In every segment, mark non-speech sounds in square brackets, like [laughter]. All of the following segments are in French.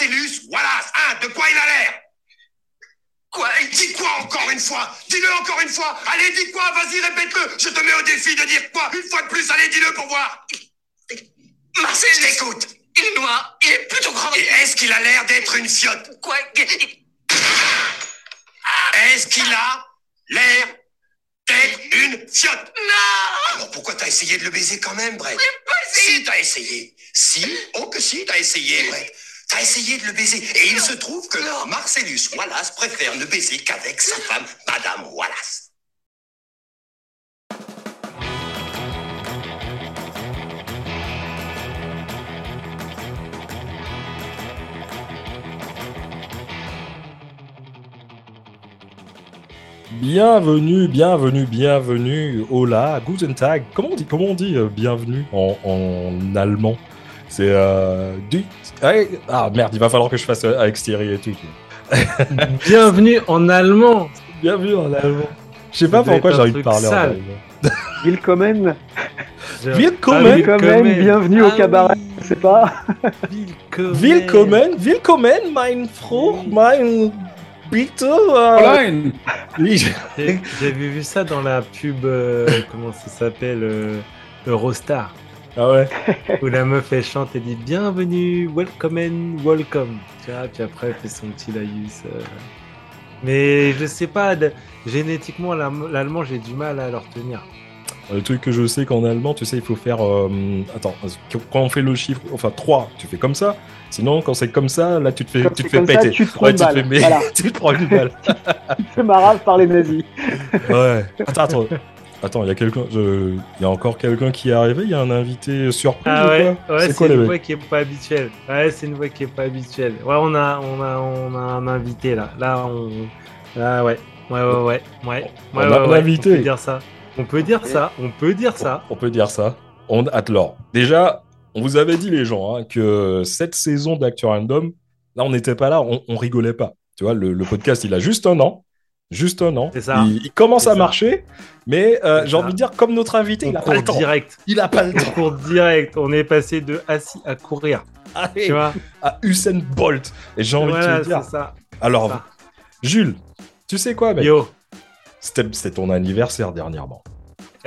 Marcellus Wallace. Hein, de quoi il a l'air. Quoi Dis quoi encore une fois? Dis-le encore une fois. Allez, dis quoi? Vas-y, répète-le. Je te mets au défi de dire quoi? Une fois de plus, allez, dis-le pour voir. Marcel, je t'écoute. Il est noir, il est plutôt grand. Et est-ce qu'il a l'air d'être une fiotte? Quoi Est-ce qu'il a l'air d'être une fiotte? Non. Alors pourquoi t'as essayé de le baiser quand même, Brett? Pas Si, t'as essayé. Si, oh que si, t'as essayé, Brett. T'as essayé de le baiser. Et il se trouve que Marcellus Wallace préfère ne baiser qu'avec sa femme, Madame Wallace. Bienvenue, bienvenue, bienvenue. Hola, guten Tag. Comment on dit, comment on dit euh, bienvenue en, en allemand? C'est euh, du. Ah, Ah merde, il va falloir que je fasse euh, avec Thierry et tout. [laughs] Bienvenue en allemand. Bienvenue en allemand. Je sais pas pourquoi j'ai envie de parler en allemand. [laughs] Willkommen, [laughs] Willkommen. Ah, Willkommen, bienvenue au cabaret, je sais pas. Willkommen. Willkommen, mein Frau, mein bitte. äh, Fräulein J'ai- J'avais vu ça dans la pub, euh, comment ça s'appelle euh, Eurostar, Ah ouais. [laughs] où la meuf elle chante et dit bienvenue, welcome, welcome. Tu vois, puis après elle fait son petit laïus. euh. Mais je sais pas, de- génétiquement l'allem- l'allemand j'ai du mal à le retenir. Le truc que je sais qu'en allemand, tu sais, il faut faire. euh, attends, quand on fait le chiffre, enfin 3, tu fais comme ça. Sinon, quand c'est comme ça, là, tu te fais, Quand tu te fais comme ça, péter. tu te prends ouais, tu te fais mais- Voilà. [laughs] tu te prends une balle. [laughs] C'est marrant par les nazis. ouais. Attends, attends. Attends, il y a quelqu'un. je- Il y a encore quelqu'un qui est arrivé. Il y a un invité surprise. Ah ou ouais, c'est quoi une voix qui est pas habituelle. Ouais, c'est une voix qui est pas habituelle. Ouais, on a, on a, on a un invité là. Là, on, là, ouais, ouais, ouais, ouais, ouais. ouais, On a un invité. On peut dire ça. On peut dire ça. On peut dire ça. On peut dire ça. On... Alors, déjà, on vous avait dit, les gens, hein, que cette saison d'Actu Random, là, on n'était pas là, on, on rigolait pas. Tu vois, le, le podcast, il a juste un an. Juste un an. C'est ça. Il, il commence à ça. marcher, mais euh, j'ai envie de dire, comme notre invité, On il a pas le temps. direct. Il a pas le On temps. court direct. On est passé de assis à courir. Allez, Tu vois. à Usain Bolt. Et j'ai envie Voilà, de te dire. ça. Alors, ça. Jules, tu sais quoi, mec Yo. C'était c'était ton anniversaire dernièrement.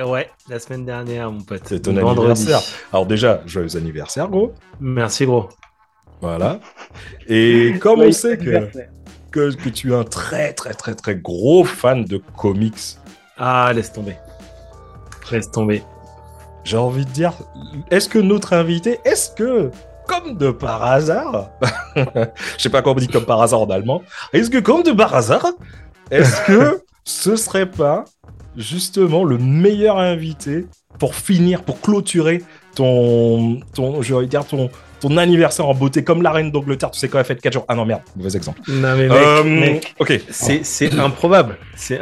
Ouais, la semaine dernière, mon pote. C'est ton Vendredi. anniversaire. Alors déjà, joyeux anniversaire, gros. Merci, gros. Voilà. Et comme on sait que, anniversaire. Que, que tu es un très très très très gros fan de comics, Ah, laisse tomber. Laisse tomber. j'ai envie de dire, est-ce que notre invité, est-ce que, comme de par hasard, [laughs] je sais pas comment on dit comme par hasard en allemand, est-ce que comme de par hasard, est-ce que [laughs] ce serait pas justement le meilleur invité pour finir, pour clôturer ton, ton je vais dire ton, ton anniversaire en beauté, comme la reine d'Angleterre, tu sais quand elle fait 4 jours. Ah non, merde, mauvais exemple. Non, mais mec, Euh, mec, ok. C'est, c'est improbable. C'est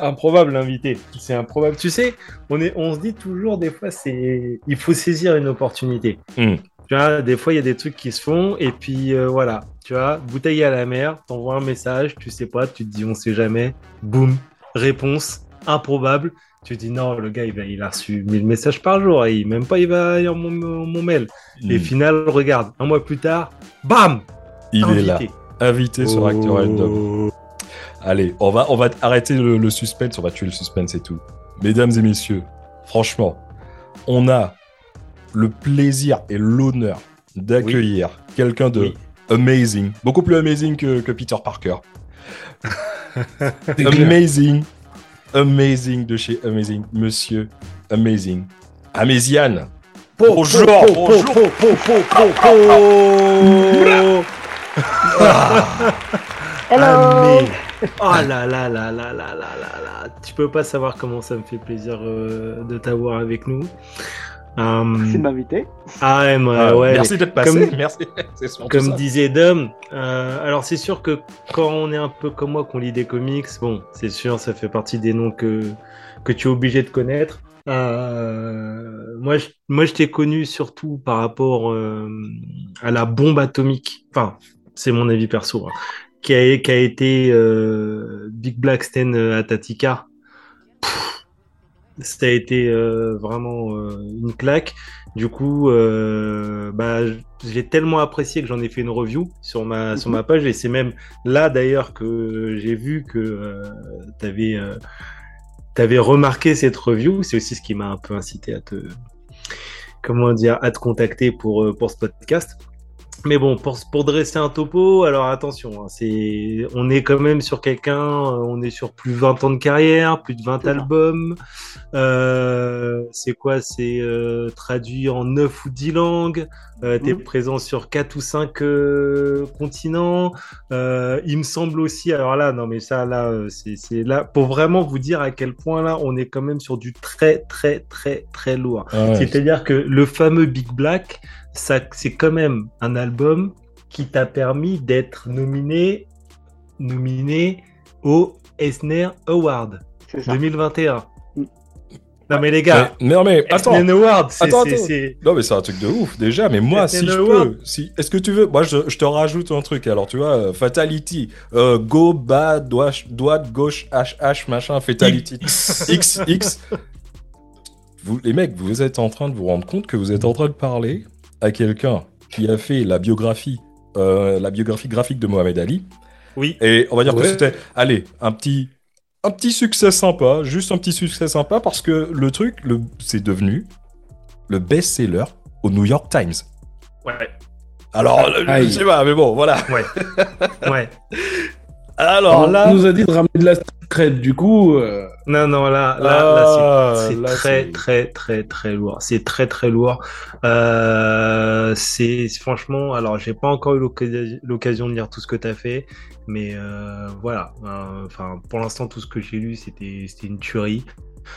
improbable l'invité. C'est improbable. Tu sais, on, est, on se dit toujours des fois, c'est, il faut saisir une opportunité. Hmm. Tu vois, des fois, il y a des trucs qui se font et puis euh, voilà. Tu vois, bouteille à la mer, t'envoies un message, tu sais pas, tu te dis on sait jamais. Boum, réponse improbable. Tu dis non, le gars, il, va, il a reçu 1000 messages par jour et il, même pas il va lire mon, mon mail. Et Hmm. final, regarde, un mois plus tard, bam, Il est là, invité. sur Actu Random. Oh. Allez, on va, on va arrêter le, le suspense, on va tuer le suspense et tout. Mesdames et messieurs, franchement, on a le plaisir et l'honneur d'accueillir quelqu'un de Oui. amazing, beaucoup plus amazing que, que Peter Parker. [laughs] amazing, amazing de chez Amazing, monsieur Amazing. Amazian. Bonjour, bonjour. Hello Ah, mais- Oh là là là là là là là là Tu peux pas savoir comment ça me fait plaisir euh, de t'avoir avec nous. Euh, Merci de m'inviter. ah ouais, Ah, ouais, merci d'être passé. comme- [laughs] Merci. Comme disait Dom, euh, alors c'est sûr que quand on est un peu comme moi, qu'on lit des comics, bon, c'est sûr, ça fait partie des noms que, que tu es obligé de connaître. Euh, moi, je, moi, je t'ai connu surtout par rapport euh, à la bombe atomique. Enfin, c'est mon avis perso. hein, qui, a, qui a été euh, Big Black Stain à Tatika. Pff, ça a été euh, vraiment euh, une claque. Du coup, euh, bah, j'ai tellement apprécié que j'en ai fait une review sur ma, sur ma page. Et c'est même là d'ailleurs que j'ai vu que tu avais, avais remarqué cette review. C'est aussi ce qui m'a un peu incité à te, comment dire, à te contacter pour, pour ce podcast. Mais bon, pour, pour, dresser un topo, alors attention, hein, c'est, on est quand même sur quelqu'un, euh, on est sur plus de 20 ans de carrière, plus de 20 albums. Euh, c'est quoi? C'est euh, traduit en 9 ou 10 langues. Euh, tu es présent sur 4 ou 5 euh, continents. Euh, il me semble aussi, alors là, non mais ça, là, c'est là, pour vraiment vous dire à quel point là, on est quand même sur du très, très, très, très lourd. Ah ouais. C'est-à-dire que le fameux Big Black, ça, c'est quand même un album qui t'a permis d'être nominé, nominé au Eisner Award C'est ça. 2021. Non mais les gars, Mais, non mais attends, Award, c'est- Attends, c'est- attends. c'est- non mais c'est un truc de ouf déjà. Mais moi, si je Award. peux, si, est-ce que tu veux, moi je, je te rajoute un truc. Alors tu vois, euh, fatality, euh, go bas, doigt, doigt gauche, H H machin, fatality, X X. Vous, les mecs, vous êtes en train de vous rendre compte que vous êtes en train de parler à quelqu'un qui a fait la biographie, euh, la biographie graphique de Mohamed Ali. Oui. Et on va dire que Ouais. c'était, allez, un petit, un petit succès sympa, juste un petit succès sympa parce que le truc, le, c'est devenu le best-seller au New York Times. Ouais. Alors, je sais pas, mais bon, voilà. Ouais. [laughs] Alors on là, nous a dit de ramener de la crête, du coup. euh, Non, non, là, là, Ah, là, c'est c'est très, très, très, très lourd. C'est très, très lourd. Euh, c'est franchement, alors, j'ai pas encore eu l'occasion de lire tout ce que tu as fait, mais euh, voilà. Euh, Enfin, pour l'instant, tout ce que j'ai lu, c'était c'était une tuerie.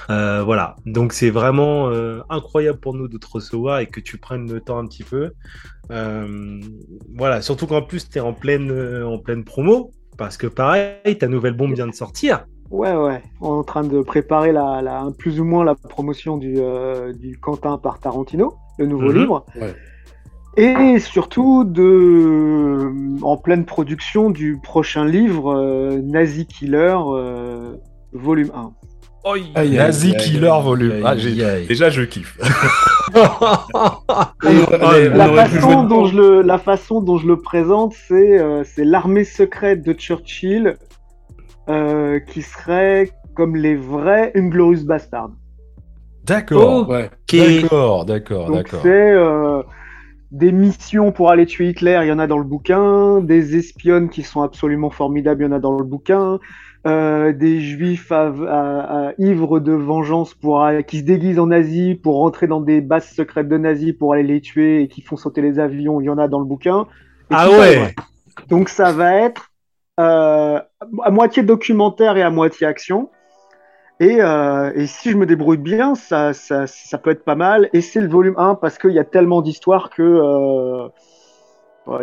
Euh, voilà. Donc, c'est vraiment euh, incroyable pour nous de te recevoir et que tu prennes le temps un petit peu. Euh, voilà. Surtout qu'en plus, tu es en pleine, en pleine promo. Parce que pareil, ta nouvelle bombe vient de sortir. Ouais, ouais. On est en train de préparer la, la, plus ou moins la promotion du, euh, du Quentin par Tarantino, le nouveau Mhm. livre. Ouais. Et surtout de, en pleine production du prochain livre, euh, Nazi Killer, euh, volume 1. Nazi Killer volume. Ah, déjà, je kiffe. [laughs] On La façon, dont je le, la façon dont je le présente, c'est euh, l'armée secrète de Churchill euh, qui serait comme les vrais Inglorious Bastards. D'accord. Ouais. D'accord, d'accord, d'accord. c'est euh, des missions pour aller tuer Hitler, il y en a dans le bouquin, des espionnes qui sont absolument formidables, il y en a dans le bouquin, euh, des juifs à- à- à- ivres de vengeance pour, aller- qui se déguisent en nazis pour rentrer dans des bases secrètes de nazis pour aller les tuer et qui font sauter les avions, il y en a dans le bouquin. Et Ah ouais. Donc ça va être euh, à moitié documentaire et à moitié action. Et, euh, et si je me débrouille bien, ça, ça, ça peut être pas mal. Et c'est le volume 1 parce qu'il y a tellement d'histoires que euh,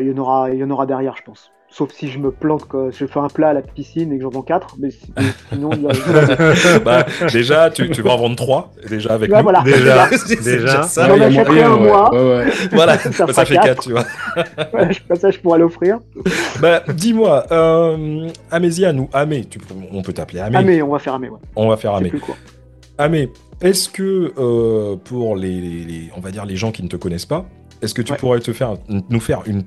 il, y en aura, il y en aura derrière, je pense. Sauf si je me plante, quoi. je fais un plat à la piscine et que j'en vends 4. Mais, si- mais sinon, il y a. [laughs] bah, déjà, tu, tu vas en vendre 3, déjà avec Ouais, nous. voilà. Déjà, [laughs] C'est déjà. ça. J'en achèterai un ouais. mois. Ouais, ouais. [laughs] Voilà, Ça ça, fait quatre. 4, tu vois. Voilà, je ça, je pourrais l'offrir. Bah, dis-moi, euh, Améziane ou Amé, tu, on peut t'appeler Amé. Ah, mais on va faire Amé, ouais. On va faire Amé. plus. Amé, est-ce que euh, pour les, les- les- on va dire les gens qui ne te connaissent pas, est-ce que tu Ouais. pourrais te faire, nous faire une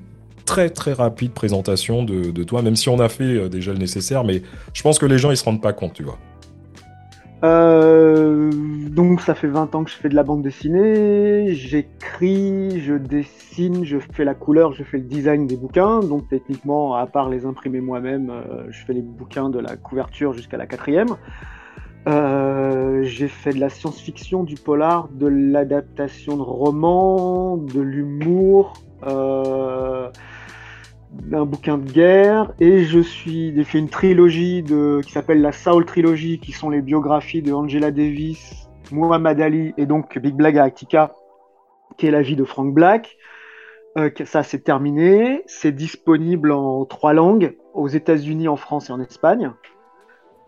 très très rapide présentation de, de toi, même si on a fait euh, déjà le nécessaire, mais je pense que les gens ils se rendent pas compte, tu vois. Euh, donc ça fait 20 ans que je fais de la bande dessinée, j'écris, je dessine, je fais la couleur, je fais le design des bouquins. Donc techniquement, à part les imprimer moi-même, euh, je fais les bouquins de la couverture jusqu'à la quatrième. J'ai fait de la science-fiction, du polar, de l'adaptation de romans, de l'humour, un bouquin de guerre et je suis j'ai fait une trilogie de qui s'appelle la Saul trilogie qui sont les biographies de Angela Davis, Muhammad Ali et donc Big Black Galactica qui est la vie de Frank Black. Euh, ça c'est terminé, c'est disponible en trois langues aux États-Unis, en France et en Espagne.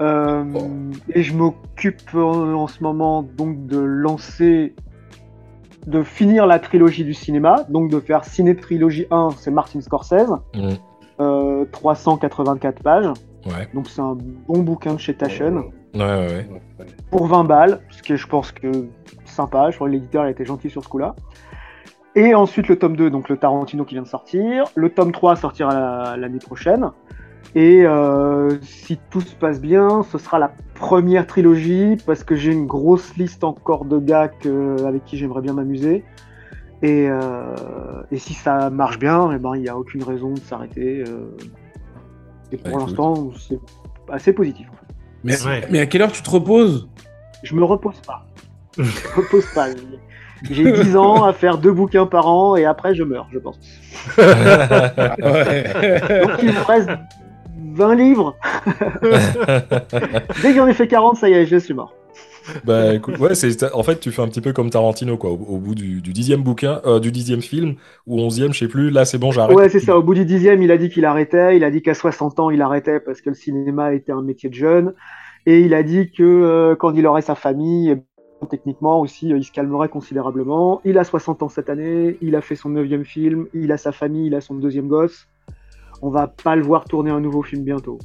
Euh, Et je m'occupe en, en ce moment donc de lancer de finir la trilogie du cinéma, donc de faire Ciné Trilogie 1, c'est Martin Scorsese, Mm. euh, 384 pages. Ouais, Donc c'est un bon bouquin de chez Taschen. ouais, ouais. ouais. pour 20 balles, ce qui est, je pense que sympa. Je crois que l'éditeur a été gentil sur ce coup-là. Et ensuite le tome 2, donc le Tarantino qui vient de sortir. Le tome 3 sortira la- l'année prochaine. Et euh, si tout se passe bien, ce sera la première trilogie parce que j'ai une grosse liste encore de gars que- avec qui j'aimerais bien m'amuser. Et, euh, et si ça marche bien, eh ben, il n'y a aucune raison de s'arrêter. euh. et pour Bah, l'instant, c'est assez positif. en fait. Mais, Ouais. mais à quelle heure tu te reposes? Je me repose pas. Je me repose pas. J'ai 10 ans à faire deux bouquins par an et après je meurs, je pense. [laughs] Ouais. Donc il me reste 20 livres. [laughs] Dès que j'en ai fait 40, ça y est, je suis mort. Bah écoute, ouais, c'est en fait tu fais un petit peu comme Tarantino quoi. Au, au bout du, du dixième bouquin, euh, du dixième film ou onzième, je sais plus. Là c'est bon, j'arrête. Ouais, c'est ça. Au bout du dixième, il a dit qu'il arrêtait. Il a dit qu'à 60 ans, il arrêtait parce que le cinéma était un métier de jeune. Et il a dit que euh, quand il aurait sa famille, eh ben, techniquement aussi, euh, il se calmerait considérablement. Il a 60 ans cette année. Il a fait son neuvième film. Il a sa famille. Il a son deuxième gosse. On va pas le voir tourner un nouveau film bientôt.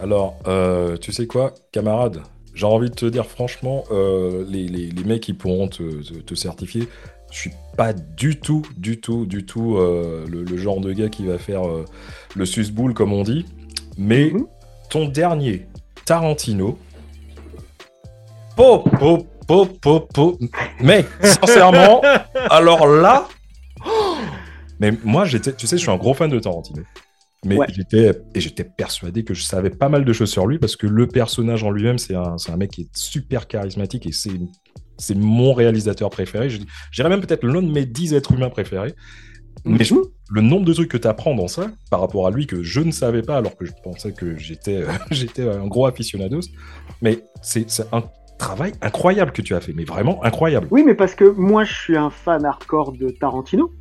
Alors, euh, tu sais quoi, camarade? J'ai envie de te dire franchement, euh, les, les, les mecs qui pourront te, te, te certifier, je suis pas du tout, du tout, du tout euh, le, le genre de gars qui va faire le susboule comme on dit. Mais Mhm. ton dernier, Tarantino, po, po, po, po, po. Mec, sincèrement, [laughs] alors là, [gasps] mais moi j'étais, tu sais, je suis un gros fan de Tarantino. Mais Ouais. j'étais et j'étais persuadé que je savais pas mal de choses sur lui parce que le personnage en lui-même, c'est un, un mec qui est super charismatique et c'est c'est mon réalisateur préféré. Dirais même peut-être l'un de mes 10 êtres humains préférés. Mais je- le nombre de trucs que tu apprends dans ça, par rapport à lui, que je ne savais pas, alors que je pensais que j'étais [laughs] j'étais un gros aficionados, mais c'est c'est un travail incroyable que tu as fait, mais vraiment incroyable. Oui, mais parce que moi, je suis un fan hardcore de Tarantino.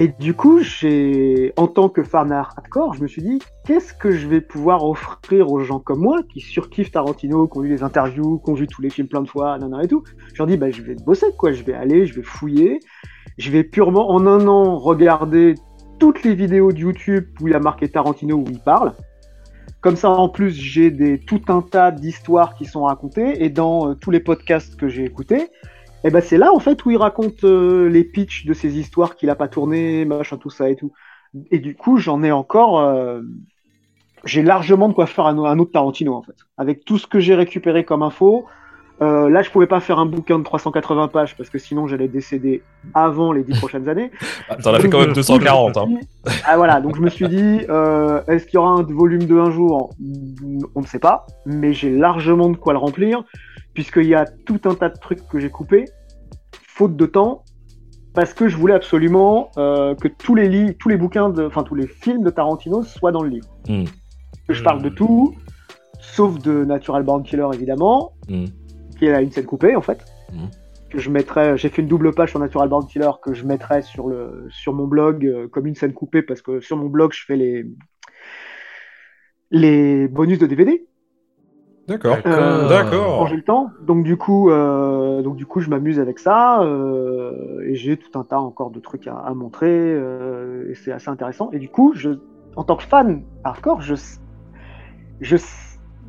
Et du coup, j'ai, en tant que fan hardcore, je me suis dit, qu'est-ce que je vais pouvoir offrir aux gens comme moi, qui surkiffent Tarantino, qui ont lu les interviews, qui ont vu tous les films plein de fois, nanana et tout. Je leur dis, bah, je vais bosser, quoi. Je vais aller, je vais fouiller. Je vais purement, en un an, regarder toutes les vidéos de YouTube où il a marqué Tarantino, où il parle. Comme ça, en plus, j'ai des, tout un tas d'histoires qui sont racontées. Et dans euh, tous les podcasts que j'ai écoutés, et ben c'est là en fait où il raconte euh, les pitchs de ces histoires qu'il a pas tourné, machin tout ça et tout. Et du coup, j'en ai encore, euh, j'ai largement de quoi faire un, un autre Tarantino en fait. Avec tout ce que j'ai récupéré comme info, euh, là je pouvais pas faire un bouquin de 380 pages parce que sinon j'allais décéder avant les dix [laughs] prochaines années. Ah, T'en as fait quand même 240. Hein. Ah voilà, donc je me suis dit, euh, est-ce qu'il y aura un volume de un jour? On ne sait pas, mais j'ai largement de quoi le remplir, puisqu'il y a tout un tas de trucs que j'ai coupés, faute de temps, parce que je voulais absolument euh, que tous les livres, tous les bouquins, de, enfin tous les films de Tarantino soient dans le livre. Hmm. Je parle de tout, sauf de Natural Born Killer évidemment, Hmm. qui est une scène coupée en fait. Que je mettrai, j'ai fait une double page sur Natural Born Killer que je mettrai sur le sur mon blog euh, comme une scène coupée parce que sur mon blog je fais les les bonus de DVD D'accord. Euh, quand D'accord. j'ai le temps. Donc du coup, euh, donc du coup, je m'amuse avec ça euh, et j'ai tout un tas encore de trucs à, à montrer euh, et c'est assez intéressant. Et du coup, je, en tant que fan hardcore, je, je,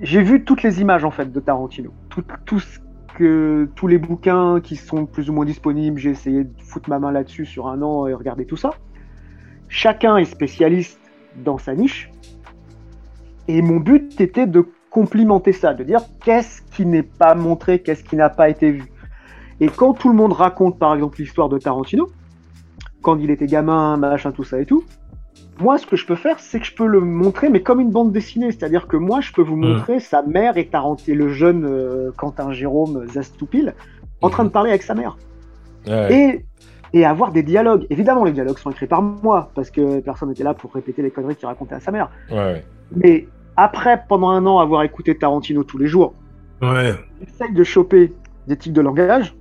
j'ai vu toutes les images en fait de Tarantino, tout, tout ce que tous les bouquins qui sont plus ou moins disponibles. J'ai essayé de foutre ma main là-dessus sur un an et regarder tout ça. Chacun est spécialiste dans sa niche. Et mon but était de complimenter ça, de dire qu'est-ce qui n'est pas montré, qu'est-ce qui n'a pas été vu. Et quand tout le monde raconte par exemple l'histoire de Tarantino, quand il était gamin, machin, tout ça et tout, moi ce que je peux faire, c'est que je peux le montrer, mais comme une bande dessinée, c'est-à-dire que moi je peux vous montrer sa mère et Tarantino, le jeune euh, Quentin Jérôme Zastoupil, en train de parler avec sa mère Ouais. et, et avoir des dialogues. Évidemment, les dialogues sont écrits par moi, parce que personne n'était là pour répéter les conneries qu'il racontait à sa mère. Ouais. Mais après, pendant un an, avoir écouté Tarantino tous les jours, Ouais. j'essaye de choper des tics de langage.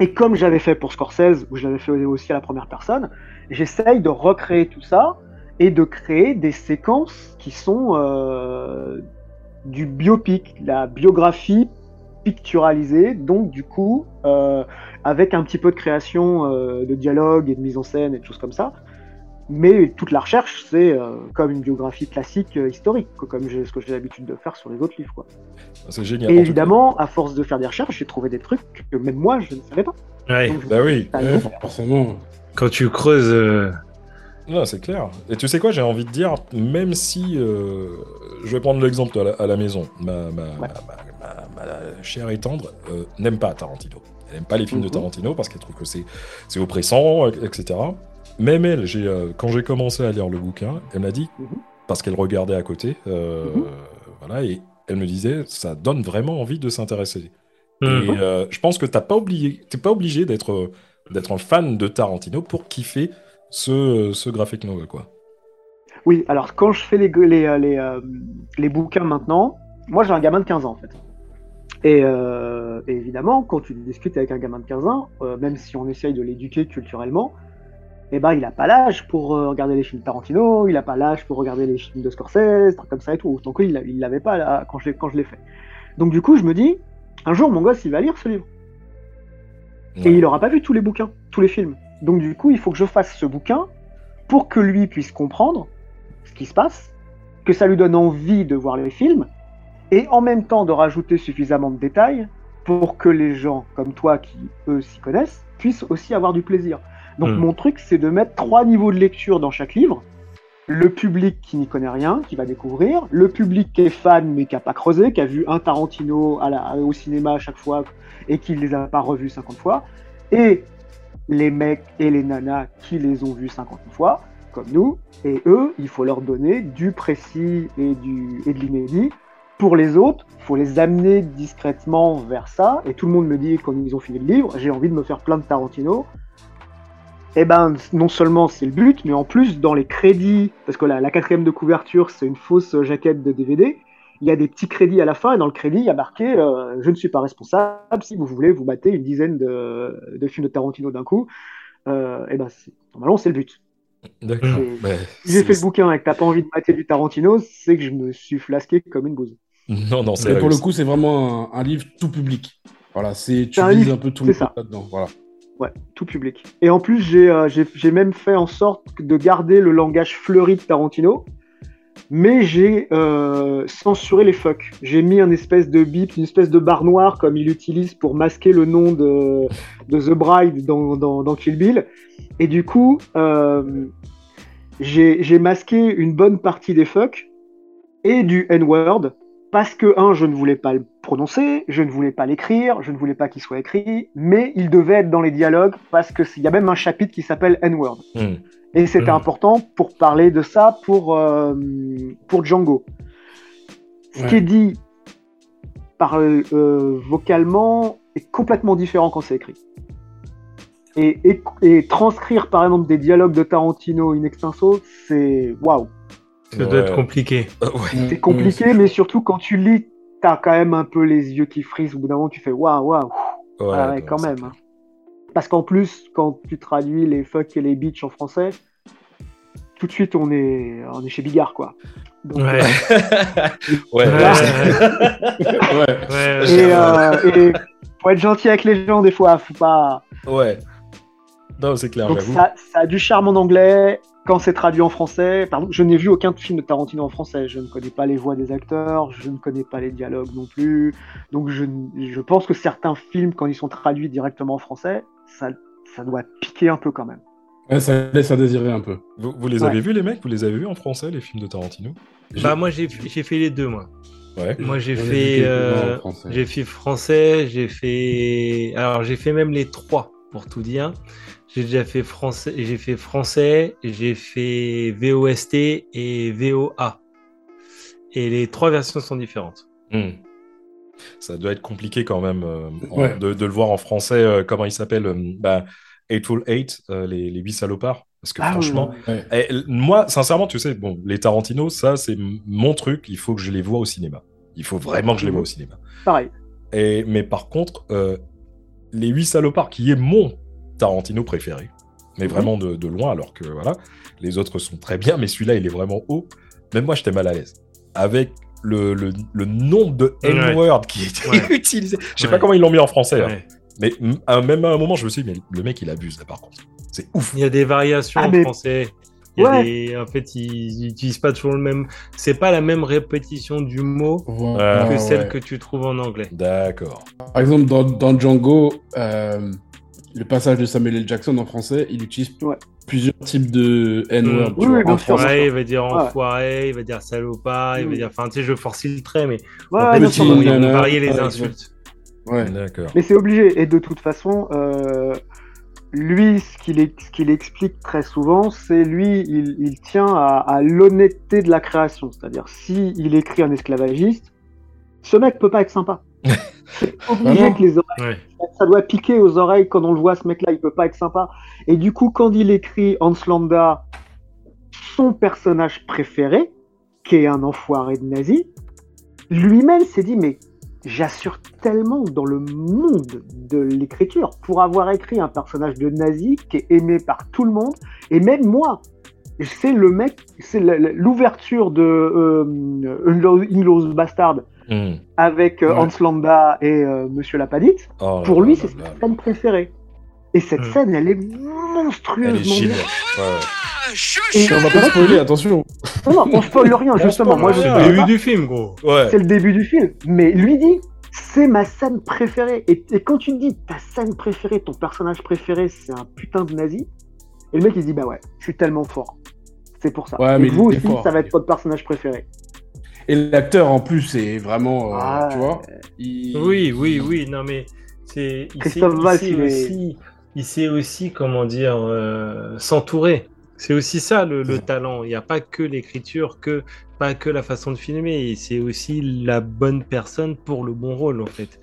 Et comme j'avais fait pour Scorsese, où j'avais fait aussi à la première personne, j'essaye de recréer tout ça et de créer des séquences qui sont euh, du biopic, la biographie picturalisée, donc du coup, euh, avec un petit peu de création euh, de dialogue et de mise en scène et de choses comme ça. Mais toute la recherche, c'est euh, comme une biographie classique euh, historique, quoi, comme ce que j'ai l'habitude de faire sur les autres livres. Quoi. C'est génial. Et évidemment, à force de faire des recherches, j'ai trouvé des trucs que même moi, je ne savais pas. Ouais. Donc. Bah oui. Ouais, forcément. Quand tu creuses. euh, Non, c'est clair. Et tu sais quoi, j'ai envie de dire, même si. euh, je vais prendre l'exemple à, la- à la maison. Ma, ma, ma, ma- ma- ma chère et tendre euh, n'aime pas Tarantino. Elle n'aime pas les films de Mhm. Tarantino parce qu'elle trouve que c'est c'est oppressant, etc. Même elle, j'ai, euh, quand j'ai commencé à lire le bouquin, elle m'a dit, Mhm. parce qu'elle regardait à côté, euh, Mhm. voilà, et elle me disait, ça donne vraiment envie de s'intéresser. Et euh, je pense que t'as pas oublié, t'es pas obligé d'être d'être un fan de Tarantino pour kiffer ce, ce graphic novel, quoi. Oui, alors quand je fais les, les, les, les bouquins maintenant, moi j'ai un gamin de 15 ans en fait. Et, euh, et évidemment, quand tu discutes avec un gamin de 15 ans, euh, même si on essaye de l'éduquer culturellement, eh ben, il n'a pas l'âge pour euh, regarder les films Tarantino, il n'a pas l'âge pour regarder les films de Scorsese, comme ça et tout. Donc il il l'avait pas là, quand je, l'ai- quand je l'ai fait. Donc du coup, je me dis, un jour mon gosse il va lire ce livre. Et il aura pas vu tous les bouquins, tous les films. Donc du coup, il faut que je fasse ce bouquin pour que lui puisse comprendre ce qui se passe, que ça lui donne envie de voir les films, et en même temps de rajouter suffisamment de détails pour que les gens comme toi qui eux s'y connaissent puissent aussi avoir du plaisir. Donc Hmm. mon truc, c'est de mettre trois niveaux de lecture dans chaque livre. Le public qui n'y connaît rien, qui va découvrir, le public qui est fan mais qui a pas creusé, qui a vu un Tarantino à la- au cinéma à chaque fois et qui les a pas revus 50 fois, et les mecs et les nanas qui les ont vus 50 fois, comme nous, et eux, il faut leur donner du précis et, du, et de l'inédit. Pour les autres, il faut les amener discrètement vers ça, et tout le monde me dit quand ils ont fini le livre, j'ai envie de me faire plein de Tarantino. Eh ben, non seulement c'est le but, mais en plus, dans les crédits, parce que la, la quatrième de couverture, c'est une fausse jaquette de DVD, il y a des petits crédits à la fin, et dans le crédit, il y a marqué euh, Je ne suis pas responsable, si vous voulez vous battez une dizaine de, de films de Tarantino d'un coup. Euh, et ben, normalement, c'est le but. D'accord. Et Si j'ai fait le bouquin et que t'as pas envie de mater du Tarantino, c'est que je me suis flasqué comme une bouse. Non, non, c'est pour le coup, c'est vraiment un, un livre tout public. Voilà, c'est tu C'est un un peu tout le monde là-dedans. Voilà. Ouais, tout public. Et en plus, j'ai euh, même fait en sorte de garder le langage fleuri de Tarantino, mais j'ai euh, censuré les fucks. J'ai mis un espèce de bip, une espèce de barre noire comme il utilise pour masquer le nom de, The Bride dans, dans, Kill Bill. Et du coup, euh, j'ai j'ai masqué une bonne partie des fucks et du N-word parce que, un, je ne voulais pas le prononcer, je ne voulais pas l'écrire, je ne voulais pas qu'il soit écrit, mais il devait être dans les dialogues parce que il y a même un chapitre qui s'appelle N-word. Hmm. Et c'était Mhm. important pour parler de ça pour, euh, pour Django. Ce qui est dit par, euh, vocalement est complètement différent quand c'est écrit. Et, et, et transcrire par exemple des dialogues de Tarantino in extenso, c'est waouh. Ça doit être compliqué. Ouais. C'est compliqué, mais surtout quand tu lis, t'as quand même un peu les yeux qui frisent. Au bout d'un moment, tu fais waouh, waouh. Ouais, Ah ouais, quand même. clair. hein. Parce qu'en plus, quand tu traduis les fuck et les bitch en français, tout de suite on est, on est chez Bigard quoi. Donc, [laughs] Ouais. Ouais, Ouais. ouais, Ouais. Ouais, Et, euh, et faut être gentil avec les gens des fois, faut pas. ouais. Non, c'est clair, Donc ça a du charme en anglais quand c'est traduit en français. Pardon, je n'ai vu aucun film de Tarantino en français. Je ne connais pas les voix des acteurs, je ne connais pas les dialogues non plus. Donc je, je pense que certains films, quand ils sont traduits directement en français, ça, ça doit piquer un peu quand même. Ouais, ça laisse à désirer un peu. Vous, vous les Ouais. avez vus, les mecs? Vous les avez vus en français, les films de Tarantino? Bah, moi, j'ai fait les deux, moi. Ouais. Moi, j'ai fait, euh, j'ai fait français, j'ai fait, alors j'ai fait même les trois pour tout dire. J'ai déjà fait français, j'ai fait français, j'ai fait VOST et VOA. Et les trois versions sont différentes. Hmm. Ça doit être compliqué quand même euh, en- de, de le voir en français. euh, comment il s'appelle euh, bah, Eightful Eight, euh, les, les huit salopards. Parce que Ah, franchement, Ouais. eh, moi, sincèrement, tu sais, bon, les Tarantino, ça, c'est mon truc. Il faut que je les vois au cinéma. Il faut vraiment que je les vois au cinéma. pareil. Et, mais par contre, euh, les huit salopards, qui est mon Tarantino préféré, mais vraiment de, de loin, alors que voilà, les autres sont très bien, mais celui-là, il est vraiment haut. Même moi, j'étais mal à l'aise. Avec le, le, le nombre de Ouais. N-word qui était Ouais. [laughs] utilisé. Je sais Ouais. pas comment ils l'ont mis en français, hein. Mais à- même à un moment, je me suis dit, mais le mec, il abuse, là, par contre. C'est ouf. Il y a des variations Ah, en français. Il y a Ouais. des- En fait, ils n'utilisent pas toujours le même. C'est pas la même répétition du mot que Ah, celle ouais. que tu trouves en anglais. D'accord. Par exemple, dans, dans Django, euh, le passage de Samuel L. Jackson en français, il utilise Ouais. plusieurs types de N-word. Mm. tu Oui, il va dire Ouais. enfoiré, il va dire salopard, il va Mm. dire. Enfin, tu sais, je force le trait, mais Ouais, petit vont nana, varier les ouais, insultes. Ouais. D'accord. Mais c'est obligé. Et de toute façon, euh, lui, ce qu'il ex- ce qu'il explique très souvent, c'est lui, il, il tient à, à l'honnêteté de la création. C'est-à-dire, si il écrit un esclavagiste, ce mec peut pas être sympa. C'est obligé Vraiment que les oreilles, Ouais. ça doit piquer aux oreilles quand on le voit, ce mec-là, il peut pas être sympa. Et du coup, quand il écrit Hans Landa, son personnage préféré, qui est un enfoiré de nazi, lui-même s'est dit, mais j'assure tellement dans le monde de l'écriture pour avoir écrit un personnage de nazi qui est aimé par tout le monde, et même moi, c'est le mec, c'est l'ouverture de euh, Inglourious Bastard Hmm. avec euh, Ouais. Hans Landa et euh, Monsieur Lapadite. Oh Pour lui, c'est sa scène préférée. Et cette Mm. scène, elle est Elle est monstrueusement bien. Et- On va pas spoiler, attention. Non, non, on spoil rien, justement. Moi. C'est le début du film, gros. Ouais. C'est le début du film. Mais lui dit, c'est ma scène préférée. Et, et quand tu dis, ta scène préférée, ton personnage préféré, c'est un putain de nazi, et le mec, il se dit, bah ouais, je suis tellement fort. C'est pour ça. Ouais, et mais vous aussi, fort. ça va être votre personnage préféré. Et l'acteur, en plus, c'est vraiment. euh, Ah, tu vois il- Oui, oui, oui, non mais c'est il sait- Christophe il sait il est- aussi, il sait aussi comment dire euh, s'entourer. C'est aussi ça le, le talent. Il n'y a pas que l'écriture, que pas que la façon de filmer. C'est aussi la bonne personne pour le bon rôle en fait.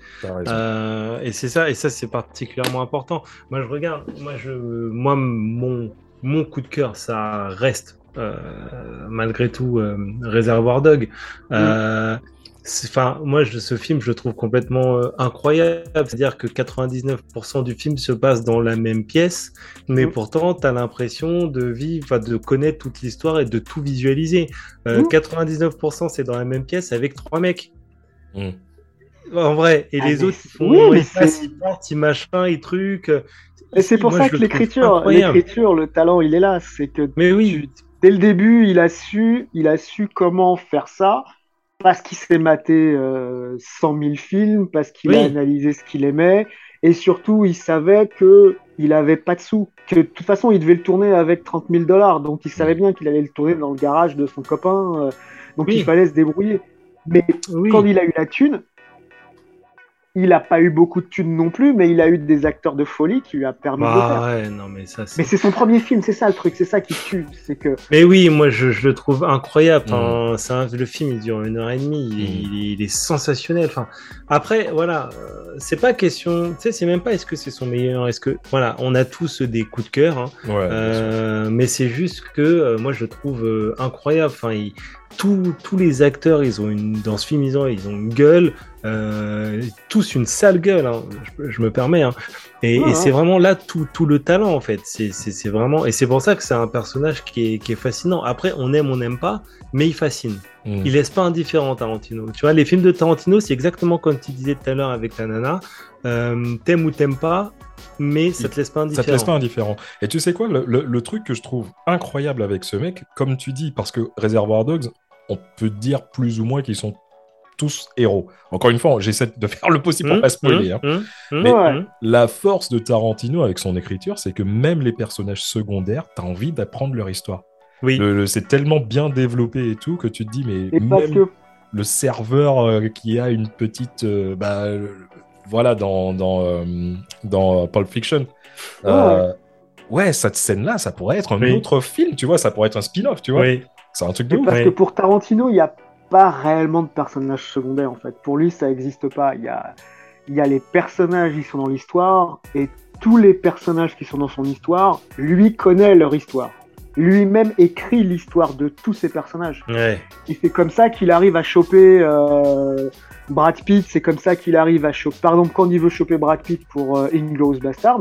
Euh, et c'est ça, et ça c'est particulièrement important. Moi je regarde, moi je, moi mon mon coup de cœur, ça reste euh, malgré tout euh, Réservoir Dog. Euh, Enfin, moi, je, ce film, je le trouve complètement euh, incroyable. C'est-à-dire que 99% du film se passe dans la même pièce, mais Mm. pourtant, tu as l'impression de vivre, de connaître toute l'histoire et de tout visualiser. Euh, Mm. 99% c'est dans la même pièce avec trois mecs. Mm. En vrai, et Ah, les autres, ils font, oui, ils passent, c'est- ils partent, ils machin, ils trucs. Et c'est pour Moi, ça que l'écriture, l'écriture, le talent, il est là. C'est que Mais oui, dès le début, il a su, il a su comment faire ça parce qu'il s'est maté euh, 100 000 films, parce qu'il Oui. a analysé ce qu'il aimait, et surtout, il savait que il avait pas de sous, que de toute façon, il devait le tourner avec 30 000 dollars, donc il savait bien qu'il allait le tourner dans le garage de son copain, euh, donc Oui. il fallait se débrouiller. Mais oui. quand il a eu la thune, il a pas eu beaucoup de thunes non plus, mais il a eu des acteurs de folie qui lui a permis de le faire. Ah ouais, non mais ça c'est. Mais c'est son premier film, c'est ça le truc, c'est ça qui tue, c'est que Mais oui, moi je, je le trouve incroyable. Mm. Enfin, c'est un- le film il dure une heure et demie, il, est, il est- il est sensationnel. Enfin, après voilà, euh, c'est pas question. Tu sais, c'est même pas est-ce que c'est son meilleur, est-ce que voilà, on a tous des coups de cœur, hein, Ouais, euh, mais c'est juste que euh, moi je le trouve euh, incroyable. Enfin, il- tous, tous les acteurs, ils ont une dans ce film, ils ont, ils ont une gueule, euh, tous une sale gueule. hein, je, je me permets. Hein. Et, Ouais, et c'est vraiment là tout, tout le talent en fait. C'est vraiment et c'est pour ça que c'est un personnage qui est, qui est fascinant. Après, on aime, on n'aime pas, mais il fascine. Mm. Il laisse pas indifférent Tarantino. Tu vois, les films de Tarantino, c'est exactement comme tu disais tout à l'heure avec la nana. Euh, t'aimes ou t'aimes pas, mais ça te laisse pas Ça indifférent. te laisse pas indifférent. Et tu sais quoi, le, le- le truc que je trouve incroyable avec ce mec, comme tu dis, parce que Reservoir Dogs, on peut dire plus ou moins qu'ils sont tous héros. Encore une fois, j'essaie de faire le possible pour Hum, pas spoiler. hein. hum, hum, Mais-. La force de Tarantino avec son écriture, c'est que même les personnages secondaires, t'as envie d'apprendre leur histoire. Oui. Le- le- c'est tellement bien développé et tout que tu te dis, mais même que le serveur euh, qui a une petite. euh, bah, euh, voilà, dans, dans, euh, dans Pulp Fiction. Euh, ouais, cette scène-là, ça pourrait être un Oui. autre film, tu vois, ça pourrait être un spin-off, tu vois. Oui. C'est un truc de ouf. parce Ouais. que pour Tarantino, il n'y a pas réellement de personnages secondaires en fait. Pour lui, ça n'existe pas. Il y a, il y a les personnages, ils sont dans l'histoire, et tous les personnages qui sont dans son histoire, lui connaît leur histoire. Lui-même écrit l'histoire de tous ces personnages. Ouais. Et c'est comme ça qu'il arrive à choper euh, Brad Pitt, c'est comme ça qu'il arrive à choper. Par exemple, quand il veut choper Brad Pitt pour euh, Inglourious Bastard,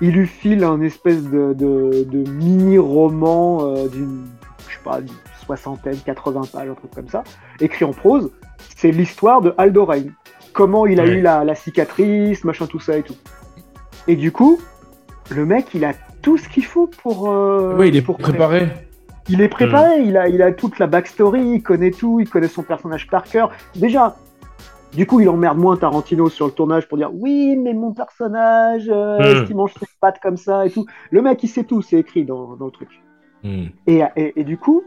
il lui file un espèce de, de, de mini-roman euh, d'une, je sais pas, soixantaine, 80 pages, un truc comme ça, écrit en prose. C'est l'histoire de Aldo Rain. Comment il a eu la, la cicatrice, machin, tout ça et tout. Et du coup, le mec, il a tout ce qu'il faut pour. euh, Oui, il est pour préparé. Il est préparé, il, a, il a toute la backstory, il connaît tout, il connaît son personnage par cœur. Déjà, du coup, il emmerde moins Tarantino sur le tournage pour dire oui, mais mon personnage, euh, Hmm. est-ce qu'il mange ses pattes comme ça et tout. Le mec, il sait tout, c'est écrit dans, dans le truc. Et, et, et du coup,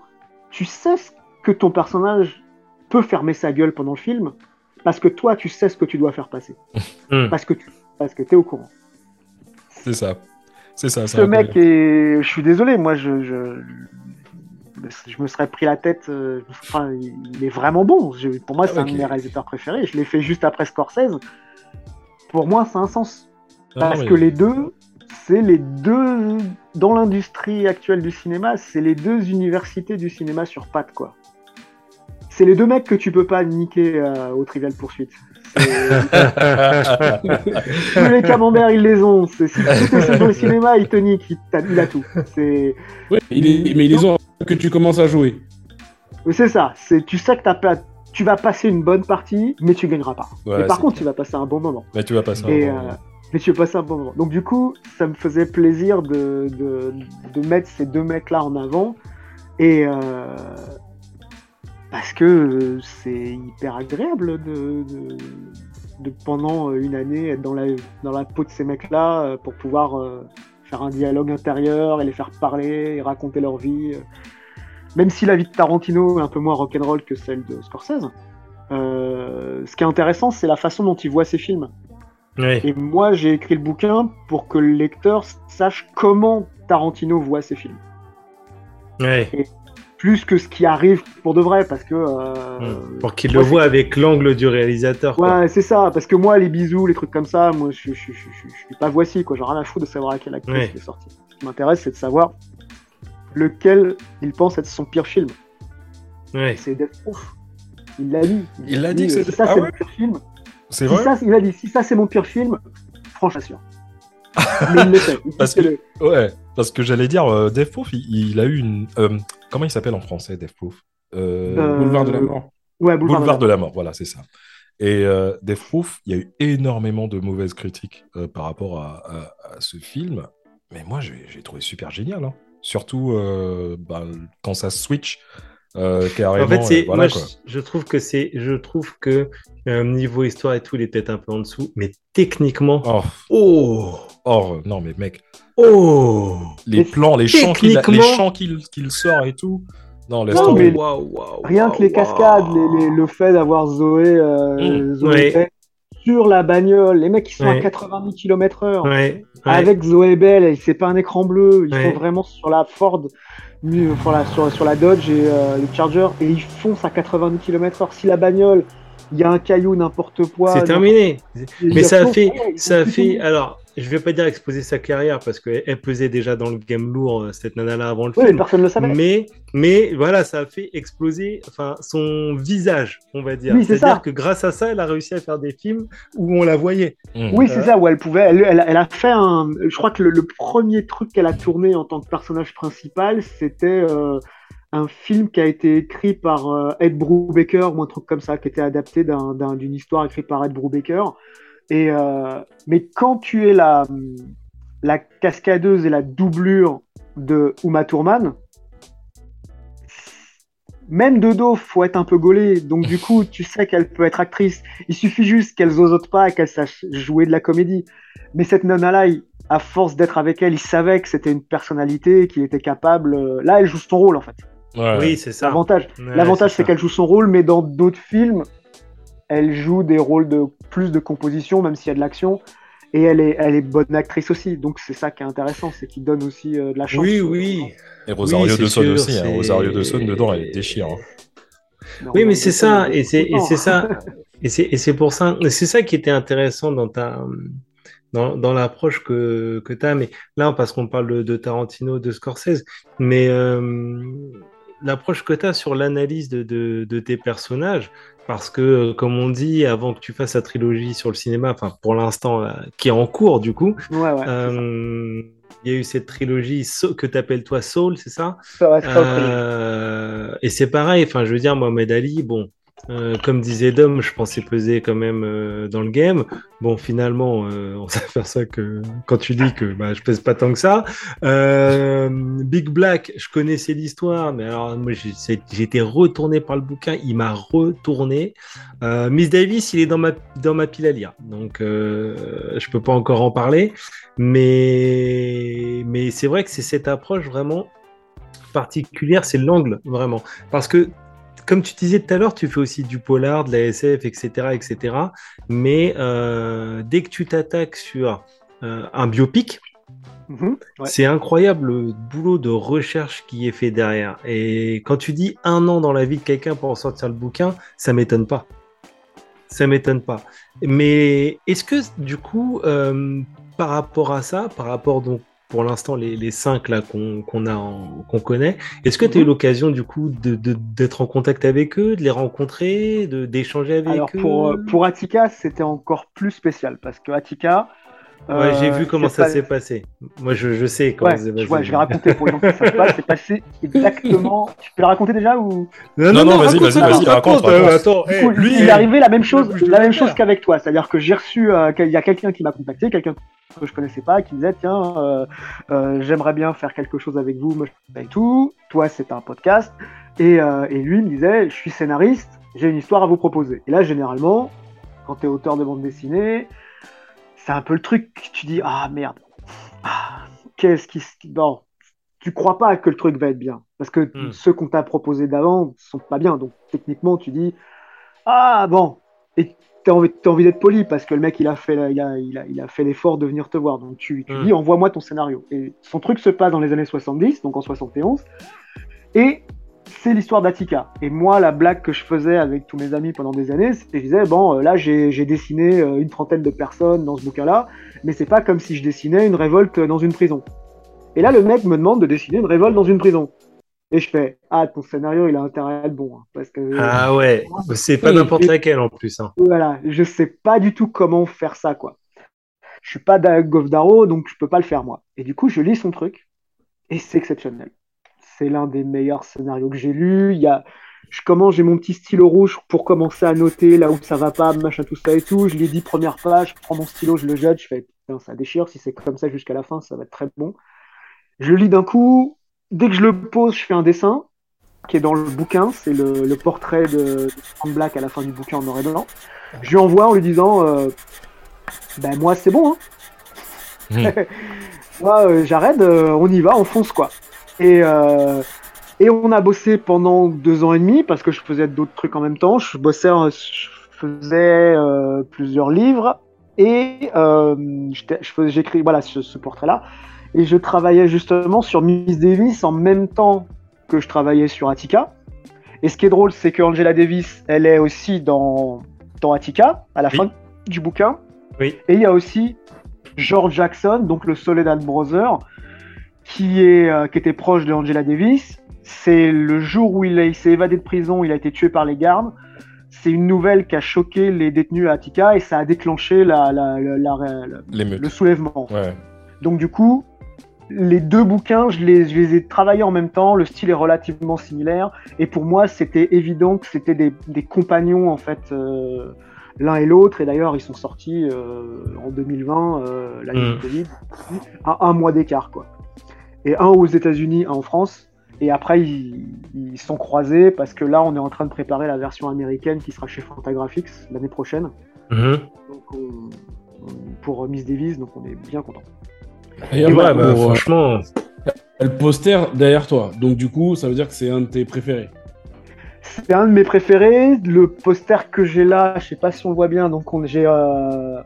tu sais ce que ton personnage peut fermer sa gueule pendant le film parce que toi, tu sais ce que tu dois faire passer. [laughs] Hmm. Parce que tu parce que es au courant. C'est ça. C'est ça. c'est Ce mec est. Je suis désolé, moi, je, je, je me serais pris la tête. euh, Enfin, il est vraiment bon. Je- pour moi, c'est Ok. un de mes réalisateurs préférés. Je l'ai fait juste après Scorsese. Pour moi, a un sens. Non, Parce que les deux, c'est les deux. Dans l'industrie actuelle du cinéma, c'est les deux universités du cinéma sur pattes, quoi. C'est les deux mecs que tu peux pas niquer euh, au Trivial Poursuite. [laughs] Tous les camemberts, ils les ont. C'est- Si dans le cinéma, il te nique. Il, a tout. C'est. Ouais, il est- mais ils ont que tu commences à jouer. C'est ça. C'est, tu sais que t'as pas, tu vas passer une bonne partie, mais tu gagneras pas. Ouais, mais par contre, tu vas passer un bon moment. Mais tu vas passer un Et, bon euh, moment. Mais tu vas passer un bon moment. Donc du coup, ça me faisait plaisir de, de, mettre ces deux mecs-là en avant. Et euh, parce que c'est hyper agréable de, de, pendant une année être dans la, dans la peau de ces mecs-là euh, pour pouvoir euh, faire un dialogue intérieur et les faire parler et raconter leur vie. Même si la vie de Tarantino est un peu moins rock'n'roll que celle de Scorsese, ce qui est intéressant, c'est la façon dont il voit ses films. Et moi, j'ai écrit le bouquin pour que le lecteur sache comment Tarantino voit ses films. Ouais. Plus que ce qui arrive pour de vrai, parce que. euh, Hmm. Pour qu'il le voit avec l'angle du réalisateur. quoi. Ouais, c'est ça, parce que moi, les bisous, les trucs comme ça, moi, je, je, je, je, je suis pas voici, quoi. J'ai rien à foutre de savoir à quelle actrice il est sorti. Ce qui m'intéresse, c'est de savoir lequel il pense être son pire film. Ouais. C'est Death Proof. Il l'a dit. Il l'a dit que euh, c'est- Si ça, Ah c'est ouais mon pire film. C'est Si vrai ça, il a dit, si ça, c'est mon pire film, franchement, sûr. Mais il le fait. Il dit [laughs] Parce que le- Ouais, parce que j'allais dire, euh, Death Proof, il, il a eu une. euh, comment il s'appelle en français, Death Proof Euh, Euh, Boulevard de la mort. Ouais, Boulevard, Boulevard de de la mort, voilà, c'est ça. Et euh, Death Proof, il y a eu énormément de mauvaises critiques euh, par rapport à, à- à ce film. Mais moi, j'ai j'ai trouvé super génial. hein. Surtout euh, bah, quand ça switch euh, carrément. En fait, c'est voilà, moi, quoi. je, je trouve que c'est, je trouve que euh, niveau histoire et tout, il est peut-être un peu en dessous, mais techniquement, Oh, oh, oh, non, mais mec, oh, les Mais plans, les chants qu'il les chants qu'il qu'il sort et tout. Non, laisse Non, tomber. mais- Rien que les cascades, les- les- le fait d'avoir Zoé, euh, Mmh, Zoé ouais. Bell sur la bagnole, les mecs qui sont Ouais. à 90 km/h, Ouais, ouais. avec Zoé Bell, c'est pas un écran bleu, ils Ouais. sont vraiment sur la Ford, sur la Dodge et euh, le Charger, et ils foncent à 90 km/h. Si la bagnole, il y a un caillou, n'importe quoi. c'est terminé. Mais ça a fait, ça a fait. Alors, je vais pas dire exposer sa carrière parce qu'elle elle pesait déjà dans le game lourd euh, cette nana-là avant le mais film. personne ne le savait. Mais, mais voilà, ça a fait exploser enfin, son visage, on va dire. Oui, c'est C'est-à-dire que grâce à ça, elle a réussi à faire des films où on la voyait. Mmh. Oui, c'est ça, où elle pouvait. Elle, elle, elle a fait un. Je crois que le, le premier truc qu'elle a tourné en tant que personnage principal, c'était euh, un film qui a été écrit par euh, Ed Brubaker ou un truc comme ça, qui était adapté d'un- d'un- d'une histoire écrite par Ed Brubaker. Et euh, mais quand tu es la cascadeuse et la doublure de Uma Thurman, même de dos, faut être un peu gaulé. Donc du coup, tu sais qu'elle peut être actrice. Il suffit juste qu'elle zozote pas et qu'elle sache jouer de la comédie. Mais cette nana-là, il- à force d'être avec elle, il savait que c'était une personnalité, qu'il était capable. euh, Là, elle joue son rôle en fait. Ouais. Oui, c'est ça. L'avantage, Ouais, l'avantage, c'est qu'elle joue son rôle, mais dans d'autres films, elle joue des rôles de plus de composition, même s'il y a de l'action. Et elle est, elle est bonne actrice aussi. Donc c'est ça qui est intéressant, c'est qu'il donne aussi euh, de la chance. Oui, oui. Et Rosario Oui, Dawson aussi. hein. Rosario Dawson, dedans, elle déchire. hein. Non, Oui, mais c'est ça, et c'est et non. c'est ça, [laughs] et c'est et c'est pour ça, c'est ça qui était intéressant dans ta dans, dans l'approche que que t'as. Mais là, parce qu'on parle de, de Tarantino, de Scorsese, mais euh, l'approche que t'as sur l'analyse de, de de tes personnages, parce que euh, comme on dit, avant que tu fasses la trilogie sur le cinéma, enfin pour l'instant qui est en cours du coup, Ouais, ouais. c'est euh, il y a eu cette trilogie que t'appelles toi Soul, c'est ça? ça. Va. Euh, et c'est pareil, enfin, je veux dire, Mohamed Ali, bon, Euh, comme disait Dom, je pensais peser quand même euh, dans le game. Bon, finalement, euh, on [laughs] s'aperçoit que quand tu dis que bah, je pèse pas tant que ça. Euh, Big Black, je connaissais l'histoire, mais alors moi été retourné par le bouquin, il m'a retourné. Miss Davis, il est dans ma, dans ma pile à lire, donc je peux pas encore en parler. Mais, mais c'est vrai que c'est cette approche vraiment particulière, c'est l'angle vraiment. Parce que comme tu disais tout à l'heure, tu fais aussi du polar, de la SF, etc., etc. Mais euh, dès que tu t'attaques sur euh, un biopic, Mhm. Ouais. c'est incroyable le boulot de recherche qui est fait derrière. Et quand tu dis un an dans la vie de quelqu'un pour en sortir le bouquin, ça m'étonne pas. Ça m'étonne pas. Mais est-ce que du coup, euh, par rapport à ça, par rapport donc pour l'instant les, les cinq là qu'on a connaît, est-ce que tu as eu Mhm. l'occasion du coup de- de- d'être en contact avec eux, de les rencontrer, d'échanger avec Alors eux? pour, euh, pour Attica, c'était encore plus spécial parce que Attica. Ouais, j'ai euh, vu comment ça pas- s'est passé. Moi, je, je sais comment Ouais, ça s'est passé. vois, je vais raconter pour les gens qui savent pas. C'est passé exactement. [laughs] Tu peux le raconter déjà ou? Non, non, vas-y, raconte, vas-y, vas-y, raconte, euh, raconte. attends, Du lui, il est arrivé la même chose, la même chose qu'avec toi. C'est-à-dire que j'ai reçu, euh, il y a quelqu'un qui m'a contacté, quelqu'un que je connaissais pas, qui me disait tiens, euh, j'aimerais bien faire quelque chose avec vous, et tout. Toi, c'est un podcast. Et, et lui me disait, je suis scénariste, j'ai une histoire à vous proposer. Et là, généralement, quand tu es auteur de bande dessinée, c'est un peu le truc, tu dis ah merde, ah, qu'est-ce qui, se- non, tu crois pas que le truc va être bien, parce que Hmm. ceux qu'on t'a proposé d'avant sont pas bien. Donc techniquement, tu dis ah bon, et t'as envie, t'as envie d'être poli parce que le mec il a fait, la- il a, il a, il a fait l'effort de venir te voir. Donc tu, tu Hmm. dis envoie-moi ton scénario. Et son truc se passe dans les années 70, donc en 71, et c'est l'histoire d'Attica. Et moi, la blague que je faisais avec tous mes amis pendant des années, c'est que je disais bon, euh, là j'ai dessiné euh, une trentaine de personnes dans ce bouquin-là, mais c'est pas comme si je dessinais une révolte dans une prison. Et là, le mec me demande de dessiner une révolte dans une prison. Et je fais ah ton scénario il a intérêt à être bon hein, parce que Ah ouais, c'est pas n'importe laquelle en plus. Hein. voilà, je sais pas du tout comment faire ça, quoi. Je suis pas Goff Darrow, donc je peux pas le faire, moi. Et du coup, je lis son truc, et c'est exceptionnel. C'est l'un des meilleurs scénarios que j'ai lu. Il y a, je commence, j'ai mon petit stylo rouge pour commencer à noter là où ça va pas, machin, tout ça et tout. Je lis dix premières pages, je prends mon stylo, je le jette, je fais, putain, ça déchire. Si c'est comme ça jusqu'à la fin, ça va être très bon. Je le lis d'un coup. Dès que je le pose, je fais un dessin qui est dans le bouquin. C'est le, le portrait de, de Frank Black à la fin du bouquin en noir et blanc. Je lui envoie en lui disant euh, Ben, moi, c'est bon. Hein. [laughs] Moi, euh, Jared, euh, on y va, on fonce, quoi. Et, euh, et on a bossé pendant deux ans et demi parce que je faisais d'autres trucs en même temps. Je bossais, en- je faisais euh, plusieurs livres et euh, j'écris voilà ce, ce portrait-là. Et je travaillais justement sur Miss Davis en même temps que je travaillais sur Attica. Et ce qui est drôle, c'est que Angela Davis, elle est aussi dans, dans Attica, à la Oui. fin du bouquin. Oui. Et il y a aussi George Jackson, donc le Soledad Brother, qui, est, euh, qui était proche de Angela Davis. C'est le jour où il, a- il s'est évadé de prison, il a été tué par les gardes. C'est une nouvelle qui a choqué les détenus à Attica et ça a déclenché la, la- la- la- la- Les le soulèvement. Ouais. Donc du coup, les deux bouquins, je les, je les ai travaillés en même temps, le style est relativement similaire, et pour moi, c'était évident que c'était des, des compagnons, en fait, euh, l'un et l'autre, et d'ailleurs, ils sont sortis euh, en 2020, euh, l'année Mm. du Covid, à un mois d'écart, quoi. Et un aux États-Unis, un en France, et après, ils, ils sont croisés, parce que là, on est en train de préparer la version américaine qui sera chez Fantagraphics l'année prochaine, Mhm. donc, on- on- pour Miss Davis, donc on est bien content. Et voilà, bah, pour, euh, franchement, le poster derrière toi. Donc, du coup, ça veut dire que c'est un de tes préférés. C'est un de mes préférés. Le poster que j'ai là, je sais pas si on le voit bien, donc on- j'ai euh,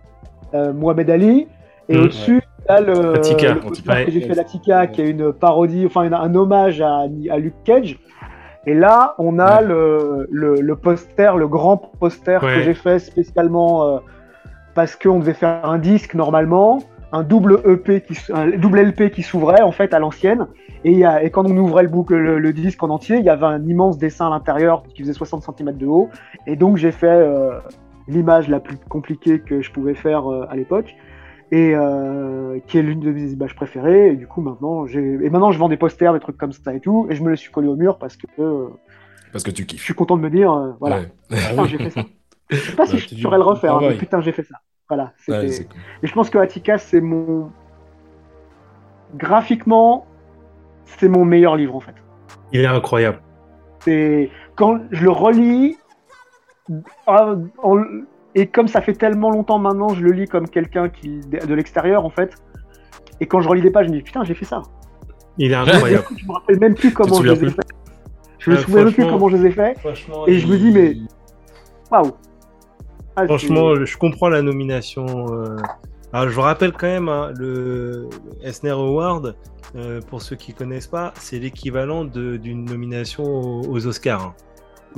euh, Mohamed Ali. Et Mm. au-dessus, là, le, Attika. le poster Ouais. que j'ai fait d'Attika, qui est une parodie, enfin un hommage à, à Luke Cage. Et là, on a Ouais. le, le, le poster, le grand poster Ouais. que j'ai fait spécialement euh, parce qu'on devait faire un disque normalement, un double EP, qui, un double LP qui s'ouvrait en fait à l'ancienne. Et, il y a- et quand on ouvrait le, book, le, le disque en entier, il y avait un immense dessin à l'intérieur qui faisait 60 cm de haut. Et donc j'ai fait euh, l'image la plus compliquée que je pouvais faire euh, à l'époque. Et euh, qui est l'une de mes images préférées. Et du coup, maintenant, j'ai. Et maintenant, je vends des posters, des trucs comme ça et tout. Et je me les suis collé au mur parce que. euh, Parce que tu je kiffes. suis content de me dire, euh, voilà, Ouais. putain, j'ai fait ça. [laughs] Je sais pas si je saurais le refaire, hein, mais putain, j'ai fait ça. Voilà. Ouais, cool. Et je pense que Attica, c'est mon. Graphiquement, c'est mon meilleur livre en fait. Il est incroyable. C'est quand je le relis, ah, en- et comme ça fait tellement longtemps maintenant, je le lis comme quelqu'un qui de l'extérieur en fait. Et quand je relis des pages, je me dis putain, j'ai fait ça. Il est incroyable. Je me rappelle même plus comment je souviens les ai fait. Je me Ouais, souviens même plus comment je les ai fait. Franchement, Et je me dis, mais- Waouh. Ah, Franchement, je comprends la nomination. euh. Alors, je vous rappelle quand même, hein, le Eisner Award, euh, pour ceux qui connaissent pas, c'est l'équivalent de- d'une nomination aux, aux Oscars. hein.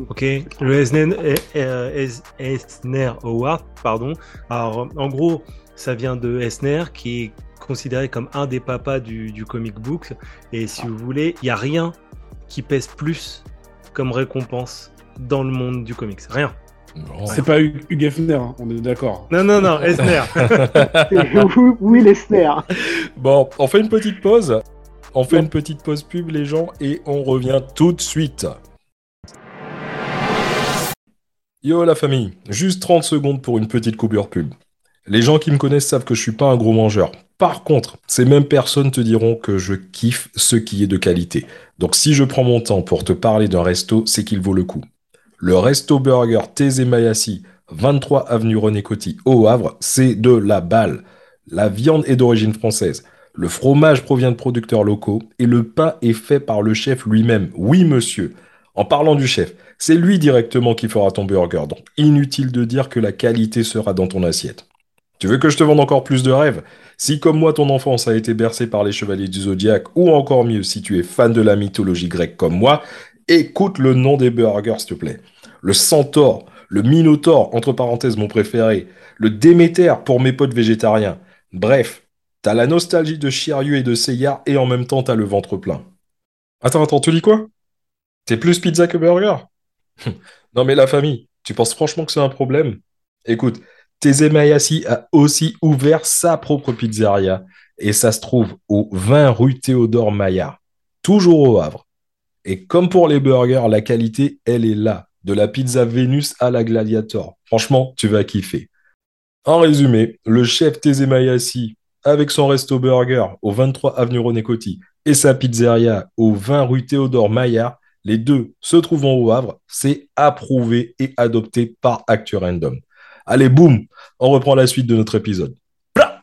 Ok, le Eisner, eh, Eis- Eisner Award, pardon. Alors, en gros, ça vient de Eisner, qui est considéré comme un des papas du, du comic book. Et si vous voulez, il n'y a rien qui pèse plus comme récompense dans le monde du comics. Rien. Non. C'est pas Hugh Hefner, hein, on est d'accord. Non, non, non, Eisner. [laughs] [laughs] c'est Will Eisner. Bon, on fait une petite pause. On fait une petite pause pub, les gens, et on revient tout de suite. Yo la famille, juste 30 secondes pour une petite coupure pub. Les gens qui me connaissent savent que je suis pas un gros mangeur. Par contre, ces mêmes personnes te diront que je kiffe ce qui est de qualité. Donc si je prends mon temps pour te parler d'un resto, c'est qu'il vaut le coup. Le Resto Burger Thésée Mayassi, 23 avenue René Coty, au Havre, c'est de la balle. La viande est d'origine française. Le fromage provient de producteurs locaux et le pain est fait par le chef lui-même. Oui, monsieur. En parlant du chef, c'est lui directement qui fera ton burger. Donc, inutile de dire que la qualité sera dans ton assiette. Tu veux que je te vende encore plus de rêves? Si, comme moi, ton enfance a été bercée par les chevaliers du zodiaque, ou encore mieux, si tu es fan de la mythologie grecque comme moi, écoute le nom des burgers, s'il te plaît. Le centaure, le minotaure, entre parenthèses mon préféré, le Déméter pour mes potes végétariens. Bref, t'as la nostalgie de Chirieux et de Seyard et en même temps t'as le ventre plein. Attends, attends, tu dis quoi? T'es plus pizza que burger? [laughs] Non mais la famille, tu penses franchement que c'est un problème? Écoute, Thésée Mayassi a aussi ouvert sa propre pizzeria et ça se trouve au 20 rue Théodore Maillard, toujours au Havre. Et comme pour les burgers, la qualité, elle est là. De la pizza Vénus à la Gladiator. Franchement, tu vas kiffer. En résumé, le chef Thésée Mayassi, avec son resto burger au 23 avenue René Coty et sa pizzeria au 20 rue Théodore Maillard, les deux se trouvant au Havre, c'est approuvé et adopté par Actu Random. Allez, boum, on reprend la suite de notre épisode. Plah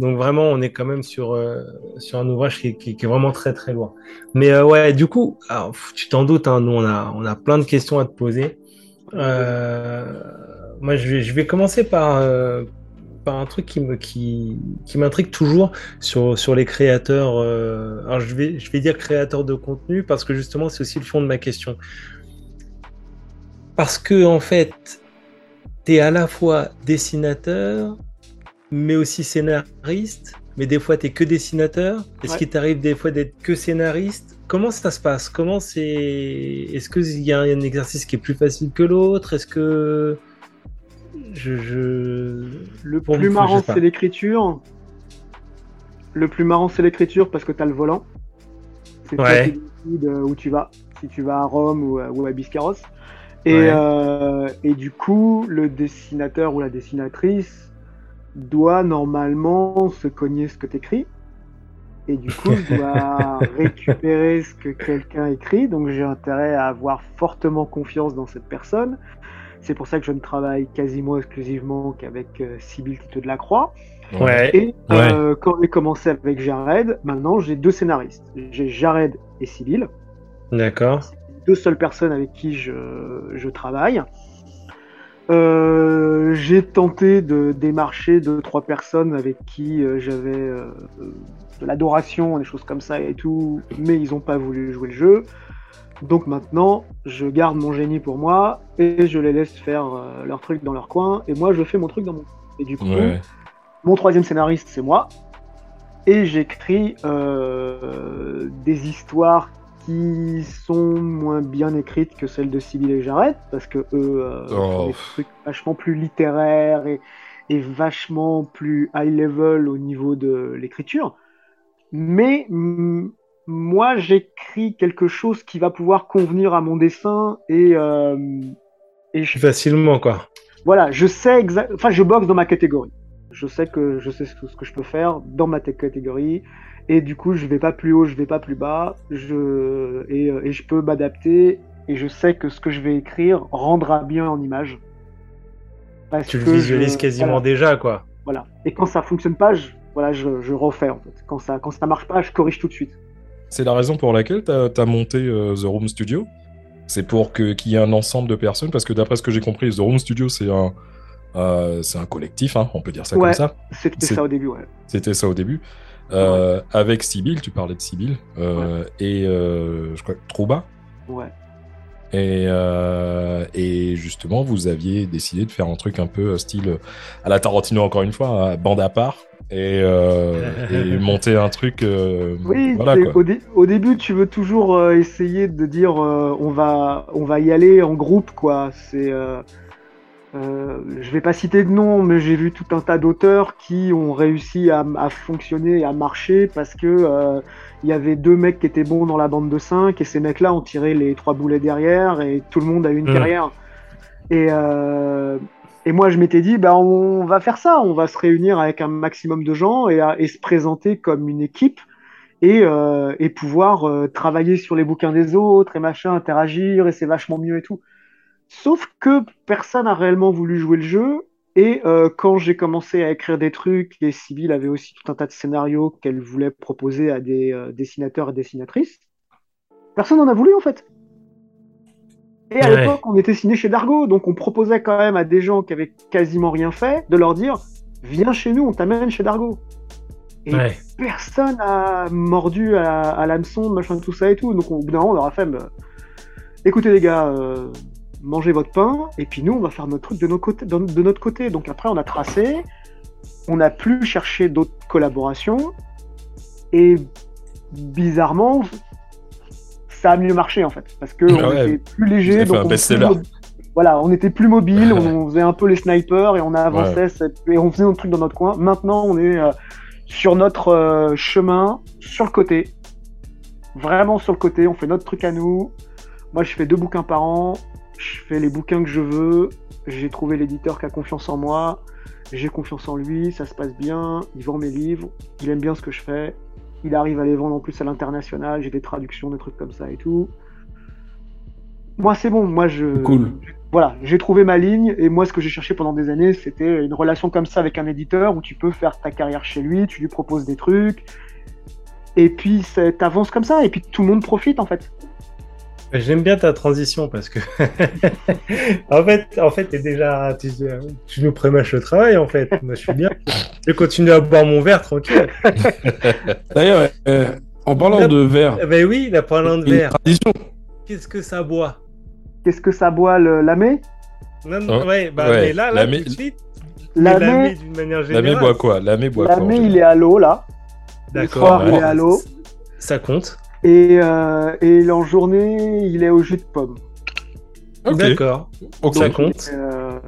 Donc vraiment, on est quand même sur, euh, sur un ouvrage qui, est vraiment très très loin. Mais euh, ouais, du coup, tu t'en doutes, hein, nous on a, on a plein de questions à te poser. Euh, moi, je vais, je vais commencer par, par un truc qui me qui, qui m'intrigue toujours sur, sur les créateurs. euh, alors je vais, je vais dire créateurs de contenu parce que justement, c'est aussi le fond de ma question. Parce que en fait, tu es à la fois dessinateur, mais aussi scénariste, mais des fois tu es que dessinateur. Est-ce Ouais. qu'il t'arrive des fois d'être que scénariste? Comment ça se passe? Comment c'est Est-ce qu'il y a un exercice qui est plus facile que l'autre? Est-ce que je, je... Le plus marrant, je c'est l'écriture. Le plus marrant, c'est l'écriture parce que tu as le volant. C'est Ouais. euh, où tu vas, si tu vas à Rome ou, à- ou à Biscarros. Et, Ouais. euh, et du coup, le dessinateur ou la dessinatrice doit normalement se cogner ce que tu écris. Et du coup, [laughs] doit récupérer ce que quelqu'un écrit. Donc j'ai intérêt à avoir fortement confiance dans cette personne. C'est pour ça que je ne travaille quasiment exclusivement qu'avec euh, Sybille Tito de la Croix. Ouais. Et euh, quand j'ai commencé avec Jared, maintenant j'ai deux scénaristes. J'ai Jared et Sybille, D'accord. deux seules personnes avec qui je, je travaille. Euh, j'ai tenté de démarcher deux, trois personnes avec qui euh, j'avais euh, de l'adoration, des choses comme ça et tout, mais ils n'ont pas voulu jouer le jeu. Donc maintenant, je garde mon génie pour moi et je les laisse faire euh, leur truc dans leur coin et moi je fais mon truc dans mon coin. Et du coup, Ouais. mon troisième scénariste, c'est moi. Et j'écris euh, des histoires qui sont moins bien écrites que celles de Sybille et Jared, parce que eux euh, Oh. font des trucs vachement plus littéraires et, et vachement plus high level au niveau de l'écriture. Mais mm, moi, j'écris quelque chose qui va pouvoir convenir à mon dessin et, euh, et je, Facilement, quoi. voilà, je sais exact, enfin, je boxe dans ma catégorie. Je sais que je sais ce que je peux faire dans ma catégorie et du coup, je vais pas plus haut, je vais pas plus bas, je et, euh, et je peux m'adapter et je sais que ce que je vais écrire rendra bien en image. Parce Tu le que visualises je- quasiment voilà. déjà, quoi. Voilà. Et quand ça fonctionne pas, je, voilà, je, je refais en fait. Quand ça, quand ça marche pas, je corrige tout de suite. C'est la raison pour laquelle tu as, monté euh, The Room Studio. C'est pour qu'il y ait un ensemble de personnes, parce que d'après ce que j'ai compris, The Room Studio, c'est un, euh, un collectif, hein, on peut dire ça Ouais. comme ça. C'était ça au début, ouais. C'était ça au début. Euh, Avec Sibyl, tu parlais de Sibyl, et je crois Trouba. Ouais. Et, euh, et justement, vous aviez décidé de faire un truc un peu style à la Tarantino, encore une fois, hein, bande à part, et, euh, et [laughs] monter un truc. euh, Oui, voilà c'est- quoi. au, dé- au début, tu veux toujours euh, essayer de dire euh, on va on va y aller en groupe, quoi. C'est euh, euh, je vais pas citer de nom, mais j'ai vu tout un tas d'auteurs qui ont réussi à, à fonctionner, à marcher parce que euh, il y avait deux mecs qui étaient bons dans la bande de 5 et ces mecs-là ont tiré les trois boulets derrière et tout le monde a eu une Mm. carrière. Et euh, et moi, je m'étais dit, bah, on va faire ça, on va se réunir avec un maximum de gens et, se présenter comme une équipe et, euh, pouvoir euh, travailler sur les bouquins des autres et machin, interagir et c'est vachement mieux et tout. Sauf que personne n'a réellement voulu jouer le jeu. Et euh, quand j'ai commencé à écrire des trucs, et Sybille avait aussi tout un tas de scénarios qu'elle voulait proposer à des dessinateurs et dessinatrices, personne n'en a voulu en fait. Et à Ouais. l'époque, on était signé chez Dargo, donc on proposait quand même à des gens qui avaient quasiment rien fait de leur dire Viens chez nous, on t'amène chez Dargo. Et Ouais. personne a mordu à, à l'hameçon, machin, tout ça et tout. Donc au bout d'un moment, on leur a fait bah, écoutez les gars, euh, mangez votre pain, et puis nous, on va faire notre truc de, nos côtés, de, de notre côté. Donc après, on a tracé, on n'a plus cherché d'autres collaborations, et bizarrement, ça a mieux marché en fait, parce que Ah on ouais. était plus léger, donc un on best-seller. plus mo- voilà, on était plus mobile, on, on faisait un peu les snipers et on avançait et on faisait notre truc dans notre coin. Maintenant, on est euh, sur notre euh, chemin, sur le côté, vraiment sur le côté. On fait notre truc à nous. Moi, je fais deux bouquins par an. Je fais les bouquins que je veux. J'ai trouvé l'éditeur qui a confiance en moi. J'ai confiance en lui. Ça se passe bien. Il vend mes livres. Il aime bien ce que je fais. Il arrive à les vendre en plus à l'international. J'ai des traductions, des trucs comme ça et tout. Moi, c'est bon. Moi, je. Cool. Voilà, j'ai trouvé ma ligne. Et moi, ce que j'ai cherché pendant des années, c'était une relation comme ça avec un éditeur où tu peux faire ta carrière chez lui. Tu lui proposes des trucs. Et puis, ça- t'avances comme ça. Et puis, tout le monde profite, en fait. J'aime bien ta transition parce que [laughs] en fait, en fait, t'es déjà, tu, tu nous prémâches le travail en fait. Moi, je suis bien. Je continue à boire mon verre tranquille. [laughs] D'ailleurs, euh, en parlant de verre, Eh Ben oui, la parlant de une verre. tradition. Qu'est-ce que ça boit? Qu'est-ce que ça boit, le lamé Non, non, Oh, ouais, bah ouais, mais là, tout de suite. Lamé, la mé d'une manière générale. mé boit quoi? La mé boit quoi lamé, il est à l'eau, là. Le D'accord. il est à l'eau. Ça compte. Et, euh, et en journée, il est au jus de pomme. Ok, D'accord. ok. Ça compte. Euh,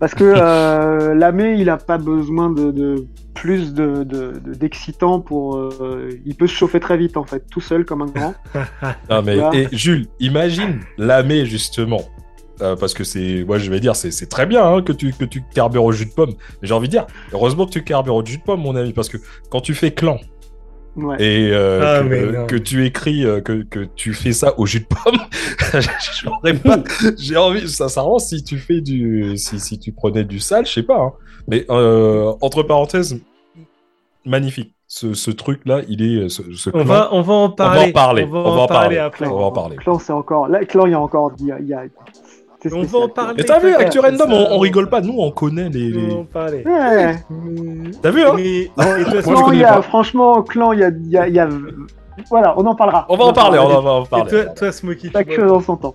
parce que euh, lamé, il a pas besoin de, de plus de, de- de- d'excitant pour. euh, il peut se chauffer très vite, en fait, tout seul comme un grand. [laughs] Non, mais Voilà. et Jules, imagine lamé justement. Euh, parce que c'est, moi je vais dire, c'est c'est très bien hein, que tu que tu carbures au jus de pomme. Mais j'ai envie de dire, heureusement que tu carbures au jus de pomme, mon ami, parce que quand tu fais clan Ouais. et euh, Ah, que, euh, que tu écris euh, que, que tu fais ça au jus de pomme, [laughs] j'aurais pas, [laughs] j'ai envie, ça, ça rend si tu fais du, si, si tu prenais du sale, je sais pas. hein. Mais euh, entre parenthèses, magnifique. Ce, ce truc là, il est, ce, ce On clan- va, on va en on va parler. en parler. On va en parler après. On va en parler. Clan, c'est encore. Là, Clan, il y a encore. Il y a, il y a- On va en parler. Mais t'as vu, t'inquiète, Actu Random, ça, on, on rigole pas, nous on connaît les. On va les- en parler. quoi. Ouais. T'as vu, hein Mais, et connais y a, franchement, Clan, il y a, il y a, y a- Voilà, on en parlera. On va en parler, on va en et parler. toi, toi, Smokey, tu Chaque chose en son temps.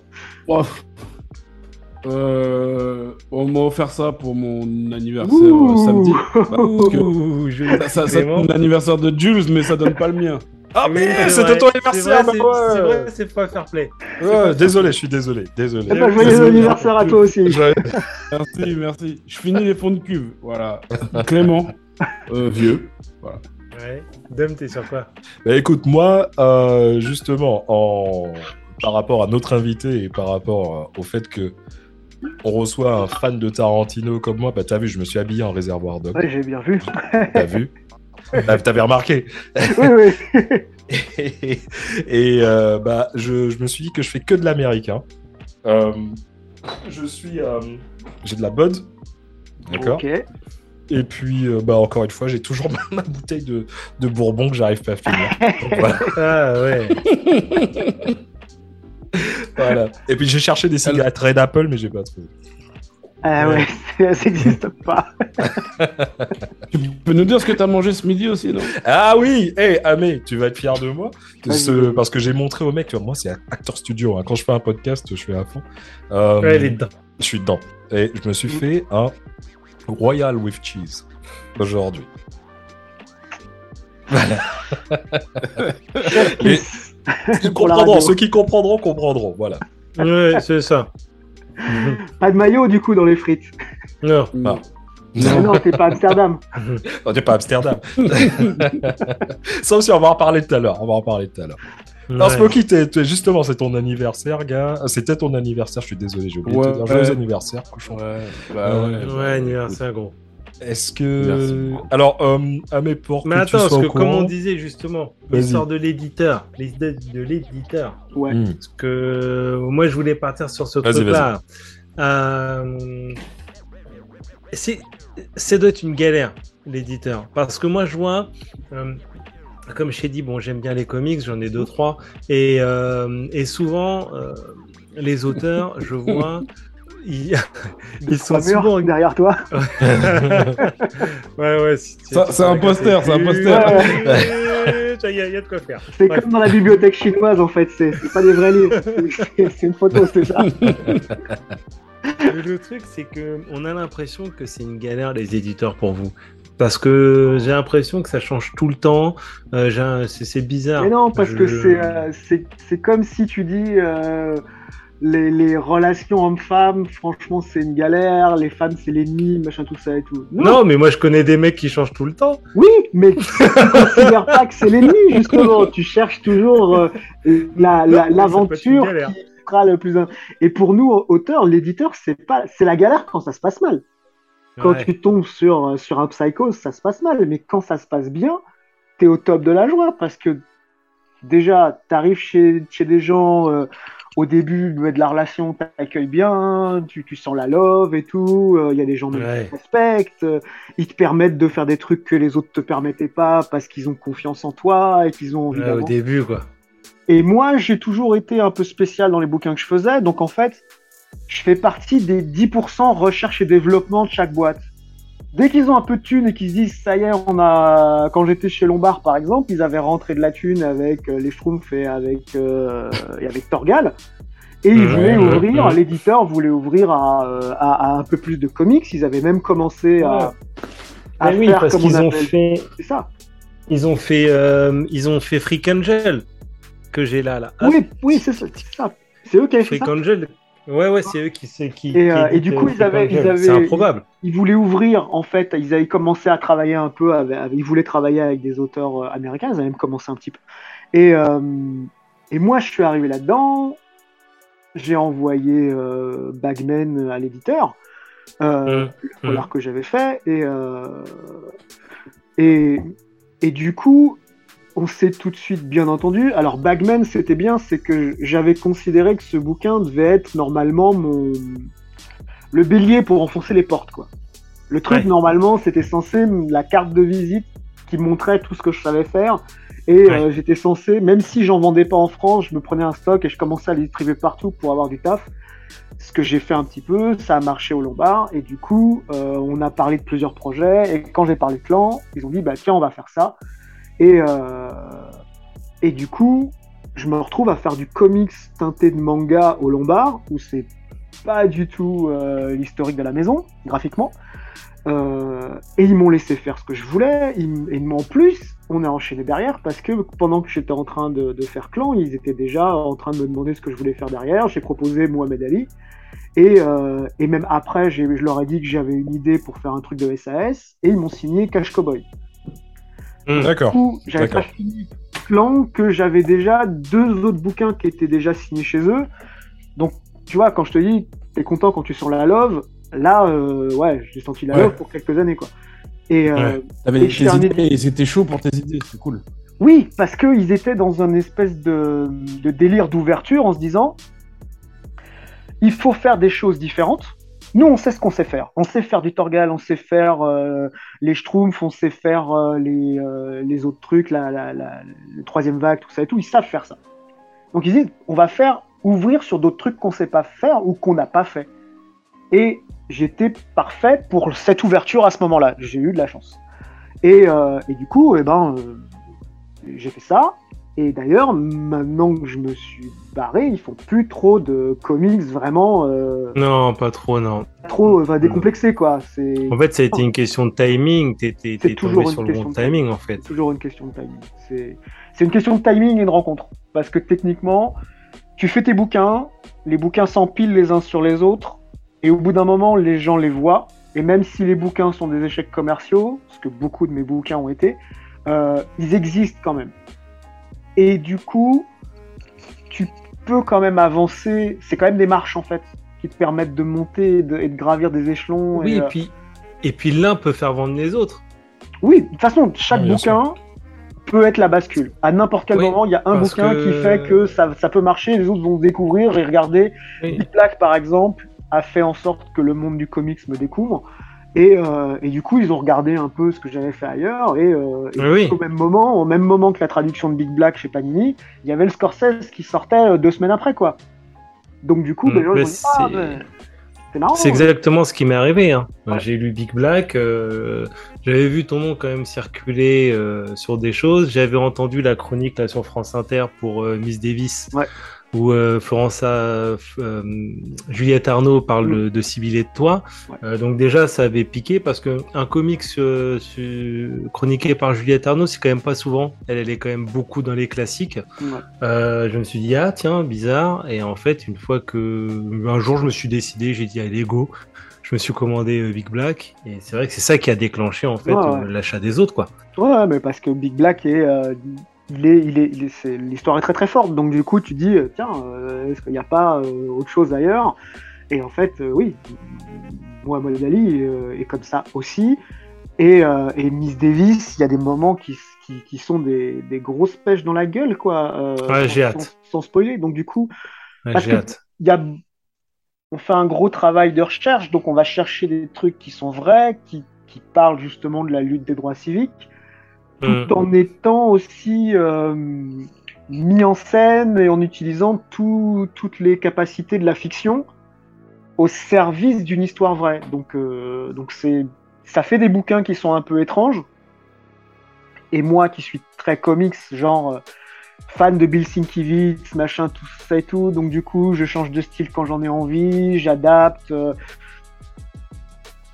Euh, on m'a offert ça pour mon anniversaire Ouh. euh, samedi. Bah, que ça, ça, donne l'anniversaire de Jules, mais ça donne pas le mien. Ah, Oui, mais c'est c'était ton c'est anniversaire, vrai, c'est- vrai, c'est pas fair play. Ouais, désolé, je suis désolé, désolé. Eh ben, joyeux anniversaire à toi aussi. [laughs] Merci, merci. Je finis les fonds de cuve. Voilà. [laughs] Clément, euh, vieux. Ouais. Dom, t'es sur quoi? Bah écoute, moi, euh, justement, en... par rapport à notre invité et par rapport euh, au fait que on reçoit un fan de Tarantino comme moi, bah t'as vu, je me suis habillé en réservoir dog. Ouais, j'ai bien vu. T'as vu? [laughs] [laughs] Bah, T'avais remarqué. oui, oui. [laughs] et et, euh, bah, je, je me suis dit que je fais que de l'américain. Euh, je suis. euh, j'ai de la Bud. D'accord. Et puis, bah, encore une fois, j'ai toujours [laughs] ma, bouteille de, de bourbon que j'arrive pas à finir. Voilà, Ah ouais. voilà. Et puis, j'ai cherché des cigarettes Red Apple, mais j'ai pas trouvé. Ah ouais, [laughs] ça n'existe pas. [laughs] Tu peux nous dire ce que t'as mangé ce midi aussi, non? Ah oui, hé, Amé, tu vas être fier de moi. Ce- parce que j'ai montré au mec, tu vois, moi, c'est acteur studio. hein. Quand je fais un podcast, je suis à fond. Euh, Ouais, elle est dedans. Je suis dedans. Et je me suis fait un Royal with Cheese aujourd'hui. Voilà. [laughs] Comprendront. Ceux qui comprendront, comprendront. Voilà. Ouais, c'est ça. [laughs] Pas de maillot du coup dans les frites. Non. Ah non, t'es pas Amsterdam. [laughs] On n'est pas Amsterdam. [laughs] Ça aussi, on va en parler tout à l'heure. On va en parler tout à l'heure. Non, t'es- t'es- justement, c'est ton anniversaire, gars. Euh, C'était ton anniversaire, je suis désolé, j'ai oublié de Ouais, te dire. Joyeux ouais. anniversaire, cochon. Ouais, Euh, ouais. Ouais, anniversaire gros. Est-ce que. Alors, euh, Amé, pour Mais que attends, parce que comme on disait justement, l'histoire de l'éditeur, l'idée de l'éditeur, Ouais. Hmm. parce que euh, moi je voulais partir sur ce truc-là. Euh, c'est, ça doit être une galère, l'éditeur, parce que moi je vois, euh, comme je t'ai dit, bon j'aime bien les comics, j'en ai deux trois, et, euh, et souvent euh, les auteurs, je vois. [laughs] Ils, [laughs] ils sont souvent derrière toi. [laughs] Ouais, ouais. si c'est un poster, c'est un poster. Il y, a- de quoi faire. C'est Ouais. comme dans la bibliothèque chinoise en fait, c'est pas des vrais livres. C'est- une photo, c'est ça. [laughs] Le truc, c'est que on a l'impression que c'est une galère les éditeurs pour vous. Parce que j'ai l'impression que ça change tout le temps. Euh, c'est bizarre. Mais non, parce que c'est euh, comme si tu dis euh, les, les relations hommes-femmes, franchement, c'est une galère, les femmes, c'est l'ennemi, machin, tout ça et tout. Non, mais moi je connais des mecs qui changent tout le temps. Oui, mais tu ne considères pas que c'est l'ennemi, justement. Tu cherches toujours euh, la- la- l'aventure qui sera le plus. Et pour nous, auteurs, l'éditeur, c'est pas, c'est la galère quand ça se passe mal. Quand Ouais. tu tombes sur, sur un psycho, ça se passe mal. Mais quand ça se passe bien, t'es au top de la joie parce que déjà, t'arrives chez, chez des gens euh, au début de la relation, t'accueilles bien, tu, tu sens la love et tout. Il y a des gens Ouais. qui te respectent. euh, ils te permettent de faire des trucs que les autres te permettaient pas parce qu'ils ont confiance en toi et qu'ils ont envie Ouais, au début, quoi. Et moi, j'ai toujours été un peu spécial dans les bouquins que je faisais. Donc, en fait, je fais partie des 10% recherche et développement de chaque boîte. Dès qu'ils ont un peu de thunes et qu'ils se disent, ça y est, on a, quand j'étais chez Lombard, par exemple, ils avaient rentré de la thune avec euh, les Schtroumpfs et avec, euh, et avec Torgal. Et ils voulaient ouais, ouvrir, ouais. l'éditeur voulait ouvrir à, euh, à, à un peu plus de comics. Ils avaient même commencé à, à oui, faire parce comme on qu'ils ont appelle- fait, C'est ça. ils ont fait, euh, ils ont fait Freak Angel que j'ai là, là. Oui, oui, c'est ça. C'est ça. C'est eux qui avaient fait Freak ça. Angel. Ouais, ouais, c'est eux qui, qui. Et, qui euh, et du coup, ils avaient- ils avaient- C'est improbable. ils voulaient ouvrir, en fait, ils avaient commencé à travailler un peu, avec, ils voulaient travailler avec des auteurs euh, américains, ils avaient même commencé un petit peu. Et, euh, et moi, je suis arrivé là-dedans, j'ai envoyé euh, Bagman à l'éditeur, Mmh, le polar que j'avais fait, et, et, et du coup, on s'est tout de suite bien entendu. Alors, Bagman, c'était bien, c'est que j'avais considéré que ce bouquin devait être normalement mon le bélier pour enfoncer les portes, quoi. Le truc, Ouais. normalement, c'était censé la carte de visite qui montrait tout ce que je savais faire. Et Ouais. euh, j'étais censé, même si j'en vendais pas en France, je me prenais un stock et je commençais à les distribuer partout pour avoir du taf. Ce que j'ai fait un petit peu, ça a marché au Lombard. Et du coup, euh, on a parlé de plusieurs projets. Et quand j'ai parlé de clan, ils ont dit, bah tiens, on va faire ça. Et, euh, et du coup, je me retrouve à faire du comics teinté de manga au Lombard, où c'est pas du tout euh, l'historique de la maison, graphiquement. Euh, et ils m'ont laissé faire ce que je voulais. Et en plus, on a enchaîné derrière parce que pendant que j'étais en train de, faire clan, ils étaient déjà en train de me demander ce que je voulais faire derrière. J'ai proposé Mohamed Ali. Et, euh, même après, je leur ai dit que j'avais une idée pour faire un truc de SAS. Et ils m'ont signé Cash Cowboy. Du D'accord. coup, j'avais pas fini Clan que j'avais déjà deux autres bouquins qui étaient déjà signés chez eux. Donc, tu vois, quand je te dis, t'es content quand tu sens la love, là, euh, ouais, j'ai senti la Ouais. love pour quelques années, quoi. Et euh, Ouais. T'avais un idées et c'était chaud pour tes idées, c'est cool. oui, parce qu'ils étaient dans un espèce de, de délire d'ouverture en se disant, il faut faire des choses différentes. Nous, on sait ce qu'on sait faire. On sait faire du Torgal, on sait faire euh, les Schtroumpfs, on sait faire euh, les, euh, les autres trucs, la, troisième vague, tout ça et tout. Ils savent faire ça. Donc ils disent, on va faire ouvrir sur d'autres trucs qu'on sait pas faire ou qu'on n'a pas fait. Et j'étais parfait pour cette ouverture à ce moment-là. J'ai eu de la chance. Et, et du coup, eh ben, j'ai fait ça. Et d'ailleurs, maintenant que je me suis barré, ils font plus trop de comics vraiment euh, Non, pas trop, non. trop enfin, décomplexés, quoi. C'est En fait, ça a été une question de timing. T'es C'est tombé sur le bon timing, en fait. toujours une question de timing. C'est c'est une question de timing et de rencontre. Parce que techniquement, tu fais tes bouquins, les bouquins s'empilent les uns sur les autres, et au bout d'un moment, les gens les voient. Et même si les bouquins sont des échecs commerciaux, ce que beaucoup de mes bouquins ont été, euh, ils existent quand même. Et du coup, tu peux quand même avancer. C'est quand même des marches en fait qui te permettent de monter et de, et de gravir des échelons. Oui, et, et euh, puis, et puis l'un peut faire vendre les autres. Oui, de toute façon, chaque Oui, bouquin peut être la bascule. À n'importe quel Oui, moment, il y a un bouquin que- qui fait que ça, ça peut marcher, les autres vont découvrir et regarder. Oui. Big Black, par exemple, a fait en sorte que le monde du comics me découvre. Et, euh, et du coup, ils ont regardé un peu ce que j'avais fait ailleurs. Et, euh, et Oui. au même moment, au même moment que la traduction de Big Black chez Panini, il y avait le Scorsese qui sortait euh, deux semaines après, quoi. Donc du coup, Mm, les gens ah, c'est- c'est. C'est exactement ce qui m'est arrivé. Hein. Ouais. J'ai lu Big Black, euh, j'avais vu ton nom quand même circuler euh, sur des choses. J'avais entendu la chronique là sur France Inter pour euh, Miss Davis, Ouais. Où euh, Florence, euh, euh, Juliette Arnaud parle Mm. de, de Sibylle et de toi. Ouais. Euh, donc déjà, ça avait piqué parce que un comics chroniqué par Juliette Arnaud, c'est quand même pas souvent. Elle, elle est quand même beaucoup dans les classiques. Ouais. Je me suis dit ah tiens bizarre et en fait une fois que un jour je me suis décidé j'ai dit allez go je me suis commandé Big Black et c'est vrai que c'est ça qui a déclenché en fait Ouais, l'achat des autres quoi Ouais, mais parce que Big Black est, il est, il est, il est- c'est- l'histoire est très très forte. Donc du coup, tu dis, euh, tiens, euh, est-ce qu'il n'y a pas euh, autre chose ailleurs? Et en fait, euh, oui, Mohamed Ali euh, est comme ça aussi. Et, et Miss Davis, il y a des moments qui, qui, qui sont des, des grosses pêches dans la gueule, quoi. Ouais, j'ai hâte. Sans, sans spoiler. Donc du coup, Ouais, Parce que- hâte il y a, on fait un gros travail de recherche, donc on va chercher des trucs qui sont vrais, qui, qui parlent justement de la lutte des droits civiques tout Mm. en étant aussi euh, mis en scène et en utilisant tout- toutes les capacités de la fiction au service d'une histoire vraie. Donc, euh, donc ça fait des bouquins qui sont un peu étranges. Et moi, qui suis très comics, genre euh, fan de Bill Sienkiewicz, machin, tout ça et tout, donc du coup, je change de style quand j'en ai envie, j'adapte. euh,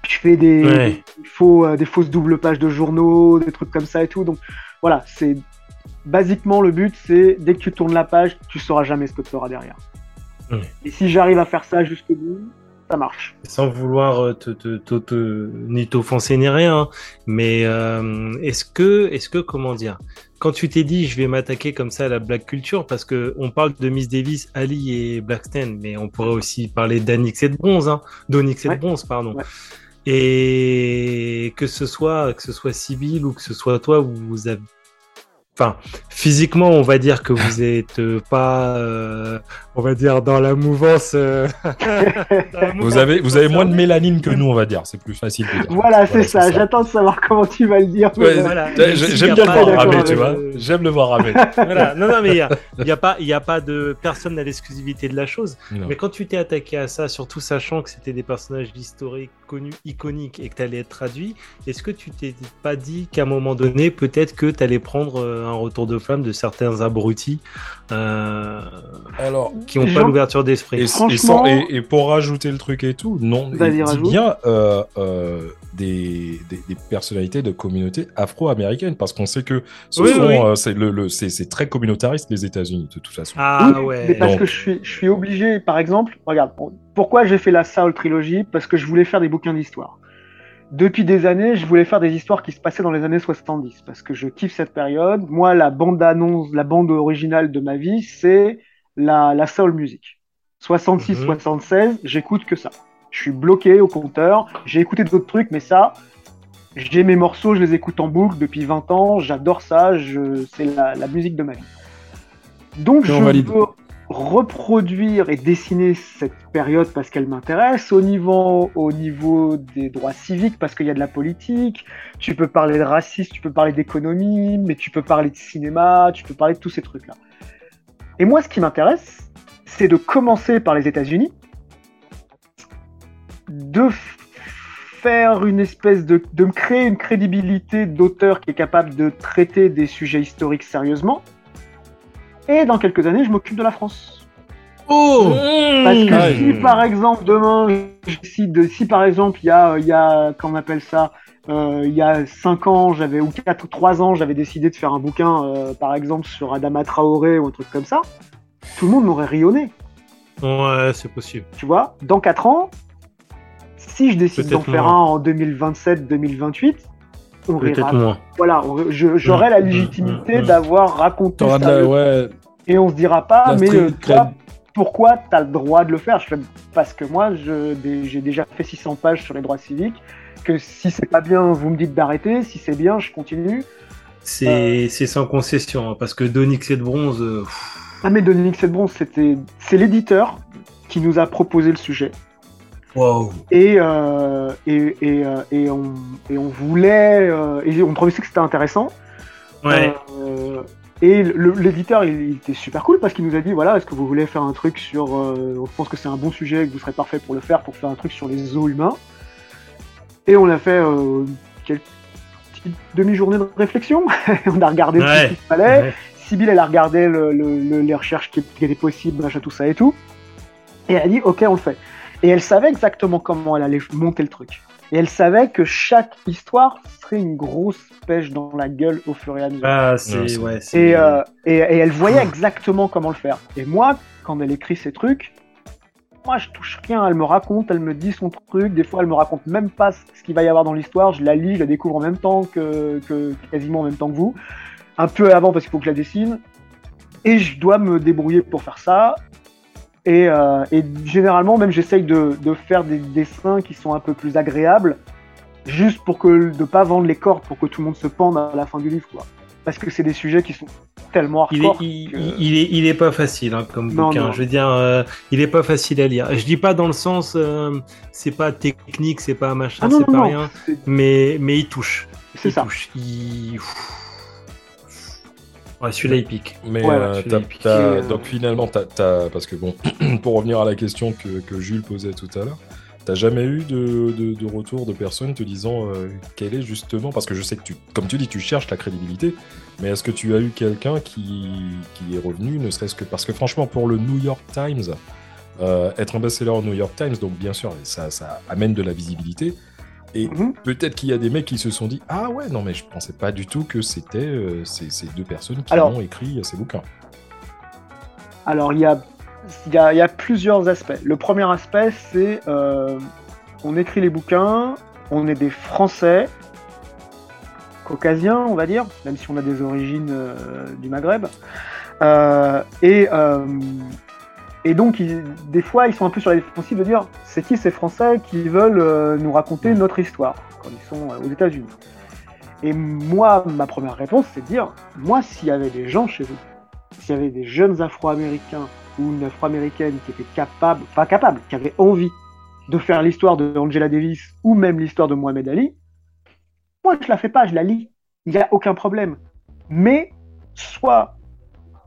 je fais des, Ouais. des faux, euh, des fausses doubles pages de journaux, des trucs comme ça et tout. Donc voilà, c'est basiquement le but, c'est dès que tu tournes la page, tu sauras jamais ce que tu auras derrière. Et si j'arrive à faire ça jusqu'au bout, ça marche. sans vouloir euh, te, te, te- te- ni t'offenser ni rien hein, mais euh, est-ce que est-ce que comment dire quand tu t'es dit je vais m'attaquer comme ça à la black culture parce que on parle de Miss Davis, Ali et Blackstein mais on pourrait aussi parler d'Anix et de Bronze hein, d'Onyx et Ouais. de Bronze pardon Ouais. Et que ce soit que ce soit Sibyl ou que ce soit toi vous, vous avez Enfin, physiquement, on va dire que vous êtes euh, pas, euh, on va dire, dans la mouvance. euh, [laughs] dans la Vous avez, vous avez moins de mélanine que nous, on va dire. C'est plus facile de dire. Voilà, c'est ça. J'attends de savoir comment tu vas le dire. Ouais, Voilà. J'aime bien le voir ramer, tu vois. J'aime le voir ramer. [laughs] voilà. Non, non, mais il n'y a, il y a, pas- il y a pas de personne n'a l'exclusivité de la chose. Non. Mais quand tu t'es attaqué à ça, surtout sachant que c'était des personnages historiques connus, iconiques et que tu allais être traduit, est-ce que tu t'es pas dit qu'à un moment donné, peut-être que tu allais prendre euh, un retour de flamme de certains abrutis euh, Alors, qui n'ont pas l'ouverture d'esprit et Franchement- et- et pour rajouter le truc et tout, non, il rajoute. bien euh, euh, des, des, des personnalités de communautés afro-américaines, parce qu'on sait que ce Oui, sont, oui. euh, c'est le, le- c'est- c'est très communautariste les États-Unis de toute façon. Ah Oui, ouais. Mais parce Donc- que je suis, je suis obligé, par exemple, regarde, pourquoi j'ai fait la Saul trilogie Parce que je voulais faire des bouquins d'histoire. Depuis des années, je voulais faire des histoires qui se passaient dans les années 70 parce que je kiffe cette période. Moi, la bande annonce, la bande originale de ma vie, c'est la, la soul music. 66, Mhm. 76, j'écoute que ça. Je suis bloqué au compteur. J'ai écouté d'autres trucs, mais ça, j'ai mes morceaux, je les écoute en boucle depuis 20 ans. J'adore ça. Je, c'est la, la musique de ma vie. Donc, je veux reproduire et dessiner cette période parce qu'elle m'intéresse au niveau, au niveau des droits civiques parce qu'il y a de la politique. Tu peux parler de racisme, tu peux parler d'économie, mais tu peux parler de cinéma, tu peux parler de tous ces trucs-là. Et moi, ce qui m'intéresse, c'est de commencer par les États-Unis, de faire une espèce de, de me créer une crédibilité d'auteur qui est capable de traiter des sujets historiques sérieusement. Et dans quelques années, je m'occupe de la France. Oh Parce que Ah, si Mmh. par exemple demain, je décide de, si par exemple il y a, il y a, comment on appelle ça, euh, il y a 5 ans, j'avais ou 4 ou 3 ans, j'avais décidé de faire un bouquin, euh, par exemple sur Adama Traoré ou un truc comme ça, tout le monde m'aurait rionné. Ouais, c'est possible. Tu vois, dans 4 ans, si je décide d'en faire un en 2027-2028, on Peut-être rira. moins. Voilà, j'aurai Mmh, la mmh, légitimité mmh, mmh. d'avoir raconté de ça. la, ouais, Et on se dira pas, mais street euh, toi, pourquoi tu as le droit de le faire? Je fais, Parce que moi, j'ai déjà fait 600 pages sur les droits civiques, que si c'est pas bien, vous me dites d'arrêter, si c'est bien, je continue. C'est c'est sans concession, hein, parce que d'Onyx et de bronze, euh, Ah mais Dominique Sedbron, c'était, c'est l'éditeur qui nous a proposé le sujet. Wow. Et, euh, et, et, euh, et, on, et on voulait, euh, et on trouvait que c'était intéressant. Ouais. Euh, et le- l'éditeur, il, il était super cool parce qu'il nous a dit voilà, est-ce que vous voulez faire un truc sur. euh, on pense que c'est un bon sujet, que vous serez parfait pour le faire, pour faire un truc sur les os humains. Et on a fait euh, quelques petites demi-journées de réflexion. [laughs] on a regardé tout ce qu'il fallait. Ouais. Sibyl, elle a regardé le- le- le- les recherches qui, qui étaient possibles, machin, tout ça et tout. Et elle a dit, ok, on le fait. Et elle savait exactement comment elle allait monter le truc. Et elle savait que chaque histoire serait une grosse pêche dans la gueule au fur et à mesure. Ah, c'est c'est- ouais. c'est- Et, euh, et, et elle voyait exactement comment le faire. Et moi, quand elle écrit ces trucs, moi je touche rien. Elle me raconte, elle me dit son truc. Des fois, elle me raconte même pas ce qu'il va y avoir dans l'histoire. Je la lis, je la découvre en même temps que, que quasiment en même temps que vous. Un peu avant parce qu'il faut que je la dessine. Et je dois me débrouiller pour faire ça. Et, euh, et généralement, même j'essaye de, de faire des dessins qui sont un peu plus agréables, juste pour que de pas vendre les cordes, pour que tout le monde se pende à la fin du livre, quoi. Parce que c'est des sujets qui sont tellement Il est, hardcore. il, que- il- il est, il est pas facile hein, comme Non, bouquin. non. Je veux dire, euh, il est pas facile à lire. Je dis pas dans le sens, euh, c'est pas technique, c'est pas machin, Ah c'est pas non, rien, mais mais il touche. c'est il ça. touche. Il... Ouais, celui-là il pique. Mais Ouais, euh, euh. donc finalement, parce que bon, [clears throat] pour revenir à la question que, que Jules posait tout à l'heure, t'as jamais eu de, de- de retour de personnes te disant euh, quel est justement, parce que je sais que tu, comme tu dis, tu cherches la crédibilité, mais est-ce que tu as eu quelqu'un qui, qui est revenu, ne serait-ce que parce que franchement, pour le New York Times, euh, être un best-seller au New York Times, donc bien sûr, ça, ça amène de la visibilité. Et Mhm. peut-être qu'il y a des mecs qui se sont dit Ah ouais, non, mais je pensais pas du tout que c'était euh, ces, ces deux personnes qui Alors- ont écrit ces bouquins. Alors, il y a, il y, a, il y a plusieurs aspects. Le premier aspect, c'est euh, on écrit les bouquins, on est des Français, caucasiens, on va dire, même si on a des origines euh, du Maghreb. Et, euh, et donc, ils- des fois, ils sont un peu sur la défensive de dire c'est qui ces Français qui veulent euh, nous raconter notre histoire quand ils sont euh, aux États-Unis. Et moi, ma première réponse, c'est de dire moi, s'il y avait des gens chez vous s'il y avait des jeunes Afro-Américains ou une Afro-Américaine qui étaient capables, pas capables, qui avaient envie de faire l'histoire de Angela Davis ou même l'histoire de Mohamed Ali, moi je la fais pas, je la lis. Il n'y a aucun problème. Mais soit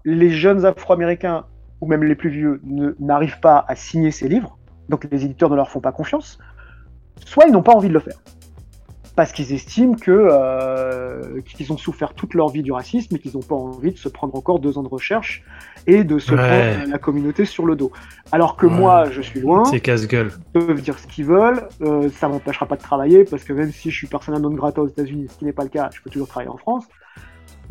les jeunes Afro-Américains ou même les plus vieux n'arrivent pas à signer ces livres, donc les éditeurs ne leur font pas confiance, soit ils n'ont pas envie de le faire parce qu'ils estiment que euh, qu'ils ont souffert toute leur vie du racisme et qu'ils n'ont pas envie de se prendre encore deux ans de recherche et de se Ouais. prendre la communauté sur le dos. Alors que Ouais. moi, je suis loin, C'est casse-gueule. ils peuvent dire ce qu'ils veulent, euh, ça m'empêchera pas de travailler parce que même si je suis persona non grata aux États-Unis, ce qui n'est pas le cas, je peux toujours travailler en France.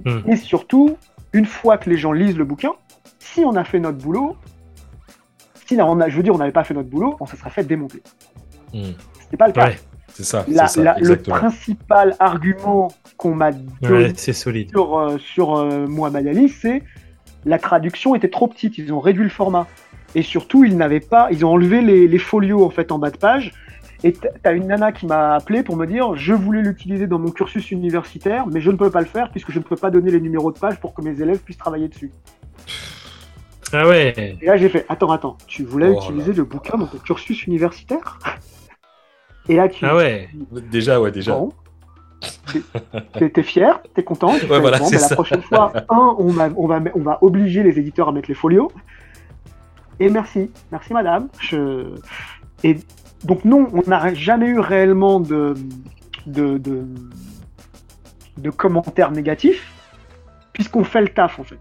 Hmm. Et surtout, une fois que les gens lisent le bouquin, si on a fait notre boulot, si on a, je veux dire, on n'avait pas fait notre boulot, on se serait fait démonter. Ce n'est pas le cas. Ouais. C'est ça. La- c'est ça, la- le principal argument qu'on m'a donné Ouais, c'est solide. sur, euh, sur euh, c'est la traduction était trop petite, ils ont réduit le format. Et surtout, ils n'avaient pas, ils ont enlevé les, les folios en fait en bas de page. Et t'as une nana qui m'a appelé pour me dire, je voulais l'utiliser dans mon cursus universitaire, mais je ne peux pas le faire puisque je ne peux pas donner les numéros de page pour que mes élèves puissent travailler dessus. Ah ouais. Et là, j'ai fait, attends, attends, tu voulais Oh utiliser le bouquin dans ton cursus universitaire [laughs] Et là, tu Ah ouais. Déjà, ouais, déjà. Bon. T'es- fier, t'es content. tu fais, voilà, bon, ben, la prochaine fois, [laughs] un, on va, on, va, on va obliger les éditeurs à mettre les folios. Et merci, merci madame. Je... Et donc non, on n'a jamais eu réellement de, de, de, de commentaires négatifs, puisqu'on fait le taf en fait.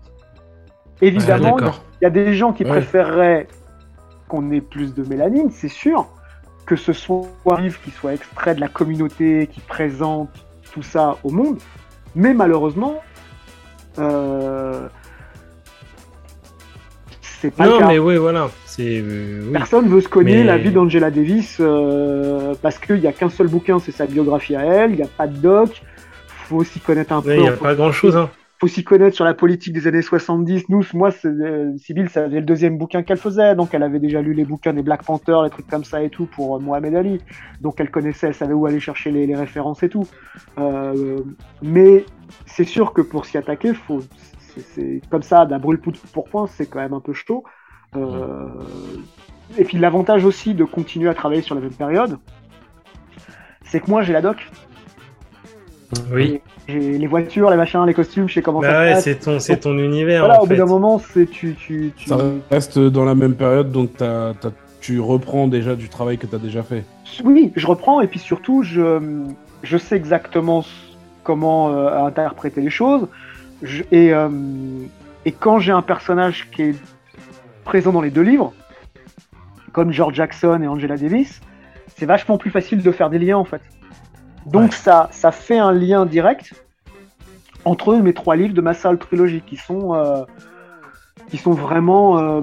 Évidemment, Ah, il y a des gens qui Ouais. préféreraient qu'on ait plus de mélanine, c'est sûr. Que ce soit un livre qui soit extrait de la communauté, qui présente tout ça au monde. Mais malheureusement, euh, c'est pas le Non, cas. mais oui, voilà. C'est. euh, oui. Personne veut se Mais- la vie d'Angela Davis euh, parce qu'il n'y a qu'un seul bouquin, c'est sa biographie à elle, il n'y a pas de doc, faut s'y connaître un Ouais, peu. Il n'y a pas grand chose. Hein. Faut s'y connaître sur la politique des années 70. Nous, moi, euh, Sibyl, le deuxième bouquin qu'elle faisait, donc elle avait déjà lu les bouquins des Black Panthers, les trucs comme ça et tout pour euh, Mohamed Ali. Donc elle connaissait, elle savait où aller chercher les, références et tout. Euh, mais c'est sûr que pour s'y attaquer, faut, c'est, c'est comme ça, d'un brûle pour point, c'est quand même un peu chaud. Euh, Et puis l'avantage aussi de continuer à travailler sur la même période, c'est que moi j'ai la doc, Oui. les voitures, les machins, les costumes, je sais comment ça Bah se ouais, passe. c'est ton, c'est ton univers. Voilà, en au bout d'un moment, c'est tu, tu, tu... Ça reste dans la même période, donc tu reprends déjà du travail que tu as déjà fait. Oui, je reprends et puis surtout, je, je sais exactement comment euh, interpréter les choses. Je- et, euh, et quand j'ai un personnage qui est présent dans les deux livres, comme George Jackson et Angela Davis, c'est vachement plus facile de faire des liens en fait. Donc ça, ça fait un lien direct entre mes trois livres de ma salle trilogie qui sont, euh, qui sont vraiment euh,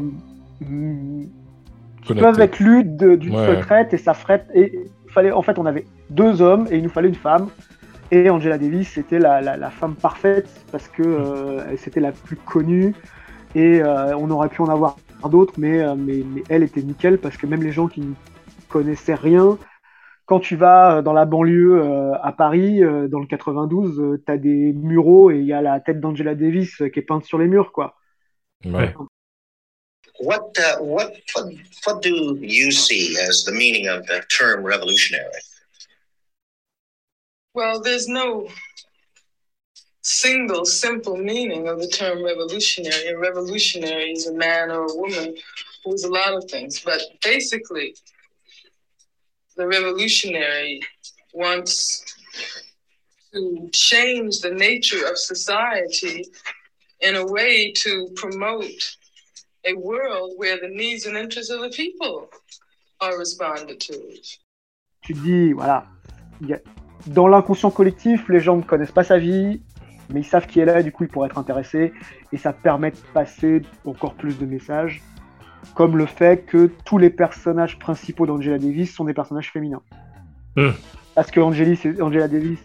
qui peuvent être lus d'une Ouais. seule traite et ça ferait et fallait en fait on avait deux hommes et il nous fallait une femme. Et Angela Davis c'était la, la, la femme parfaite parce que euh, c'était la plus connue. Et euh, on aurait pu en avoir d'autres mais, euh, mais mais elle était nickel parce que même les gens qui ne connaissaient rien quand tu vas euh, dans la banlieue euh, à Paris, euh, dans le 92, tu as des muraux et il y a la tête d'Angela Davis euh, qui est peinte sur les murs, quoi. Ouais. What, uh, what, what, what do you see as the meaning of the term revolutionary? Well, there's no single simple meaning of the term revolutionary. A revolutionary is a man or a woman who is a lot of things, but basically, the revolutionary wants to change the nature of society in a way to promote a world where the needs and interests of the people are responded to. Tu dis, voilà, dans l'inconscient collectif, les gens ne connaissent pas sa vie, mais ils savent qui elle est, du coup ils pourraient être intéressés, et ça permet de passer encore plus de messages, comme le fait que tous les personnages principaux d'Angela Davis sont des personnages féminins. Hmm. Parce que Angela Davis,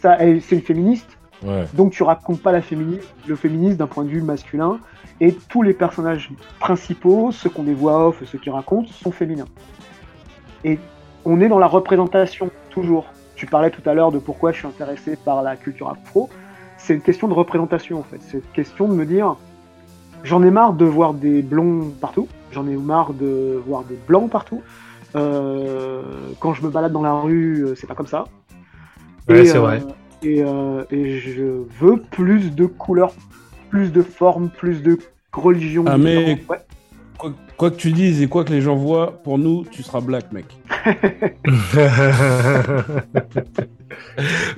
c'est une féministe, Ouais. donc tu racontes pas la fémini- le féminisme d'un point de vue masculin, et tous les personnages principaux, ceux qu'on des voix off, ceux qui racontent, sont féminins. Et on est dans la représentation, toujours. Tu parlais tout à l'heure de pourquoi je suis intéressé par la culture afro. C'est une question de représentation, en fait. C'est une question de me dire, j'en ai marre de voir des blonds partout, j'en ai marre de voir des blancs partout. Euh, quand je me balade dans la rue, euh, c'est pas comme ça. Ouais, Et, c'est euh, vrai. Et, euh, et je veux plus de couleurs, plus de formes, plus de religions. Ah, mais- différentes. Ouais. Quoi, quoi que tu dises et quoi que les gens voient, pour nous, tu seras black, mec. [laughs]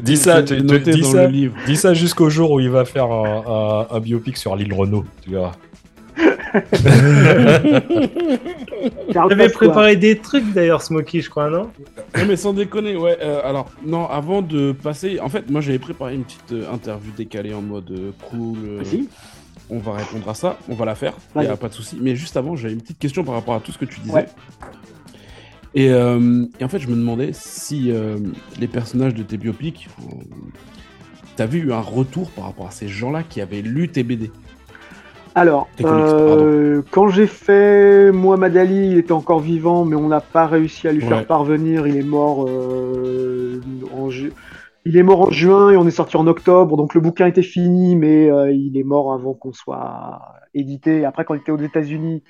Dis ça, tu, tu- dis dans ça, le livre. dis ça jusqu'au jour où il va faire un, un- un biopic sur l'île Renault, tu verras. J'avais [laughs] préparé des trucs d'ailleurs, Smokey, je crois, non? Non mais sans déconner, ouais. euh, alors non, avant de passer, en fait, moi j'avais préparé une petite euh, interview décalée en mode euh, cool. euh, on va répondre à ça, on va la faire, il Vas-y. y a pas de souci. Mais juste avant, j'avais une petite question par rapport à tout ce que tu disais. Ouais. Et, euh, et en fait, je me demandais si euh, les personnages de tes biopics, euh, t'avais eu un retour par rapport à ces gens-là qui avaient lu tes BD. Alors, euh, quand j'ai fait Mohamed Ali, il était encore vivant, mais on n'a pas réussi à lui Ouais. faire parvenir. Il est mort euh, en ju- il est mort en juin et on est sorti en octobre, donc le bouquin était fini, mais euh, il est mort avant qu'on soit édité. Après, quand il était aux États-Unis,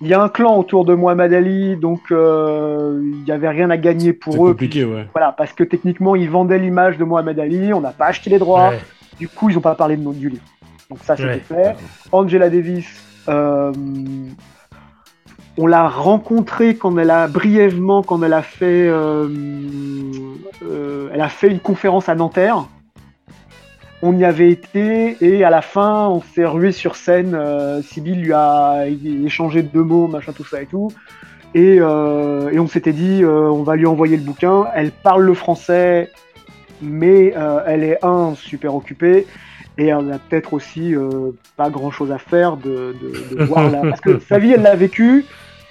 il y a un clan autour de Mohamed Ali, donc euh, il n'y avait rien à gagner pour eux. compliqué, ouais. Voilà, parce que techniquement, ils vendaient l'image de Mohamed Ali, on n'a pas acheté les droits, Ouais. du coup, ils n'ont pas parlé de nom du livre. Donc ça, c'était Ouais. fait. Angela Davis, euh, on l'a rencontrée quand elle a brièvement, quand elle a fait, euh, elle a fait une conférence à Nanterre. On y avait été et à la fin, on s'est rué sur scène. Euh, Sybille lui a échangé deux mots, machin, tout ça et tout. Et, euh, et on s'était dit, euh, on va lui envoyer le bouquin. Elle parle le français, mais euh, elle est un super occupée et elle a peut-être aussi euh, pas grand chose à faire de, de, de [laughs] voir là. Parce que sa vie, elle l'a vécu.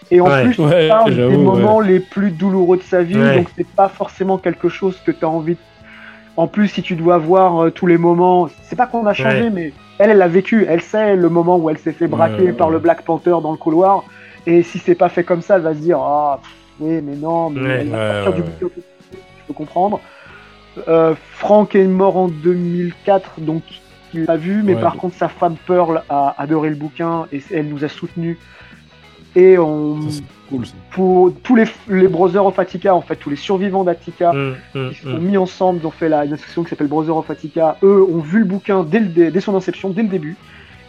Et en Ouais. plus, elle Ouais, parle des moments les plus douloureux de sa vie. Ouais. Donc, c'est pas forcément quelque chose que tu as envie de... En plus, si tu dois voir euh, tous les moments, c'est pas qu'on a changé, Ouais. mais elle, elle l'a vécu. Elle sait le moment où elle s'est fait braquer Ouais, par le Black Panther dans le couloir. Et si c'est pas fait comme ça, elle va se dire Ah, oui, mais non, mais elle va sortir du bouquin. Je peux comprendre. Euh, Frank est mort en 2004, donc il l'a vu, mais par contre, sa femme Pearl a adoré le bouquin et elle nous a soutenus. Et on, Ça, c'est cool, ça. pour tous les, les Brothers of Attica, en fait, tous les survivants d'Attica, Mm, mm, qui se sont mm. mis ensemble, ils ont fait la, une association qui s'appelle Brothers of Attica. Eux ont vu le bouquin dès, le dès son inception, dès le début.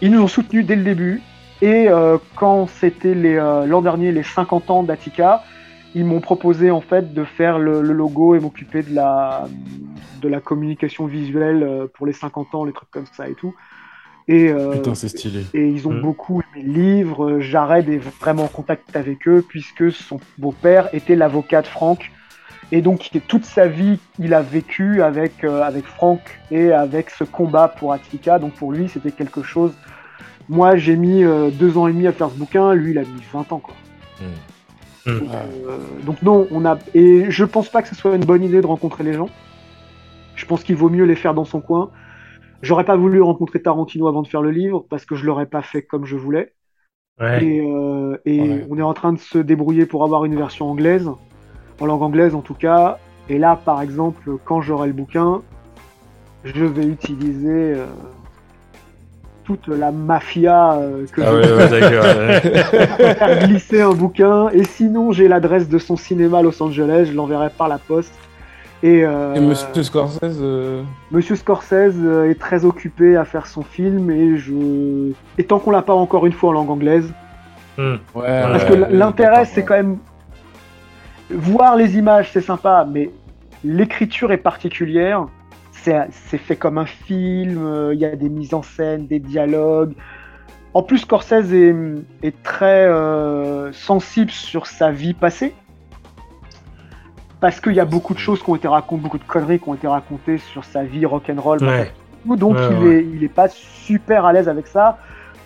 Ils nous ont soutenus dès le début. Et euh, quand c'était les, euh, l'an dernier les 50 ans d'Attica, ils m'ont proposé en fait de faire le, le logo et m'occuper de la, de la communication visuelle euh, pour les 50 ans, les trucs comme ça et tout. Et, euh, Putain, c'est stylé. et ils ont Mhm. beaucoup aimé le livre. Jared est vraiment en contact avec eux puisque son beau-père était l'avocat de Franck. Et donc toute sa vie, il a vécu avec, euh, avec Franck et avec ce combat pour Attica. Donc pour lui, c'était quelque chose. Moi, j'ai mis euh, deux ans et demi à faire ce bouquin. Lui, il a mis 20 ans. Quoi. Mm. Donc, euh, donc non, on a. Et je pense pas que ce soit une bonne idée de rencontrer les gens. Je pense qu'il vaut mieux les faire dans son coin. J'aurais pas voulu rencontrer Tarantino avant de faire le livre parce que je l'aurais pas fait comme je voulais. Ouais. Et, euh, et Ouais. on est en train de se débrouiller pour avoir une version anglaise, en langue anglaise en tout cas. Et là, par exemple, quand j'aurai le bouquin, je vais utiliser euh, toute la mafia euh, que Ah je ouais, ouais, [laughs] faire glisser un bouquin. Et sinon, j'ai l'adresse de son cinéma à Los Angeles, je l'enverrai par la poste. Et, euh, Et Monsieur Scorsese, euh, Monsieur Scorsese euh, est très occupé à faire son film et je et tant qu'on l'a pas encore une fois en langue anglaise, Mm. ouais. Parce ouais, que ouais, l'intérêt, c'est quand même. Voir les images, c'est sympa, mais l'écriture est particulière. C'est c'est fait comme un film, il y a des mises en scène, des dialogues. En plus, Scorsese est, est très euh, sensible sur sa vie passée. Parce qu'il y a beaucoup de choses qui ont été racontées, beaucoup de conneries qui ont été racontées sur sa vie rock'n'roll. Ouais. Donc Ouais, il. Est, il est pas super à l'aise avec ça.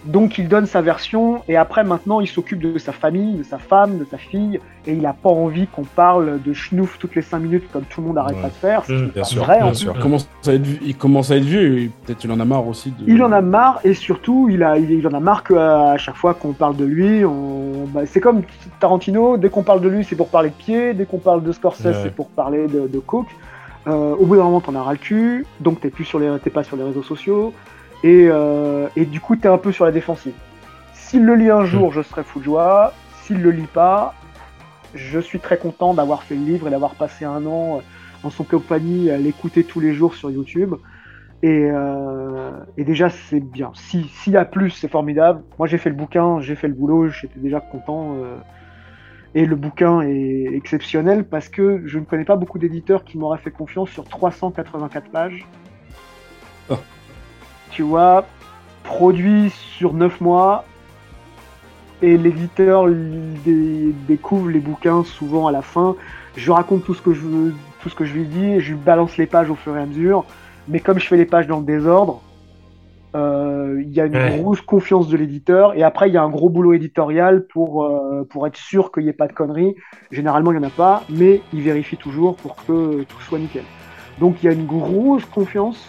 Donc il donne sa version et après maintenant il s'occupe de sa famille, de sa femme, de sa fille et il a pas envie qu'on parle de schnouf toutes les 5 minutes comme tout le monde arrête Ouais. pas de faire. C'est Mmh, pas bien sûr, vrai, bien en sûr. Il commence à être, vu- il commence à être vieux, et peut-être il en a marre aussi de. Il en a marre et surtout il, a, il, il en a marre qu'à chaque fois qu'on parle de lui, on... bah, c'est comme Tarantino, dès qu'on parle de lui c'est pour parler de pied, dès qu'on parle de Scorsese Ouais. c'est pour parler de, de coke. Euh, au bout d'un moment t'en as ras le cul, donc t'es plus sur les, t'es pas sur les réseaux sociaux et, euh, et du coup t'es un peu sur la défensive. S'il le lit un jour, je serai fou de joie. S'il le lit pas, je suis très content d'avoir fait le livre et d'avoir passé un an en son compagnie à l'écouter tous les jours sur YouTube. Et, euh, et déjà, c'est bien. Si- S'il y a plus, c'est formidable. Moi, j'ai fait le bouquin, j'ai fait le boulot, j'étais déjà content. euh, et le bouquin est exceptionnel parce que je ne connais pas beaucoup d'éditeurs qui m'auraient fait confiance sur 384 pages. Tu vois, produit sur 9 mois. Et l'éditeur dé- découvre les bouquins souvent à la fin. Je raconte tout ce que je veux, tout ce que je lui dis, et je lui balance les pages au fur et à mesure. Mais comme je fais les pages dans le désordre, Euh, Il y a une Ouais. grosse confiance de l'éditeur. Et après, il y a un gros boulot éditorial pour, euh, pour être sûr qu'il n'y ait pas de conneries. Généralement, il n'y en a pas, mais il vérifie toujours pour que tout soit nickel. Donc, il y a une grosse confiance.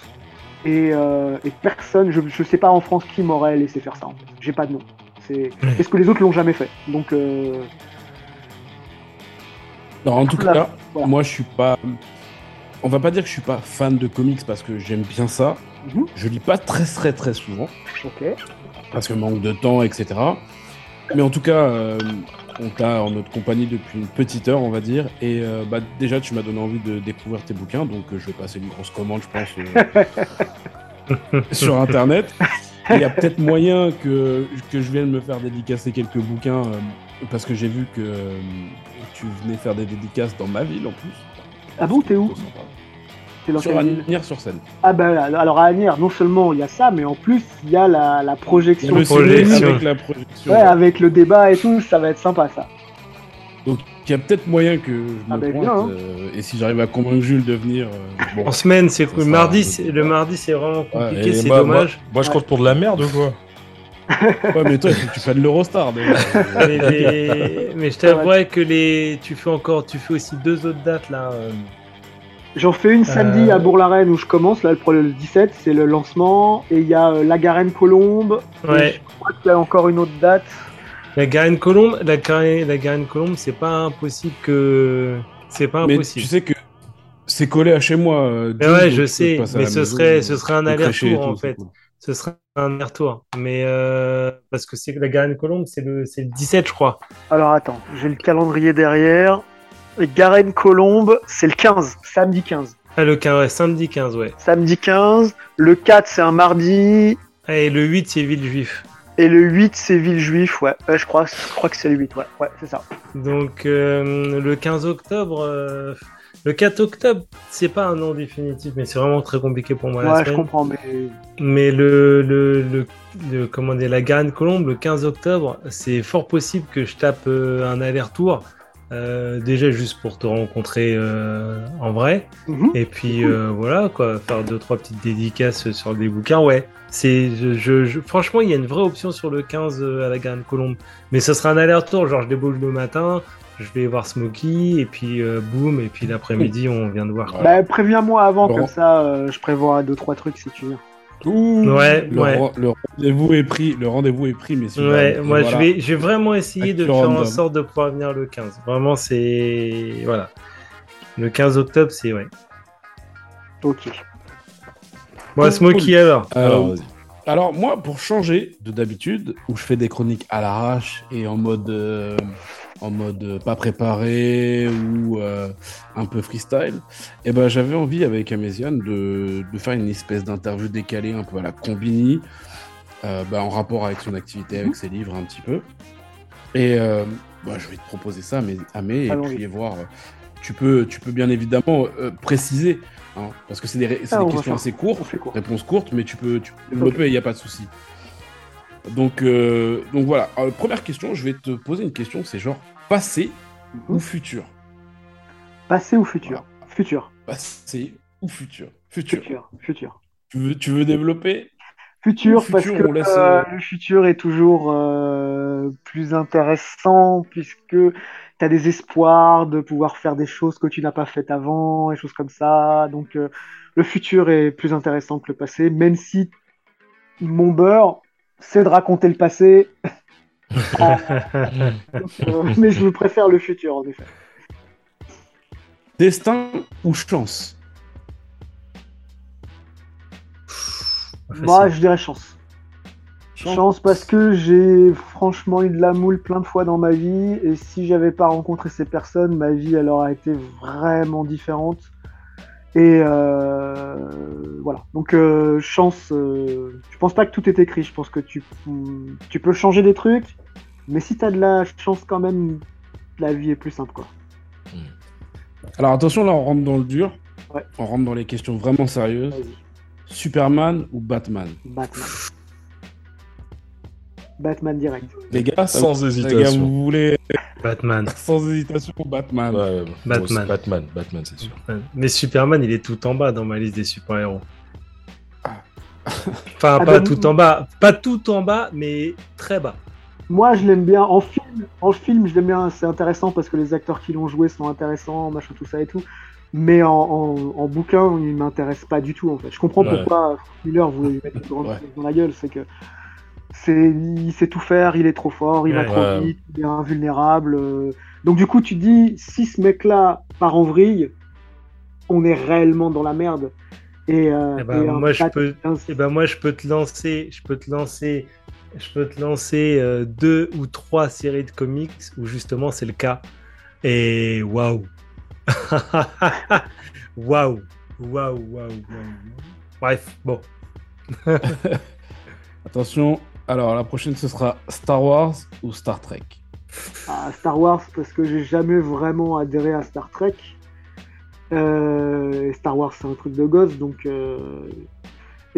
Et, euh, et personne, je ne sais pas en France qui m'aurait laissé faire ça. En fait. J'ai pas de nom. C'est parce que les autres l'ont jamais fait? Donc, euh, Alors, en tout cas, Voilà. moi, je suis pas. On va pas dire que je suis pas fan de comics parce que j'aime bien ça. Mhm. Je lis pas très très très souvent ok. parce que manque de temps, etc. Mais en tout cas, euh, on t'a en notre compagnie depuis une petite heure, on va dire. Et euh, bah, déjà, tu m'as donné envie de découvrir tes bouquins, donc euh, je vais passer une grosse commande, je pense, euh, [laughs] sur Internet. Il y a peut-être moyen que, que je vienne me faire dédicacer quelques bouquins parce que j'ai vu que tu venais faire des dédicaces dans ma ville en plus. Ah bon, t'es où? Dans Sur sur scène. Ah bah alors à Agnières, non seulement il y a ça, mais en plus il y a la, la projection. Le projection. avec la projection. Ouais, avec le débat et tout, ça va être sympa ça. Donc il y a peut-être moyen que je me Ah ben, pointe. bien, hein. euh, et si j'arrive à convaincre Jules de venir. euh, bon. En semaine, c'est cool. Mardi, c'est- le mardi, c'est vraiment compliqué, c'est dommage. Moi, moi, je compte pour de la merde ou quoi [laughs] Ouais, mais toi, tu fasses l'Eurostar. déjà. [laughs] mais, les- mais je t'avouerais que les... tu fais encore, tu fais aussi deux autres dates là. euh, J'en fais une samedi Euh. à Bourg-la-Reine où je commence, là le, pro- le 17, c'est le lancement, et il y a euh, la Garenne Colombe, et Ouais. je crois qu'il y a encore une autre date. La Garenne Colombe, la Garenne, la Garenne Colombe, c'est pas impossible que, c'est pas mais impossible. tu sais que c'est collé à chez moi. euh, Mais Jules, ouais, je sais, mais ce serait, euh, ce serait un aller-retour en fait. Ce serait un aller-retour. Mais euh, parce que c'est la Garenne Colombe, c'est le, c'est le 17, je crois. Alors attends, j'ai le calendrier derrière. Garenne Colombe, c'est le 15, samedi 15. Ah, le 15, ouais, samedi 15, ouais. Samedi 15, le 4 c'est un mardi, Ah, Et le 8, c'est Villejuif. et le 8 c'est Villejuif, ouais. Ouais, je crois, je crois que c'est le 8, ouais, ouais, c'est ça. Donc euh, le 15 octobre, euh, le 4 octobre, c'est pas un nom définitif, mais c'est vraiment très compliqué pour moi la Ouais, je comprends, mais Mais le, le, le, le- comment dire, la Garenne Colombe, le 15 octobre, c'est fort possible que je tape euh, un aller-retour. Euh, déjà juste pour te rencontrer euh, en vrai Mhm. et puis euh, voilà quoi faire deux trois petites dédicaces sur des bouquins ouais c'est je, je- je- franchement il y a une vraie option sur le 15 euh, à la Garenne Colombe mais ça sera un aller-retour genre je débauche le matin je vais voir Smokey et puis euh, boum et puis l'après-midi on vient de voir quoi. Bah, préviens-moi avant, Bon. comme ça, euh, je prévois deux trois trucs si tu viens. Ouh, Ouais, le, ouais. ren- le rendez-vous est pris. Le rendez-vous est pris, messieurs. Ouais, moi voilà. je vais, je vais vraiment essayer de faire en sorte de pouvoir venir le 15. Vraiment, c'est. Voilà. Le 15 octobre, c'est. Ouais. Ok. Smokey cool. alors. Euh, Alors, vas-y. Alors moi, pour changer de d'habitude, où je fais des chroniques à l'arrache et en mode, euh, en mode euh, pas préparé ou euh, un peu freestyle, et ben j'avais envie avec Améziane de, de faire une espèce d'interview décalée un peu à la Combini, euh, bah, en rapport avec son activité, avec ses livres un petit peu. Et bah, je vais te proposer ça, mais Amé, et puis voir. Tu peux, tu peux bien évidemment préciser, hein, parce que c'est des, Ah, des questions assez courtes On fait quoi réponse courte, mais tu peux, tu peux développer, il n'y a pas de souci. Donc, euh, donc voilà. Alors, première question, je vais te poser une question, c'est genre passé ou Mhm. futur? Passé ou futur? Futur. Passé ou futur? Futur. Futur. Futur. Tu veux, tu veux développer? Futur, Futur, parce que euh, euh, le futur est toujours euh, plus intéressant puisque as des espoirs de pouvoir faire des choses que tu n'as pas faites avant, et choses comme ça. Donc euh, le futur est plus intéressant que le passé, même si mon beurre, c'est de raconter le passé. [laughs] Euh, mais je préfère le futur, en effet. Destin ou chance? Moi, je dirais chance. Chance parce que j'ai franchement eu de la moule plein de fois dans ma vie et si j'avais pas rencontré ces personnes, ma vie elle aurait été vraiment différente. Et euh, voilà. Donc euh, chance. euh, je pense pas que tout est écrit. Je pense que tu tu peux changer des trucs, mais si t'as de la chance quand même, la vie est plus simple quoi. Alors attention, là on rentre dans le dur. Ouais. On rentre dans les questions vraiment sérieuses. Superman ou Batman? Batman. Batman direct. Les gars, ça Sans vous- les gars, hésitation. vous voulez Batman. [laughs] sans hésitation Batman Ouais, Batman. Batman, Batman, c'est sûr. Mais Superman, il est tout en bas dans ma liste des super-héros. Enfin, Ah pas ben, tout en bas, pas tout en bas, mais très bas. Moi, je l'aime bien. En film, en film je l'aime bien. C'est intéressant parce que les acteurs qui l'ont joué sont intéressants, machin, tout ça et tout. Mais en, en, en bouquin, il m'intéresse pas du tout, en fait. Je comprends Ouais. pourquoi Miller voulait lui mettre une grande Ouais. dans la gueule. C'est que c'est, il sait tout faire, il est trop fort, il va Ouais. trop Ouais. vite, il est invulnérable. euh. Donc, du coup, tu dis, si ce mec-là part en vrille, on est réellement dans la merde. Et, euh, et un moi, je Pat- peux, un- moi, je peux te lancer, je peux te lancer, je peux te lancer euh, deux ou trois séries de comics où justement c'est le cas. Et waouh, [laughs] waouh, waouh, waouh, waouh. Bref, bon. [laughs] Attention, alors la prochaine ce sera Star Wars ou Star Trek? À Star Wars parce que j'ai jamais vraiment adhéré à Star Trek. Euh, Star Wars, c'est un truc de gosse, donc. euh,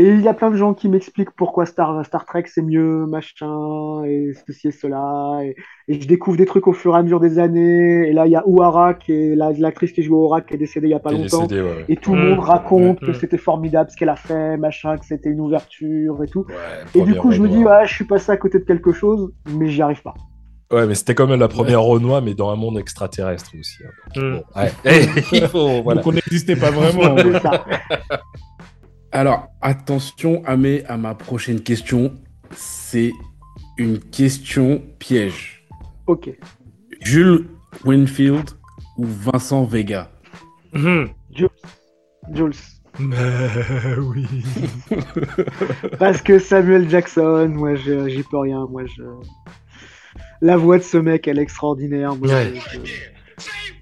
Et il y a plein de gens qui m'expliquent pourquoi Star, Star Trek c'est mieux, machin, et ceci et cela. Et, et je découvre des trucs au fur et à mesure des années. Et là, il y a Uhura, qui est la- l'actrice qui joue Uhura, qui est décédée il y a pas longtemps. décédé, ouais. Et tout le Mm. monde raconte Mm. que c'était formidable ce qu'elle a fait, machin, que c'était une ouverture et tout. Ouais, Et du coup, je me dis, ouais, je suis passé à côté de quelque chose, mais j'y arrive pas. Ouais, mais c'était quand même la première Renoir, mais dans un monde extraterrestre aussi. hein. Donc, Mm. bon, ouais. [laughs] Il faut, [laughs] voilà. Donc on n'existait pas vraiment. [laughs] Alors, attention à, mes, à ma prochaine question. C'est une question piège. Ok. Jules Winfield ou Vincent Vega? Hum. Jules. oui. [laughs] Parce que Samuel Jackson, moi, je- j'y peux rien. Moi, je... La voix de ce mec, elle est extraordinaire. Moi, Ouais. je- je-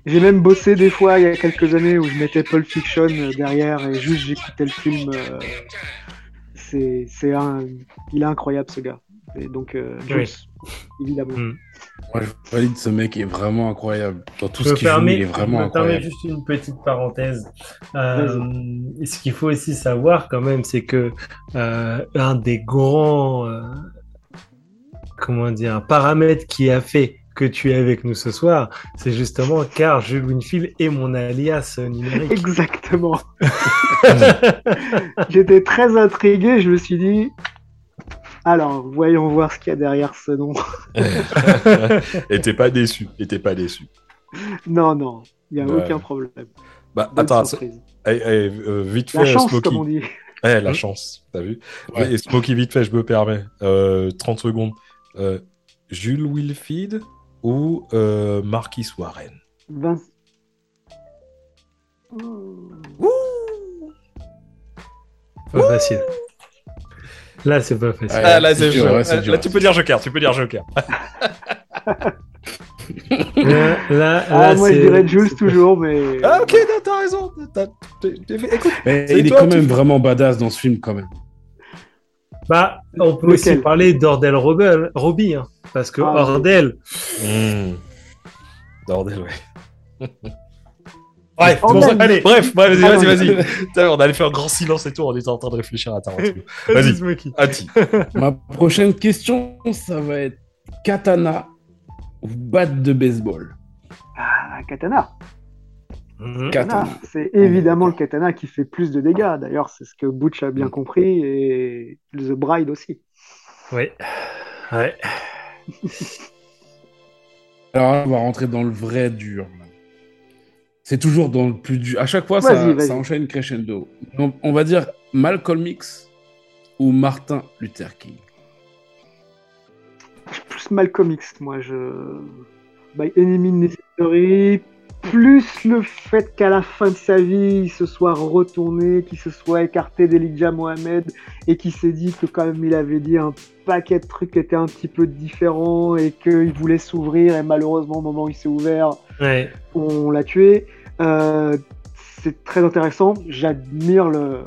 J'ai même bossé des fois, il y a quelques années, où je mettais Pulp Fiction derrière et juste j'écoutais le film. euh, C'est c'est un... Il est incroyable, ce gars. Et donc, euh, Jules, évidemment. Mm. Moi, je valide, ce mec est vraiment incroyable. Dans tout Je ce qu'il joue, il est vraiment je me incroyable. juste une petite parenthèse. Euh, ce qu'il faut aussi savoir quand même, c'est que euh, un des grands, euh, comment dire, un paramètre qui a fait que tu es avec nous ce soir, c'est justement car Jules Winfield est mon alias numérique. Exactement. [laughs] J'étais très intrigué, je me suis dit. Alors, voyons voir ce qu'il y a derrière ce nom. [laughs] Et t'es pas déçu. Et t'es pas déçu. Non, non, il n'y a Ouais. aucun problème. Bah, Bonne attends, surprise. eh, eh, euh, vite La fait, chance, Smokey. comme on dit. Eh, la chance, t'as vu? Ouais. Et Smokey, vite fait, je me permets. Euh, 30 secondes. Euh, Jules Wilfrid ou euh, Marquis Warren Vince- Pas facile. Là, c'est pas facile. Ah, là, c'est c'est dur, dur. ouais, c'est dur. Là, tu peux dire Joker, tu peux dire Joker. [laughs] Là, là, Ah, là, moi je dirais Jules toujours, mais. Ah, ok, non, t'as raison. Écoute, Mais il est toi, quand même vraiment badass dans ce film, quand même. Bah, on peut aussi parler d'Ordel Robbie, hein, parce que Ah, oui. Ordel, Mmh. Bordel, ouais. Bref, bon, allez, Bref, ouais, vas-y, vas-y, vas-y. [laughs] On allait faire un grand silence et tout, on était en train de réfléchir à Tarantino. [laughs] vas-y. Ati. [laughs] Ma prochaine question, ça va être katana ou batte de baseball? Ah, katana. Mhm. Katana. Katana. C'est évidemment le katana qui fait plus de dégâts. D'ailleurs, c'est ce que Butch a bien compris et The Bride aussi. Oui. Ouais. [laughs] Alors là, on va rentrer dans le vrai dur. C'est toujours dans le plus dur. À chaque fois, ça, ça enchaîne crescendo. On, on va dire Malcolm X ou Martin Luther King. Je suis plus Malcolm X, moi. Je... By Enemy Necessary, plus le fait qu'à la fin de sa vie, il se soit retourné, qu'il se soit écarté d'Elijah Mohamed et qu'il s'est dit que quand même il avait dit un paquet de trucs qui étaient un petit peu différents et qu'il voulait s'ouvrir et malheureusement au moment où il s'est ouvert, Ouais. on l'a tué. Euh, c'est très intéressant. J'admire le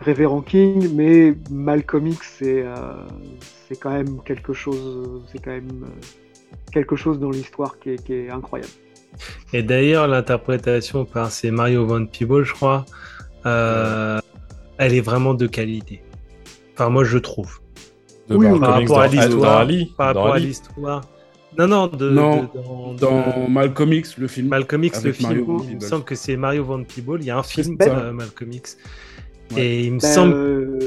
révérend King, mais Malcolm X, c'est euh, c'est quand même quelque chose. C'est quand même euh, quelque chose dans l'histoire qui est, qui est incroyable. Et d'ailleurs, l'interprétation par c'est Mario Van Peebles, je crois, euh, elle est vraiment de qualité. Enfin, moi, je trouve. De Oui, par rapport à l'histoire, Dans Ali. Par dans rapport à l'histoire. Non, non, de, Non, de- dans, Dans de- Malcolm X, le film. Malcolm X, le film. Mario Van il me semble que c'est Mario Van Peebles. Il y a un film, ça. euh, Malcolm X. Et il me Ben, semble. euh,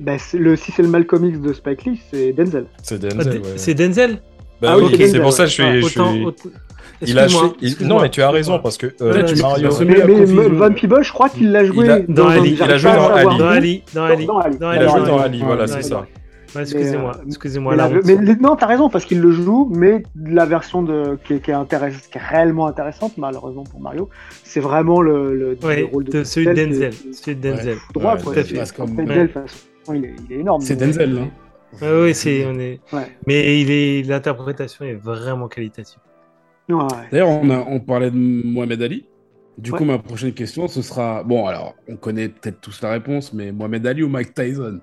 ben, le, si c'est le Malcolm X de Spike Lee, c'est Denzel. C'est Ah, Denzel. Ouais. C'est Denzel Bah Ah, oui, ok, c'est pour ça que je suis. ouais. je suis- Autant- autant- Il a il- Non, mais tu as raison parce que euh, tu- Mario. Mais, Mais. Van Peebles, je crois qu'il l'a joué Il a- dans Ali. Il a joué dans. Ali. Dans Ali, dans Ali, Dans Ali. dans Il a joué dans Ali. Voilà, c'est ça. Ouais, excusez-moi, Mais, euh, excusez-moi. Mais, non, t'as raison, parce qu'il le joue, mais la version de, qui, est, qui, est intéress- qui est réellement intéressante, malheureusement pour Mario, c'est vraiment le, le, le Ouais, rôle de, de celui de Denzel. Celui de Denzel. droit, Ouais, quoi. tout à C'est- fait. Parce Denzel, façon, il est, il est énorme. C'est mais- Denzel, hein. Ouais, ouais, c'est, on est... Ouais. Mais il est, l'interprétation est vraiment qualitative. Ouais. D'ailleurs, on, a- on parlait de Mohamed Ali. Du Ouais. coup, ma prochaine question, ce sera. Bon, alors, on connaît peut-être tous la réponse, mais Mohamed Ali ou Mike Tyson?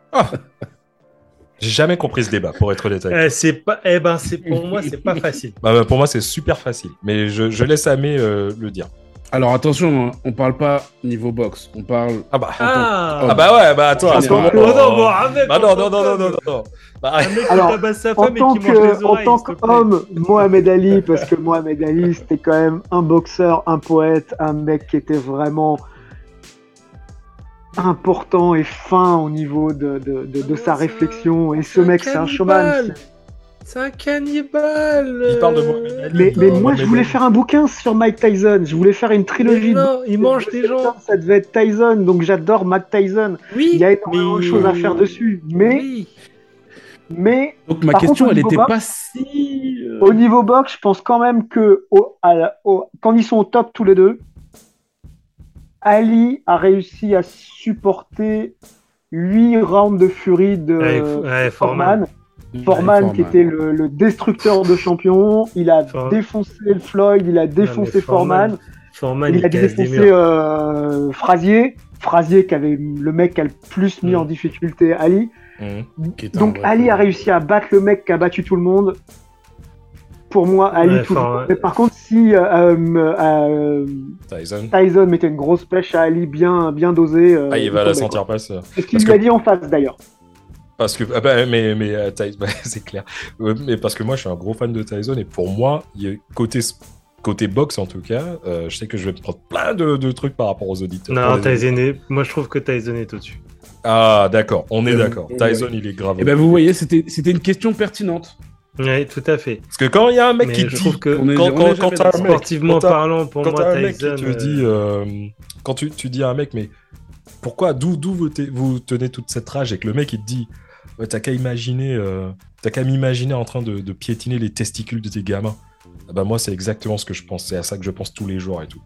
J'ai jamais compris ce débat, pour être honnête avec Euh, c'est pas, eh ben, c'est pour moi, c'est pas facile. Bah, bah, pour moi, c'est super facile. Mais je, je laisse Amé euh, le dire. Alors, attention, hein, on parle pas niveau boxe, on parle. Ah bah. Ah, Ah bah ouais, bah attends. Oh non, non, non, non, non, non. Bah, Un mec qui Alors, tabasse sa En femme et tant, mange les en qu'homme, Mohamed Ali, [laughs] parce que Mohamed Ali, c'était quand même un boxeur, un poète, un mec qui était vraiment important et fin au niveau de, de, de, de sa réflexion. Et ce mec, c'est un showman. cannibale. C'est un cannibale. Il parle de euh, Mohamed Ali. Mais, moi, je voulais faire un bouquin sur Mike Tyson. Je voulais faire une trilogie. de- non, il mange des gens. Ça devait être Tyson, donc j'adore Mike Tyson. Oui, Il y a énormément de choses à faire dessus. Mais, Oui. Mais Donc, ma question, contre, elle niveau était boxe- pas si. euh, Au niveau box, je pense quand même que au- à la- au- quand ils sont au top tous les deux, Ali a réussi à supporter 8 rounds de furie de Ouais, ouais, Foreman. Foreman. Qui était le, le destructeur de champions. Il a For- défoncé le Floyd, il a défoncé Foreman, Foreman, Foreman, il a défoncé euh, Frazier. Frazier qui avait le mec qui a le plus mis Mm. en difficulté Ali. Un Donc Ali a réussi à battre le mec qui a battu tout le monde. Pour moi, Ali Ouais, toujours. enfin, Mais par contre, si euh, euh, euh, Tyson. Tyson mettait une grosse pêche à Ali bien, bien dosée, euh, Ah, il va la sentir quoi. passer. C'est ce qu'il lui a dit en face d'ailleurs. Parce que, ah bah, mais, mais Tyson, [laughs] bah, c'est clair. Mais parce que moi, je suis un gros fan de Tyson et pour moi, côté, côté boxe en tout cas, euh, je sais que je vais me prendre plein de, de trucs par rapport aux auditeurs. Non, Tyson est... moi je trouve que Tyson est au-dessus. Ah, d'accord, on est Euh, d'accord. Tyson, il est grave. Eh ben, vous voyez, c'était c'était une question pertinente. Oui, tout à fait. Parce que quand il y a un mec Mais qui je dit. trouve que On est- quand, quand, un mec, sportivement quand parlant, pour quand moi, t'as un mec Tyson. qui te euh, dit, euh, quand tu, tu dis à un mec, mais pourquoi, d'où, d'où vous, vous tenez toute cette rage et que le mec il te dit, ouais, t'as qu'à imaginer, euh, t'as qu'à m'imaginer en train de, de piétiner les testicules de tes gamins. Ah bah moi c'est exactement ce que je pense, c'est à ça que je pense tous les jours et tout.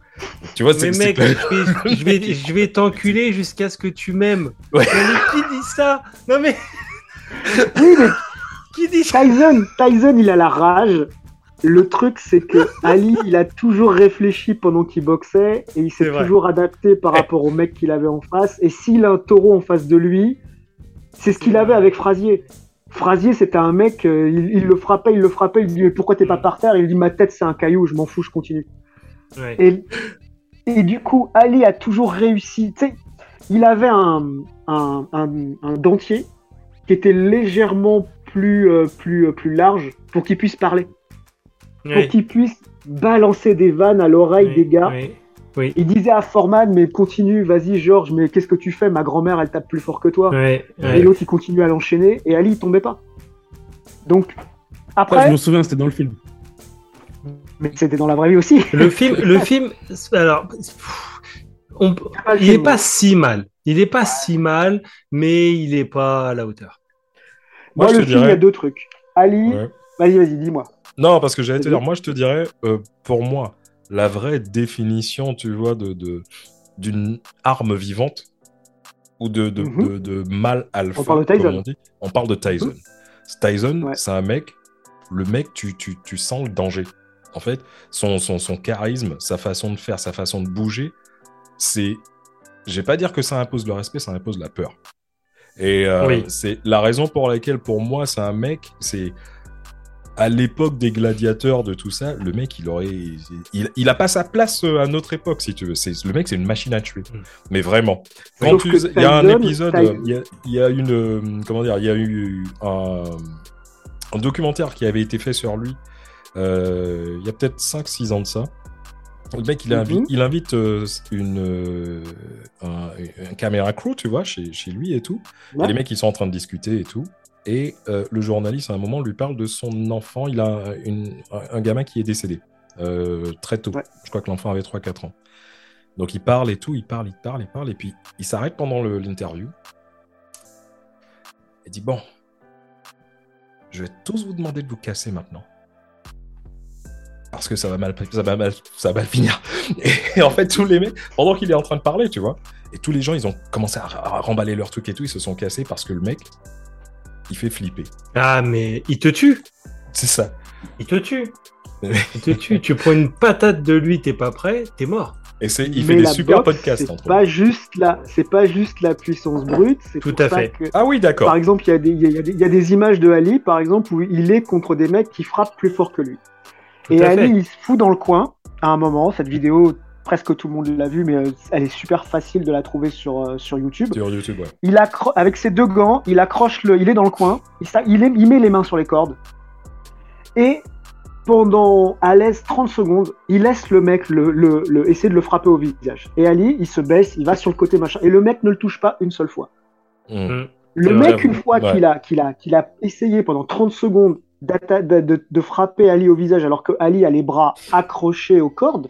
Tu vois, c'est mec, pas- je vais, je vais, [laughs] je vais t'enculer jusqu'à ce que tu m'aimes. Ouais. Mais qui dit ça? Non mais, Oui, mais [laughs] qui dit ça? Tyson, Tyson, il a la rage. Le truc, c'est que [laughs] Ali, il a toujours réfléchi pendant qu'il boxait et il s'est toujours adapté par Eh. rapport au mec qu'il avait en face. Et s'il a un taureau en face de lui, c'est ce qu'il avait avec Frazier. Frazier, c'était un mec, euh, il, il le frappait, il le frappait, il lui dit pourquoi t'es pas par terre? Il lui dit ma tête c'est un caillou, je m'en fous, je continue. Ouais. Et, et du coup, Ali a toujours réussi. Tu sais, il avait un, un, un, un dentier qui était légèrement plus, euh, plus, euh, plus large pour qu'il puisse parler, pour qu'il puisse balancer des vannes à l'oreille des gars. Oui. Il disait à Foreman, mais continue, vas-y Georges, mais qu'est-ce que tu fais? Ma grand-mère, elle tape plus fort que toi. Ouais, Et ouais. l'autre, il continue à l'enchaîner, et Ali, il tombait pas. Donc, Après, je me souviens, c'était dans le film. mais c'était dans la vraie vie aussi. Le [laughs] film, le film, alors, pff, on- il est film, pas ouais. si mal. Il est pas si mal, mais il est pas à la hauteur. Moi, Moi, je le film, il y a deux trucs. Ali, Ouais. vas-y, vas-y, dis-moi. Non, parce que j'allais te dire, moi je te dirais, euh, pour moi, la vraie définition, tu vois, de de- d'une arme vivante ou de, de, Mhm. de, de mâle alpha, On parle de Tyson. on dit, on parle de Tyson. Tyson, Ouais. c'est un mec, le mec, tu, tu, tu sens le danger. En fait, son, son, son charisme, sa façon de faire, sa façon de bouger, c'est. Je vais pas dire que ça impose le respect, ça impose la peur. Et euh, Oui. c'est la raison pour laquelle, pour moi, c'est un mec, c'est à l'époque des gladiateurs, de tout ça, le mec, il aurait, il, il a pas sa place euh, à notre époque, si tu veux. C'est le mec, c'est une machine à tuer, Mm. mais vraiment. Quand tu, il y a un épisode, il y a, il y a une, euh, comment dire, il y a eu un, un documentaire qui avait été fait sur lui. euh, il y a peut-être 5-6 ans de ça. Le mec, il invite, Mhm. il invite euh, une, euh, un, un caméra crew, tu vois, chez, chez lui et tout. Et les mecs, ils sont en train de discuter et tout. Et euh, le journaliste, à un moment, lui parle de son enfant. Il a une- un gamin qui est décédé euh, très tôt. Ouais. Je crois que l'enfant avait 3-4 ans. Donc il parle et tout, il parle, il parle, il parle. Et puis il s'arrête pendant l'interview. Il dit Bon, je vais tous vous demander de vous casser maintenant. Parce que ça va mal, ça va mal, ça va mal finir. Et en fait, tous les mecs, pendant qu'il est en train de parler, tu vois, et tous les gens, ils ont commencé à, à remballer leurs trucs et tout, ils se sont cassés parce que le mec, il fait flipper. Ah, mais il te tue. C'est ça. Il te tue. [laughs] Il te tue. tu prends une patate de lui, t'es pas prêt, t'es mort. Et c'est, il Mais fait des super boxe, podcasts entre pas eux. juste la, c'est pas juste la puissance brute. C'est Tout à ça fait. que- Ah oui, d'accord. Par exemple, il y, a des- il y a- il y a des- il y a des images de Ali, par exemple, où il est contre des mecs qui frappent plus fort que lui. Tout Et à Ali, fait. il se fout dans le coin à un moment. Cette vidéo, presque tout le monde l'a vue, mais euh, elle est super facile de la trouver sur, euh, sur YouTube. Sur YouTube, ouais. Il accro- avec ses deux gants, il accroche le, il est dans le coin, il, il, est- il met les mains sur les cordes et pendant à l'aise 30 secondes, il laisse le mec le, le- le- essayer de le frapper au visage. Et Ali, il se baisse, il va sur le côté machin, et le mec ne le touche pas une seule fois. Mm. Le C'est mec, vrai, une fois ouais. qu'il a, qu'il a, qu'il a essayé pendant 30 secondes de- de frapper Ali au visage alors que Ali a les bras accrochés aux cordes,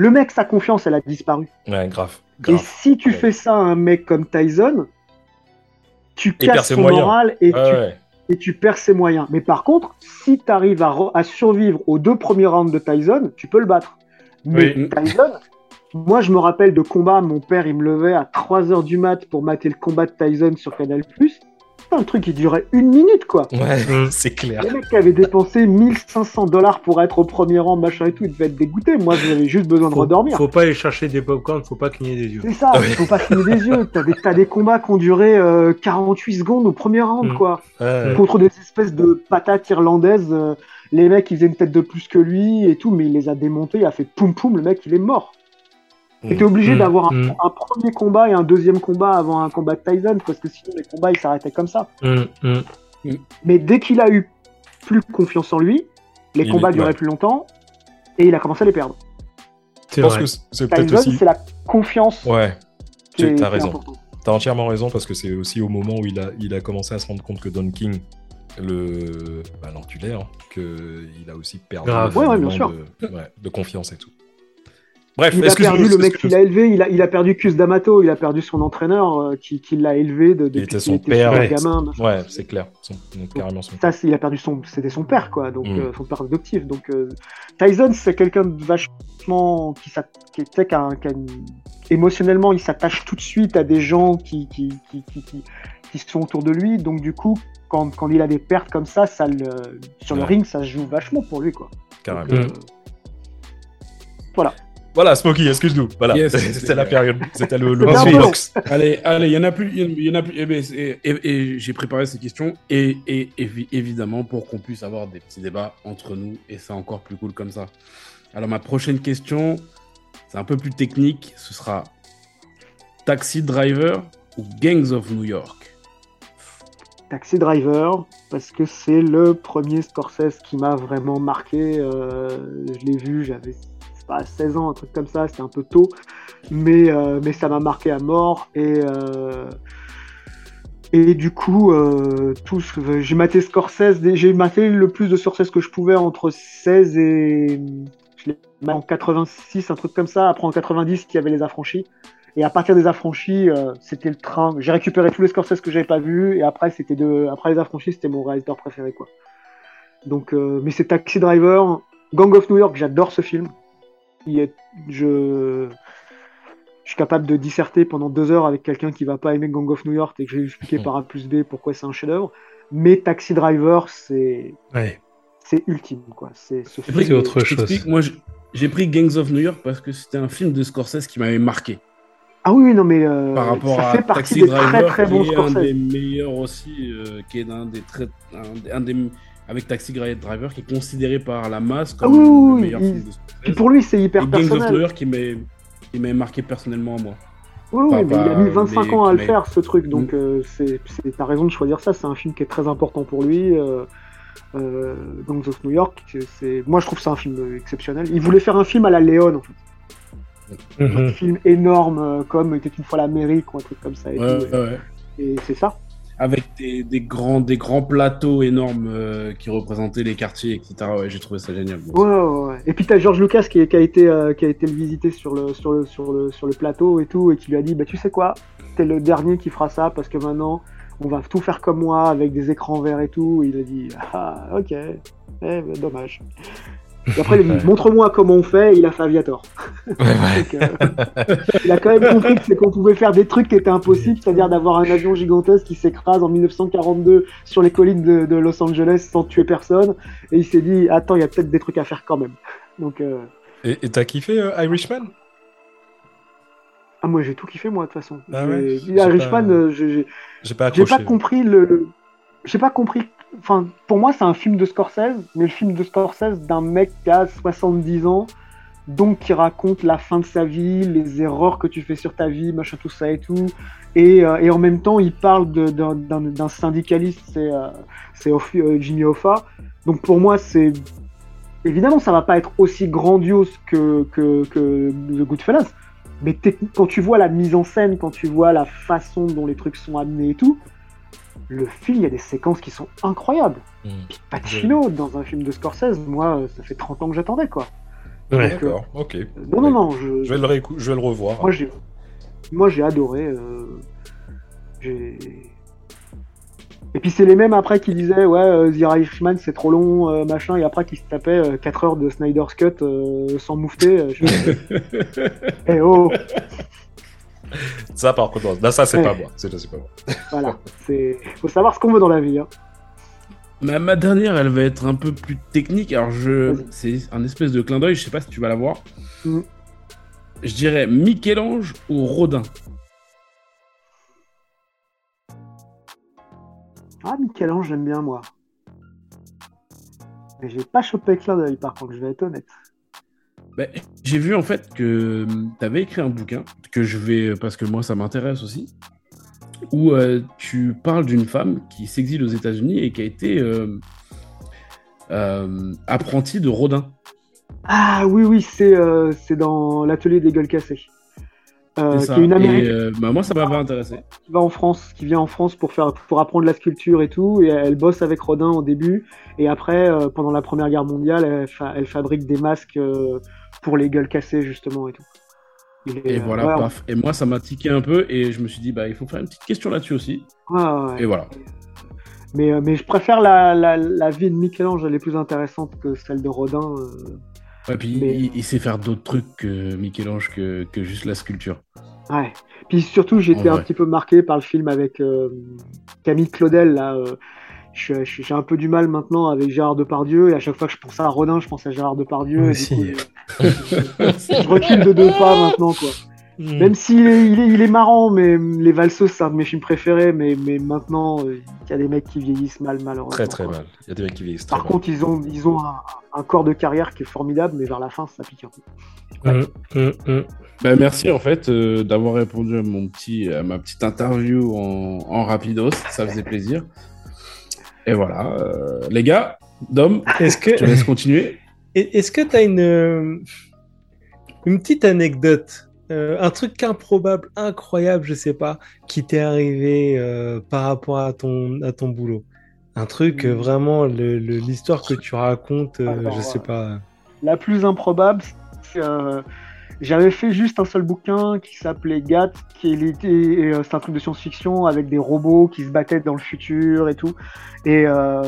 le mec, sa confiance, elle a disparu. Ouais, grave. Et si tu Ouais. fais ça à un mec comme Tyson, tu casses ses son moyens. moral et, tu, ouais. et tu perds ses moyens. Mais par contre, si tu arrives à, re- à survivre aux deux premiers rounds de Tyson, tu peux le battre. Mais Oui. Tyson, moi je me rappelle de combats, mon père il me levait à 3h du mat pour mater le combat de Tyson sur Canal+. Un truc qui durait une minute quoi. Ouais, Mm. [laughs] c'est clair. Les mecs qui avaient dépensé 1500 dollars pour être au premier rang, machin et tout, ils devaient être dégoûtés. Moi j'avais juste besoin de Faut, redormir. faut pas aller chercher des popcorn, faut pas cligner des yeux. C'est ça, Ah faut pas cligner des yeux. T'as des, t'as des combats qui ont duré euh, 48 secondes au premier round, Mm. quoi. Ouais. Contre des espèces de patates irlandaises. euh, les mecs, ils faisaient une tête de plus que lui et tout, mais il les a démontés, il a fait poum poum, le mec, il est mort. Mm. T'es obligé Mm. d'avoir un, Mm. un premier combat et un deuxième combat avant un combat de Tyson, parce que sinon les combats, ils s'arrêtaient comme ça. Hum. Mais dès qu'il a eu plus confiance en lui, les Il combats est- duraient ouais. plus longtemps et il a commencé à les perdre. C'est Je pense vrai. que c'est- c'est peut-être Tyson, aussi. c'est la confiance Ouais, qui tu est, as qui est raison. T'as entièrement raison parce que c'est aussi au moment où il a, il a commencé à se rendre compte que Don King, le bah, l'enculé, hein, qu'il a aussi perdu Grave. Ouais, ouais, bien énormément sûr. de, ouais, de confiance et tout. Bref, Il a perdu le mec qu'il a élevé, il a, il a perdu Cus D'Amato, il a perdu son entraîneur euh, qui, qui l'a élevé de, depuis était qu'il son était père, ouais. gamin. Ouais, c'est clair. Son- donc, carrément son. Ça, il a perdu son, c'était son père quoi, donc Mm. euh, son père adoptif. Donc euh, Tyson, c'est quelqu'un de vachement qui, qui, qui a qui a une- émotionnellement, il s'attache tout de suite à des gens qui qui, qui, qui, qui- qui sont autour de lui. Donc du coup, quand, quand il a des pertes comme ça, ça le, sur le ring, ça se joue vachement pour lui quoi. Carrément. Donc, Voilà, Smokey, excuse-nous. Voilà, Yes, [laughs] c'était la période. C'était le, le box. Allez, allez, il y en a plus, il y en- a plus. eh ben, et, et j'ai préparé ces questions et, et- évi- évidemment pour qu'on puisse avoir des petits débats entre nous et c'est encore plus cool comme ça. Alors ma prochaine question, c'est un peu plus technique. Ce sera Taxi Driver ou Gangs of New York? Taxi Driver, parce que c'est le premier Scorsese qui m'a vraiment marqué. euh, je l'ai vu, j'avais pas, 16 ans, un truc comme ça, c'était un peu tôt, mais, euh, mais ça m'a marqué à mort. Et, euh, et du coup, euh, j'ai maté Scorsese, j'ai maté le plus de Scorsese que je pouvais entre 16 et. En 86, un truc comme ça. Après en 90, il y avait les affranchis. Et à partir des affranchis, c'était le train. J'ai récupéré tous les Scorsese que j'avais pas vus, et après c'était de, après les affranchis, c'était mon réalisateur préféré quoi. Donc, mais c'est Taxi Driver, Gang of New York, j'adore ce film. Est, je, je suis capable de disserter pendant deux heures avec quelqu'un qui va pas aimer Gang of New York et que je vais lui expliquer par A plus B pourquoi c'est un chef-d'œuvre. Mais Taxi Driver, c'est, Ouais. c'est ultime quoi. C'est ce C'est film. c'est autre chose. Moi, j'ai pris Gangs of New York parce que c'était un film de Scorsese qui m'avait marqué. Ah oui, non mais euh, par rapport ça à fait partie Taxi des Driver, très très qui est un Scorsese. des meilleurs aussi, euh, qui est un des très, un, un des, avec Taxi Driver, qui est considéré par la masse comme Ah oui, oui, le meilleur il- film de Puis Scorsese. pour lui, c'est hyper Et Gangs of New personnel. York, qui m'est, qui m'est marqué personnellement à moi. Oui, oui, Enfin, mais il a mis 25 mais- ans à le faire, ce truc. Donc, Mm. euh, c'est, c'est- t'as raison de choisir ça. C'est un film qui est très important pour lui. euh, euh, Gangs of New York. C'est, moi, je trouve ça un film exceptionnel. Il voulait faire un film à la Léon, en fait. Un Mhm. film énorme, euh, comme était une fois l'Amérique ou un truc comme ça. Et, Ouais, tout, ouais, ouais. et c'est ça. Avec des, grands, des grands plateaux énormes euh, qui représentaient les quartiers, etc. Ouais, j'ai trouvé ça génial. Ouais, ouais. Et puis t'as George Lucas qui, a été euh, qui a été le visiter sur le plateau et tout et qui lui a dit bah tu sais quoi? T'es le dernier qui fera ça parce que maintenant on va tout faire comme moi avec des écrans verts et tout. il a dit ah ok eh, bah, dommage. Et après il a dit montre-moi comment on fait. Il a fait Aviator. Ouais, ouais. [laughs] Donc, euh, il a quand même compris que c'est qu'on pouvait faire des trucs qui étaient impossibles, c'est-à-dire d'avoir un avion gigantesque qui s'écrase en 1942 sur les collines de, de Los Angeles sans tuer personne. Et il s'est dit, attends, il y a peut-être des trucs à faire quand même. Donc, euh, Et t'as kiffé euh, Irishman? Ah, moi j'ai tout kiffé, moi, de toute façon. Ah ouais? Irishman, pas- euh, j'ai pas pas compris le- J'ai pas compris. Enfin, pour moi, c'est un film de Scorsese, mais le film de Scorsese d'un mec qui a 70 ans, donc qui raconte la fin de sa vie, les erreurs que tu fais sur ta vie, machin, tout ça et tout. Et, euh, en même temps, il parle d'un syndicaliste, c'est euh, euh, Jimmy Hoffa. Donc pour moi, c'est. Évidemment, ça va pas être aussi grandiose que, que, que The Goodfellas. Mais quand tu vois la mise en scène, quand tu vois la façon dont les trucs sont amenés et tout, le film, il y a des séquences qui sont incroyables. Puis Pacino, dans un film de Scorsese, moi, euh, ça fait 30 ans que j'attendais, quoi. Ouais, D'accord, ok. Euh, Non, non, non, je, Je vais le, réécou- je vais le revoir. moi, j'ai, moi, j'ai adoré. euh, j'ai... Et puis c'est les mêmes après qui disaient ouais euh, The Irishman c'est trop long euh, machin et après qui se tapaient 4 heures de Snyder's Cut euh, sans moufter. euh, je [laughs] Eh oh Ça, par contre, là, ça, c'est Ouais. pas moi. C'est c'est pas moi. voilà c'est faut savoir ce qu'on veut dans la vie. Hein. Ma, ma dernière, elle va être un peu plus technique. Alors, je, Vas-y. c'est un espèce de clin d'œil. Je sais pas si tu vas la voir. Mhm. Je dirais Michel-Ange ou Rodin. Ah Michel-Ange j'aime bien moi. Mais j'ai pas chopé le clin d'œil par contre je vais être honnête. Ben, J'ai vu en fait que tu avais écrit un bouquin que je vais parce que moi ça m'intéresse aussi où euh, tu parles d'une femme qui s'exile aux États-Unis et qui a été euh, euh, apprentie de Rodin. Ah oui oui c'est euh, c'est dans l'atelier des gueules cassées. Euh, C'est ça. qui est une américaine. euh, bah, moi ça m'avait intéressé. qui va en France, qui vient en France pour faire pour apprendre la sculpture et tout, et elle bosse avec Rodin au début, et après euh, pendant la Première Guerre mondiale, elle, fa- elle fabrique des masques euh, pour les gueules cassées justement et tout. Est, Et euh, voilà, ouais, paf. Et moi ça m'a tiqué un peu et je me suis dit bah il faut faire une petite question là-dessus aussi. ouais, ouais, ouais. Et voilà. Mais euh, mais je préfère la, la, la vie de Michel-Ange, elle est plus intéressante que celle de Rodin. euh. Et puis Mais- il, il sait faire d'autres trucs que Michel-Ange que, que juste la sculpture. Ouais. Puis surtout, j'étais un petit peu marqué par le film avec euh, Camille Claudel. Là, euh, je- je- j'ai un peu du mal maintenant avec Gérard Depardieu. Et à chaque fois que je pense à Rodin, je pense à Gérard Depardieu. Et du aussi. coup, [laughs] je, je recule de deux pas maintenant, quoi. Hmm. Même s'il est, il est, il est marrant, mais les valseuses, c'est un de mes films préférés. Mais, mais maintenant, euh, il y a des mecs qui vieillissent mal, malheureusement. Très, très quoi. mal. Il y a des mecs qui vieillissent très Par mal. contre, ils ont, ils ont un, un corps de carrière qui est formidable, mais vers la fin, ça pique un peu. Hum. Bah, merci en fait euh, d'avoir répondu à mon petit à ma petite interview en, en rapidos, ça faisait plaisir. Et voilà, euh, les gars, Dom, Est-ce que je te laisse continuer. Est-ce que tu as une, euh, une petite anecdote, euh, un truc improbable, incroyable, je sais pas, qui t'est arrivé euh, par rapport à ton, à ton boulot? Un truc, euh, vraiment, le- le- l'histoire que tu racontes, euh, Alors, je sais pas. La plus improbable, c'est, euh, j'avais fait juste un seul bouquin qui s'appelait GATT, qui était, euh, c'est un truc de science-fiction avec des robots qui se battaient dans le futur et tout. Et, euh,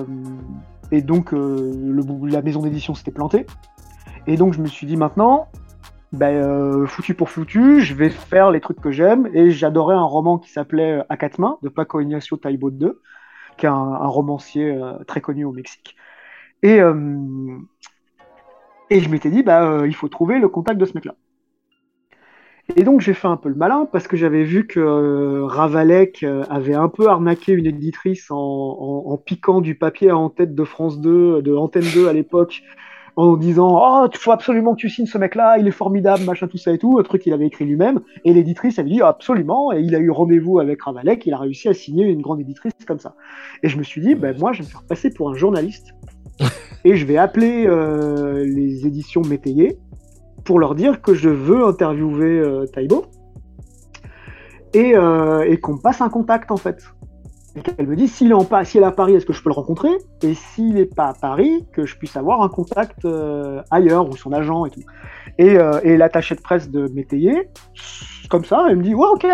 et donc, euh, la maison d'édition s'était plantée. Et donc, je me suis dit maintenant, ben, foutu pour foutu, je vais faire les trucs que j'aime. Et j'adorais un roman qui s'appelait À quatre mains, de Paco Ignacio Taibo II, qui est un, un romancier très connu au Mexique. Et, et je m'étais dit, bah, il faut trouver le contact de ce mec-là. Et donc j'ai fait un peu le malin parce que j'avais vu que euh, Ravalek euh, avait un peu arnaqué une éditrice en, en- en piquant du papier à en tête de France 2, de Antenne 2 à l'époque, en disant oh il faut absolument que tu signes ce mec-là, il est formidable, machin tout ça et tout, un truc qu'il avait écrit lui-même. Et l'éditrice avait dit absolument, et il a eu rendez-vous avec Ravalek, il a réussi à signer une grande éditrice comme ça. Et je me suis dit ben moi je vais me faire passer pour un journaliste [laughs] et je vais appeler euh, les éditions Métayer pour leur dire que je veux interviewer euh, Taibo et, euh, qu'on me passe un contact en fait. Et qu'elle me dit s'il est, Pa- s'il est à Paris, est-ce que je peux le rencontrer? Et s'il n'est pas à Paris, que je puisse avoir un contact euh, ailleurs ou son agent et tout. Et, et l'attaché de presse de Métayer, comme ça, elle me dit ouais ok.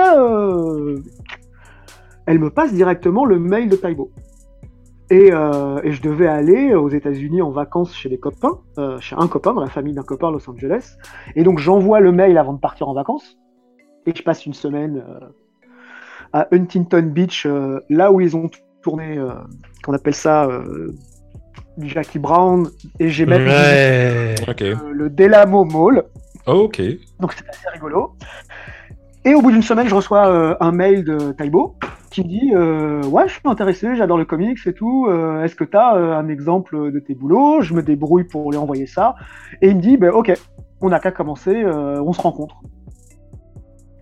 Elle me passe directement le mail de Taibo. Et, euh, et je devais aller aux États-Unis en vacances chez des copains, euh, chez un copain, dans la famille d'un copain à Los Angeles. Et donc j'envoie le mail avant de partir en vacances. Et je passe une semaine euh, à Huntington Beach, euh, là où ils ont tourné, euh, qu'on appelle ça euh, Jackie Brown. Et j'ai même Ouais. Euh, le Delamo Mall. Ok. Donc c'était assez rigolo. Et au bout d'une semaine, je reçois euh, un mail de Taibo qui me dit euh, Ouais, je suis intéressé, j'adore le comics et tout. euh, Est-ce que tu as un exemple de tes boulots? Je me débrouille pour lui envoyer ça. Et il me dit ben, Ok, on n'a qu'à commencer, on se rencontre.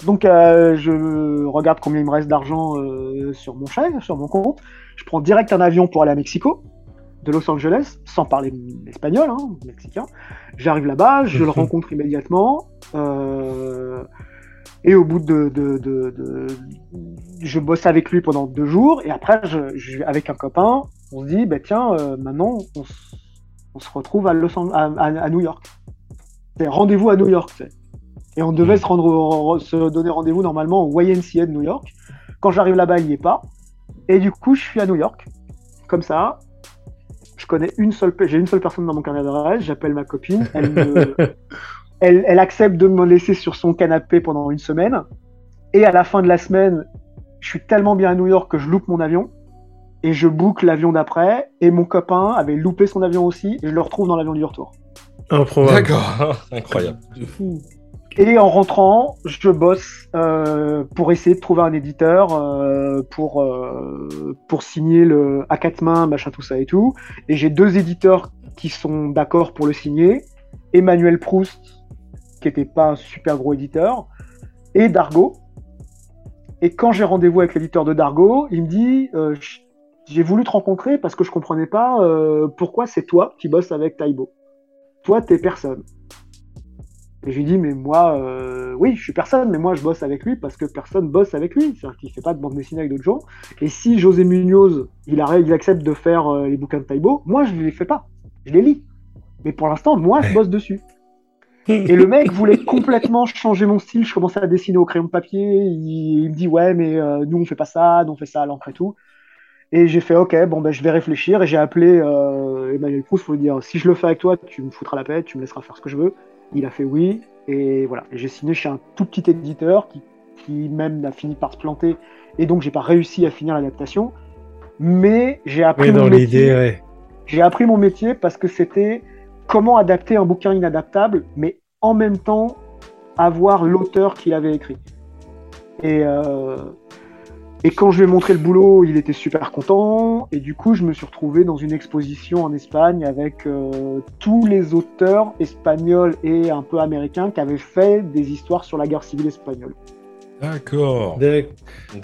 Donc je regarde combien il me reste d'argent sur mon chèque, sur mon compte. Je prends direct un avion pour aller à Mexico, de Los Angeles, sans parler espagnol, hein, mexicain. J'arrive là-bas, je le rencontre immédiatement. euh, et au bout de, de, de, de- Je bosse avec lui pendant deux jours. Et après, je, je- avec un copain, on se dit, bah, tiens, euh, maintenant, on, on se retrouve à, Los à, à- à New York. C'est rendez-vous à New York. sais. Et on devait se, rendre, se donner rendez-vous normalement au YNCA de New York. Quand j'arrive là-bas, il n'y est pas. Et du coup, je suis à New York. Comme ça. Je connais une seule, j'ai une seule personne dans mon carnet d'adresse. J'appelle ma copine. Elle me, [laughs] elle, elle accepte de me laisser sur son canapé pendant une semaine. Et à la fin de la semaine, je suis tellement bien à New York que je loupe mon avion. Et je boucle l'avion d'après. Et mon copain avait loupé son avion aussi. Et je le retrouve dans l'avion du retour. Improbable. D'accord. [laughs] Incroyable. De fou. Et en rentrant, je bosse euh, pour essayer de trouver un éditeur euh, pour, euh, pour signer le à quatre mains, machin, tout ça et tout. Et j'ai deux éditeurs qui sont d'accord pour le signer. Emmanuel Proust, qui était pas un super gros éditeur, et Dargo. Et quand j'ai rendez-vous avec l'éditeur de Dargo, il me dit euh, J'ai voulu te rencontrer parce que je comprenais pas euh, pourquoi c'est toi qui bosses avec Taibo. Toi, t'es personne. Et je lui dis, mais moi, euh, oui, je suis personne, mais moi, je bosse avec lui parce que personne bosse avec lui. C'est-à-dire qu'il fait pas de bande dessinée avec d'autres gens. Et si José Munoz, il, arrête, il accepte de faire les bouquins de Taibo, moi, je les fais pas. Je les lis. Mais pour l'instant, moi, je bosse dessus. Et le mec voulait complètement changer mon style. Je commençais à dessiner au crayon de papier. Il, il me dit, ouais, mais euh, nous, on fait pas ça, nous, on fait ça à l'encre et tout. Et j'ai fait, ok, bon, ben, je vais réfléchir. Et j'ai appelé euh, Emmanuel Proust pour lui dire, si je le fais avec toi, tu me foutras la paix, tu me laisseras faire ce que je veux. Il a fait oui, et voilà. Et j'ai signé chez un tout petit éditeur qui, qui même a fini par se planter, et donc j'ai pas réussi à finir l'adaptation. Mais j'ai appris Oui, mon métier. ouais. J'ai appris mon métier parce que c'était comment adapter un bouquin inadaptable, mais en même temps avoir l'auteur qui l'avait écrit. Et, euh, et quand je lui ai montré le boulot, il était super content. Et du coup, je me suis retrouvé dans une exposition en Espagne avec euh, tous les auteurs espagnols et un peu américains qui avaient fait des histoires sur la guerre civile espagnole. D'accord. D'ac-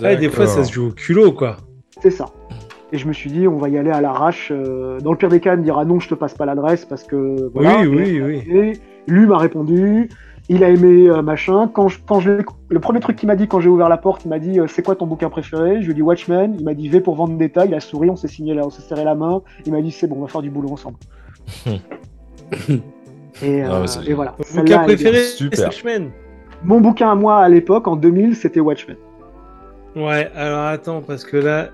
Ouais, des fois, ça se joue au culot, quoi. C'est ça. Et je me suis dit, on va y aller à l'arrache. euh, dans le pire des cas, il me dira non, je te passe pas l'adresse parce que. Voilà. Oui, oui, oui. Et lui m'a répondu. Il a aimé euh, machin. Quand je, quand je le premier truc qu'il m'a dit quand j'ai ouvert la porte, il m'a dit euh, c'est quoi ton bouquin préféré? Je lui ai dit Watchmen. Il m'a dit V pour Vendetta. Il a souri, on s'est signé là, on s'est serré la main. Il m'a dit c'est bon, on va faire du boulot ensemble. [laughs] et, Ah, euh, ouais, et voilà. Mon bouquin préféré, Super. c'est Watchmen. Mon bouquin à moi à l'époque, en 2000, c'était Watchmen. Ouais, alors attends, parce que là,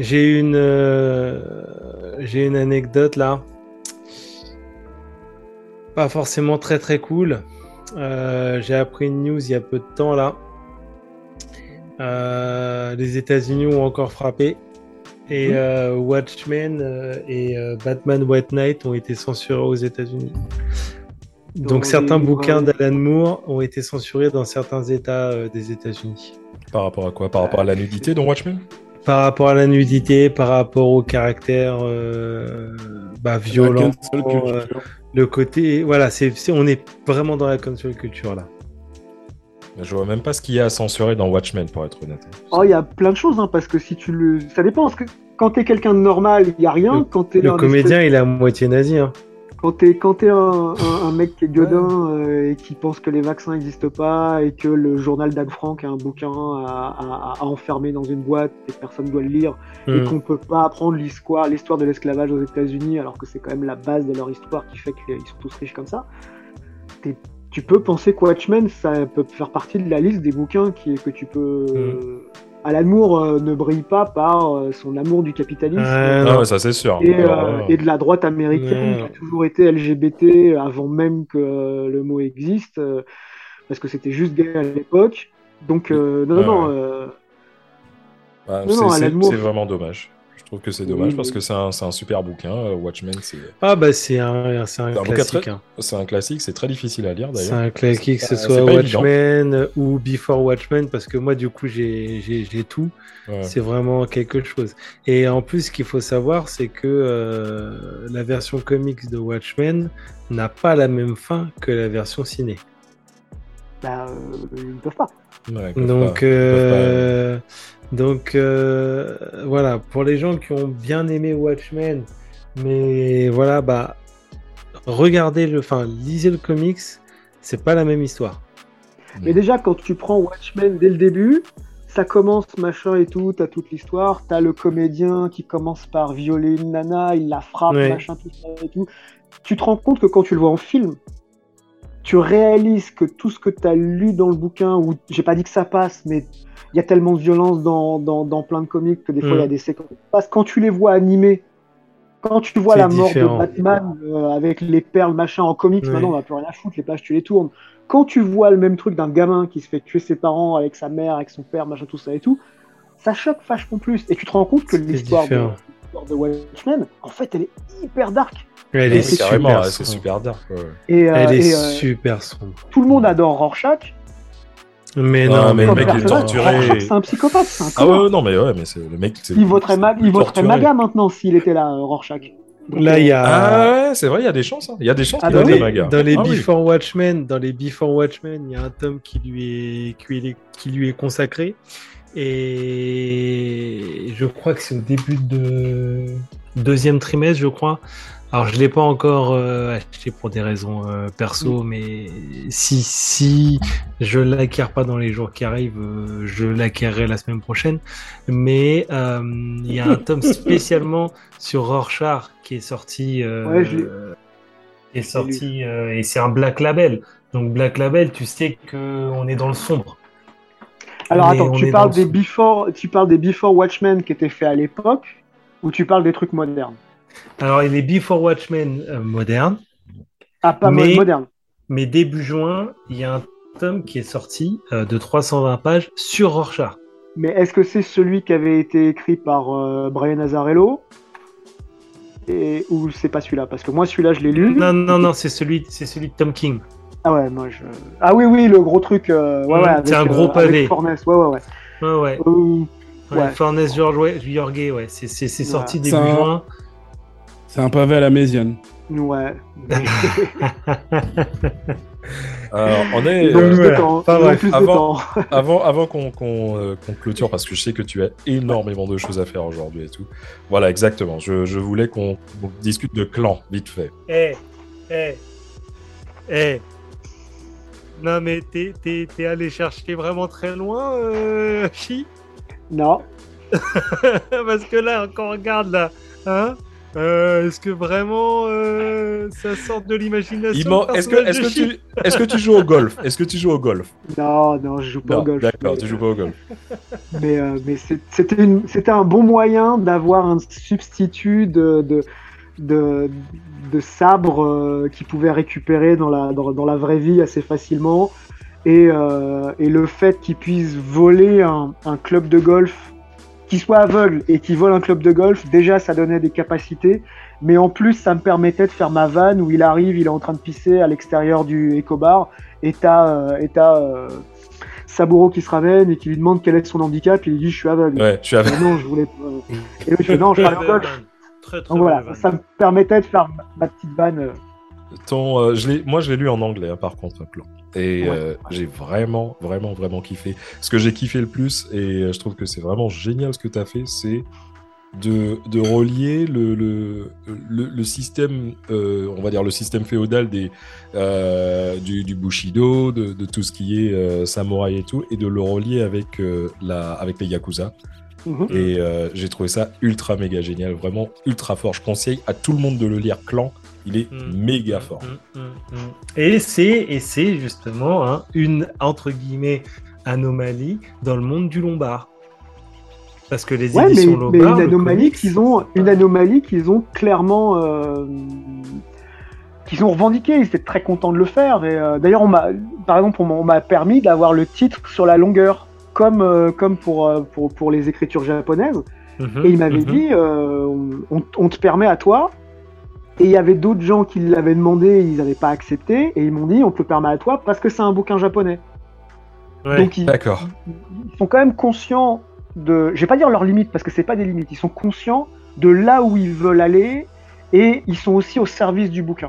j'ai une, euh, j'ai une anecdote là. Pas forcément très très cool. Euh, j'ai appris une news il y a peu de temps là. Euh, les États-Unis ont encore frappé. Et euh, Watchmen et euh, Batman White Knight ont été censurés aux États-Unis. Donc Dans certains bouquins d'Alan Moore ont été censurés dans certains États euh, des États-Unis. Par rapport à quoi? Par rapport à la nudité dans Watchmen? Par rapport à la nudité, par rapport au caractère euh, bah, violent, euh, le côté, voilà, c'est, on est vraiment dans la cancel culture là. Je vois même pas ce qu'il y a à censurer dans Watchmen, pour être honnête. Oh, il y a plein de choses, hein, parce que si tu le. Ça dépend. Parce que quand t'es quelqu'un de normal, il y a rien. Le- quand t'es Le comédien, il est à moitié nazi. Hein. Quand t'es quand t'es un, un, un mec qui est godin euh, et qui pense que les vaccins n'existent pas et que le journal d'Anne Frank a un bouquin à, à, à enfermer dans une boîte et que personne doit le lire et Mm. qu'on peut pas apprendre l'histoire l'histoire de l'esclavage aux États-Unis alors que c'est quand même la base de leur histoire qui fait qu'ils sont tous riches comme ça. Tu peux penser que Watchmen ça peut faire partie de la liste des bouquins qui que tu peux. Mm. Alan Moore euh, ne brille pas par euh, son amour du capitalisme Ouais, Ah non. ouais, ça c'est sûr. et, euh, euh, de la droite américaine qui a toujours été LGBT avant même que euh, le mot existe, euh, parce que c'était juste gay à l'époque. Donc, euh, non, Ouais, non, ouais. euh, bah, non, non, c'est Alan Moore- c'est vraiment dommage. Je trouve que c'est dommage Oui, parce oui. que c'est un, c'est un super bouquin. euh, Watchmen, c'est Ah bah c'est un, c'est un C'est un classique. hein. c'est un classique, c'est très difficile à lire C'est d'ailleurs. un classique, que ce C'est soit évident. Watchmen ou Before Watchmen, parce que moi, du coup, j'ai tout. Ouais. C'est vraiment quelque chose. Et en plus, ce qu'il faut savoir, c'est que euh, la version comics de Watchmen n'a pas la même fin que la version ciné. bah, euh, ils ne peuvent pas. Ouais, ils peuvent Donc, pas- ils peuvent pas- euh, donc euh, voilà, pour les gens qui ont bien aimé Watchmen, mais voilà, bah, regardez le, enfin, lisez le comics, c'est pas la même histoire. Mais déjà, quand tu prends Watchmen dès le début, ça commence machin et tout, t'as toute l'histoire, t'as le comédien qui commence par violer une nana, il la frappe, Ouais. machin, tout ça et tout. Tu te rends compte que quand tu le vois en film, tu réalises que tout ce que t'as lu dans le bouquin, ou j'ai pas dit que ça passe, mais il y a tellement de violence dans, dans, dans plein de comics que des fois il y a Mm. des séquences. qui passent. quand tu les vois animés, quand tu vois la mort différent. de Batman euh, avec les perles machin en comics, maintenant on va plus rien à foutre, les pages tu les tournes quand tu vois le même truc d'un gamin qui se fait tuer ses parents avec sa mère, avec son père, machin, tout ça et tout, ça choque vachement plus. Et tu te rends compte que l'histoire de, de Watchmen, en fait, elle est hyper dark. Elle est super c'est super dark. ouais. Et, euh, Elle est et, euh, super sombre. tout le monde adore Rorschach. Mais Non, non, mais le mec est torturé. Rorschach, c'est un psychopathe. un Ah ouais, non, mais ouais, mais c'est le mec. Il voterait, il voterait. MAGA maintenant s'il était là, euh, Rorschach. Là, il y a. Ah ouais, c'est vrai, il y a des chances. hein. Il y a des chances Ah qu'il bah oui. des dans, magas. les, dans les Ah oui. Before Watchmen, dans les Before Watchmen, il y a un tome qui lui est, qui lui est, qui lui est consacré. Et je crois que c'est au début de deuxième trimestre, je crois. Alors, je l'ai pas encore euh, acheté pour des raisons euh, perso, mais si si je l'acquiers pas dans les jours qui arrivent, euh, je l'acquerrai la semaine prochaine. Mais il y a un tome [laughs] spécialement sur Rorschach qui est sorti. Ouais, qui est sorti et c'est un Black Label. Donc Black Label, tu sais que on est dans le sombre. Alors On attends, tu parles, des before, tu parles des Before Watchmen qui étaient faits à l'époque ou tu parles des trucs modernes? Alors il est Before Watchmen euh, moderne, Ah, pas Mais- moderne. mais début juin, il y a un tome qui est sorti euh, de 320 pages sur Rorschach. Mais est-ce que c'est celui qui avait été écrit par euh, Brian Azzarello? Et ou c'est pas celui-là? Parce que moi celui-là je l'ai lu. Non, non, non, c'est celui, c'est celui de Tom King. Ah ouais, moi je. Ah oui oui le gros truc. euh, ouais, Mm, ouais, c'est un gros euh, avec pavé. Forness, ouais ouais ouais. Ouais, ouais. Euh, ouais. George Yorge, ouais. C'est, sorti Ouais. début juin. C'est un pavé à la mésiane. ouais. Alors, [laughs] on est. Euh, plus de voilà. temps. Enfin, bref, plus avant- [laughs] avant avant qu'on qu'on, euh, qu'on clôture, parce que je sais que tu as énormément de choses à faire aujourd'hui et tout. Voilà, exactement. Je, je voulais qu'on discute de clan, vite fait. Eh, eh, eh. Non, mais t'es, t'es, t'es allé chercher vraiment très loin, euh, Chi? Non. [laughs] Parce que là, quand on regarde là, hein? Euh, Est-ce que vraiment euh, ça sort de l'imagination Est-ce que, tu, est-ce que tu joues au golf? Est-ce que tu joues au golf? Non, non, je joue pas Non, au golf. D'accord, mais- tu joues pas au golf. Mais, euh, mais c'était une- un bon moyen d'avoir un substitut de, de, de, de sabre euh, qui pouvait récupérer dans la, dans, dans la vraie vie assez facilement. Et, euh, et le fait qu'il puisse voler un, un club de golf, qui soit aveugle et qui vole un club de golf, déjà ça donnait des capacités. Mais en plus, ça me permettait de faire ma vanne où il arrive, il est en train de pisser à l'extérieur du écobar et t'as euh, et t'as, euh, Saburo qui se ramène et qui lui demande quel est son handicap, il lui dit je suis aveugle. Ouais, tu avais. Euh, non, je voulais pas. Et lui, je fais non, je travaille en golf. Très, très Donc voilà, ça me permettait de faire ma- ma petite vanne. Ton, euh, je moi, je l'ai lu en anglais, hein, par contre, Clan. Et Ouais. euh, j'ai vraiment, vraiment, vraiment kiffé. Ce que j'ai kiffé le plus, et euh, je trouve que c'est vraiment génial ce que tu as fait, c'est de, de relier le, le, le, le système, euh, on va dire le système féodal des, euh, du, du Bushido, de, de tout ce qui est euh, samouraï et tout, et de le relier avec, la, avec les Yakuza. Mhm. Et j'ai trouvé ça ultra méga génial, vraiment ultra fort. Je conseille à tout le monde de le lire. Clan, il est Mm. méga Mm, fort. mm. Et c'est et c'est justement hein, une entre guillemets anomalie dans le monde du Lombard. Parce que les Ouais, mais, éditions mais Lombard, une le anomalie qu'ils ont, une anomalie qu'ils ont clairement, euh, qu'ils ont revendiqué. Ils étaient très contents de le faire. Et euh, d'ailleurs, on m'a, par exemple, on m'a- permis d'avoir le titre sur la longueur, comme euh, comme pour, euh, pour pour les écritures japonaises. Mhm, Et il m'avait mhm. dit, euh, on, on te permet à toi. Et il y avait d'autres gens qui l'avaient demandé, ils n'avaient pas accepté, et ils m'ont dit, on te le permet à toi parce que c'est un bouquin japonais. Ouais. Donc ils, D'accord. ils sont quand même conscients de, je vais pas dire leurs limites parce que c'est pas des limites, ils sont conscients de là où ils veulent aller et ils sont aussi au service du bouquin.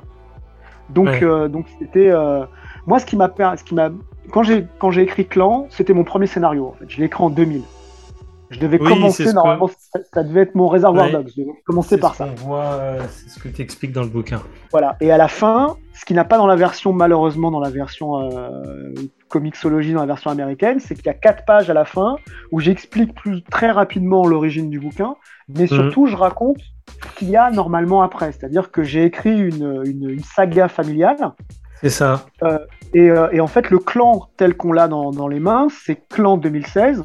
Donc, Ouais. euh, donc c'était euh, moi ce qui m'a, per- ce qui m'a, quand j'ai quand j'ai écrit Clan, c'était mon premier scénario en fait. Je l'ai écrit en 2000. Je devais Oui, commencer que- normalement, ça, ça devait être mon réservoir Ouais. dogs. Je devais commencer par ce ça. voit, euh, c'est ce que tu expliques dans le bouquin. Voilà. Et à la fin, ce qui n'a pas dans la version, malheureusement, dans la version euh, Comixology, dans la version américaine, c'est qu'il y a quatre pages à la fin où j'explique plus très rapidement l'origine du bouquin, mais surtout je raconte ce qu'il y a normalement après. C'est-à-dire que j'ai écrit une, une, une saga familiale. C'est ça. Et, euh, et en fait, le clan tel qu'on l'a dans, dans les mains, c'est clan 2016.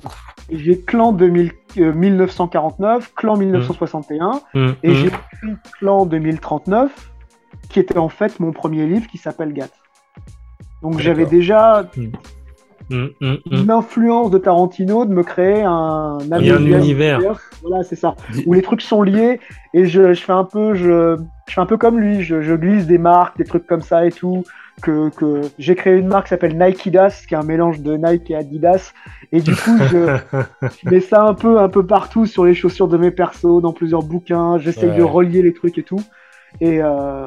Et j'ai clan 2000, euh, 1949, clan 1961. Mm, Et mm. j'ai écrit Clan 2039, qui était en fait mon premier livre qui s'appelle Gat. Donc j'avais déjà Mm, mm, mm. une influence de Tarantino de me créer un, Il y a un univers. Voilà, c'est ça. Où les trucs sont liés et je, je fais un peu, je, je fais un peu comme lui. Je, je glisse des marques, des trucs comme ça et tout. Que, que j'ai créé une marque qui s'appelle Nikedas, qui est un mélange de Nike et Adidas. Et du coup, je, je [laughs] mets ça un peu, un peu partout sur les chaussures de mes persos, dans plusieurs bouquins. J'essaye Ouais. de relier les trucs et tout. Et euh...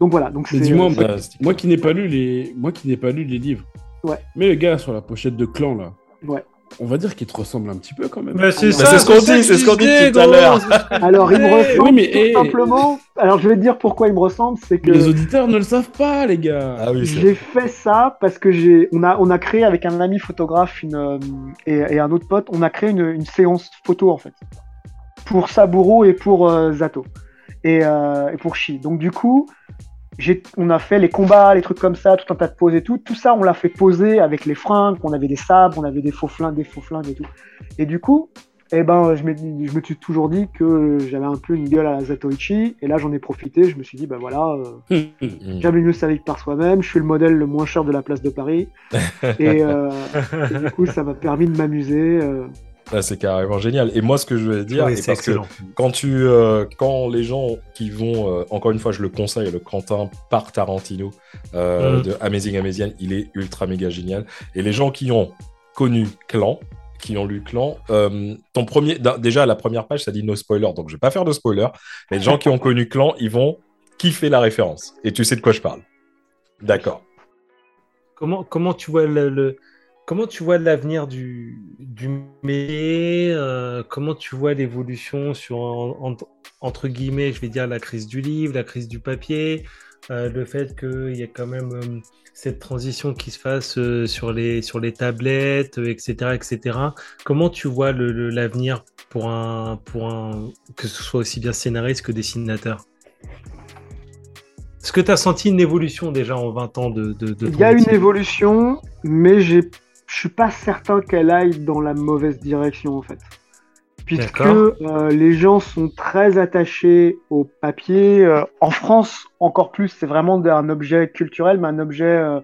donc voilà. Donc c'est. dis-moi, c'est- bah, c'est- moi qui n'ai pas lu les, moi qui n'ai pas lu les livres. Ouais. Mais le gars sur la pochette de clan là. Ouais. On va dire qu'il te ressemble un petit peu quand même. Bah, c'est Mais ça, c'est ce qu'on dit, c'est ce qu'on dit tout à l'heure. Alors il me ressemble Oui, mais, tout eh. simplement. Alors je vais te dire pourquoi il me ressemble, c'est que Les auditeurs ne le savent pas, les gars. Ah oui, j'ai fait ça parce que j'ai, on a, on a créé avec un ami photographe une, euh, et, et un autre pote, on a créé une, une séance photo en fait pour Saburo et pour euh, Zato et, euh, et pour Shi. Donc du coup, on a fait les combats, les trucs comme ça, tout un tas de poses et tout. Tout ça, on l'a fait poser avec les fringues. On avait des sabres, on avait des faux flingues, des faux flingues et tout. Et du coup, eh ben, je, me suis toujours dit que j'avais un peu une gueule à la Zatoichi. Et là, j'en ai profité. Je me suis dit, bah voilà. euh. [laughs] Jamais mieux savait que par soi-même. Je suis le modèle le moins cher de la place de Paris. [laughs] et, euh, et du coup, ça m'a permis de m'amuser. euh. Ah, c'est carrément génial. Et moi, ce que je vais dire, Oui, c'est parce que quand tu, euh, quand les gens qui vont, euh, encore une fois, je le conseille, le Quentin par Tarantino euh, Mhm. de Amazing Amazian, il est ultra méga génial. Et les gens qui ont connu Clan, qui ont lu Clan, ton premier, déjà la première page, ça dit no spoiler, donc je vais pas faire de spoiler. Mais les gens qui ont connu Clan, ils vont kiffer la référence. Et tu sais de quoi je parle. D'accord. Comment, comment tu vois le, le- comment tu vois l'avenir du, du métier euh, Comment tu vois l'évolution sur en- en- entre guillemets, je vais dire la crise du livre, la crise du papier, euh, le fait qu'il y ait quand même euh, cette transition qui se fasse sur les sur les tablettes, etc., etc. Comment tu vois l'avenir pour un pour un que ce soit aussi bien scénariste que dessinateur? Est-ce que tu as senti une évolution déjà en 20 ans de, de, de Il y a une évolution, mais j'ai, je suis pas certain qu'elle aille dans la mauvaise direction en fait. Puisque euh, les gens sont très attachés au papier. Euh, en France, encore plus, c'est vraiment un objet culturel, mais un objet, euh,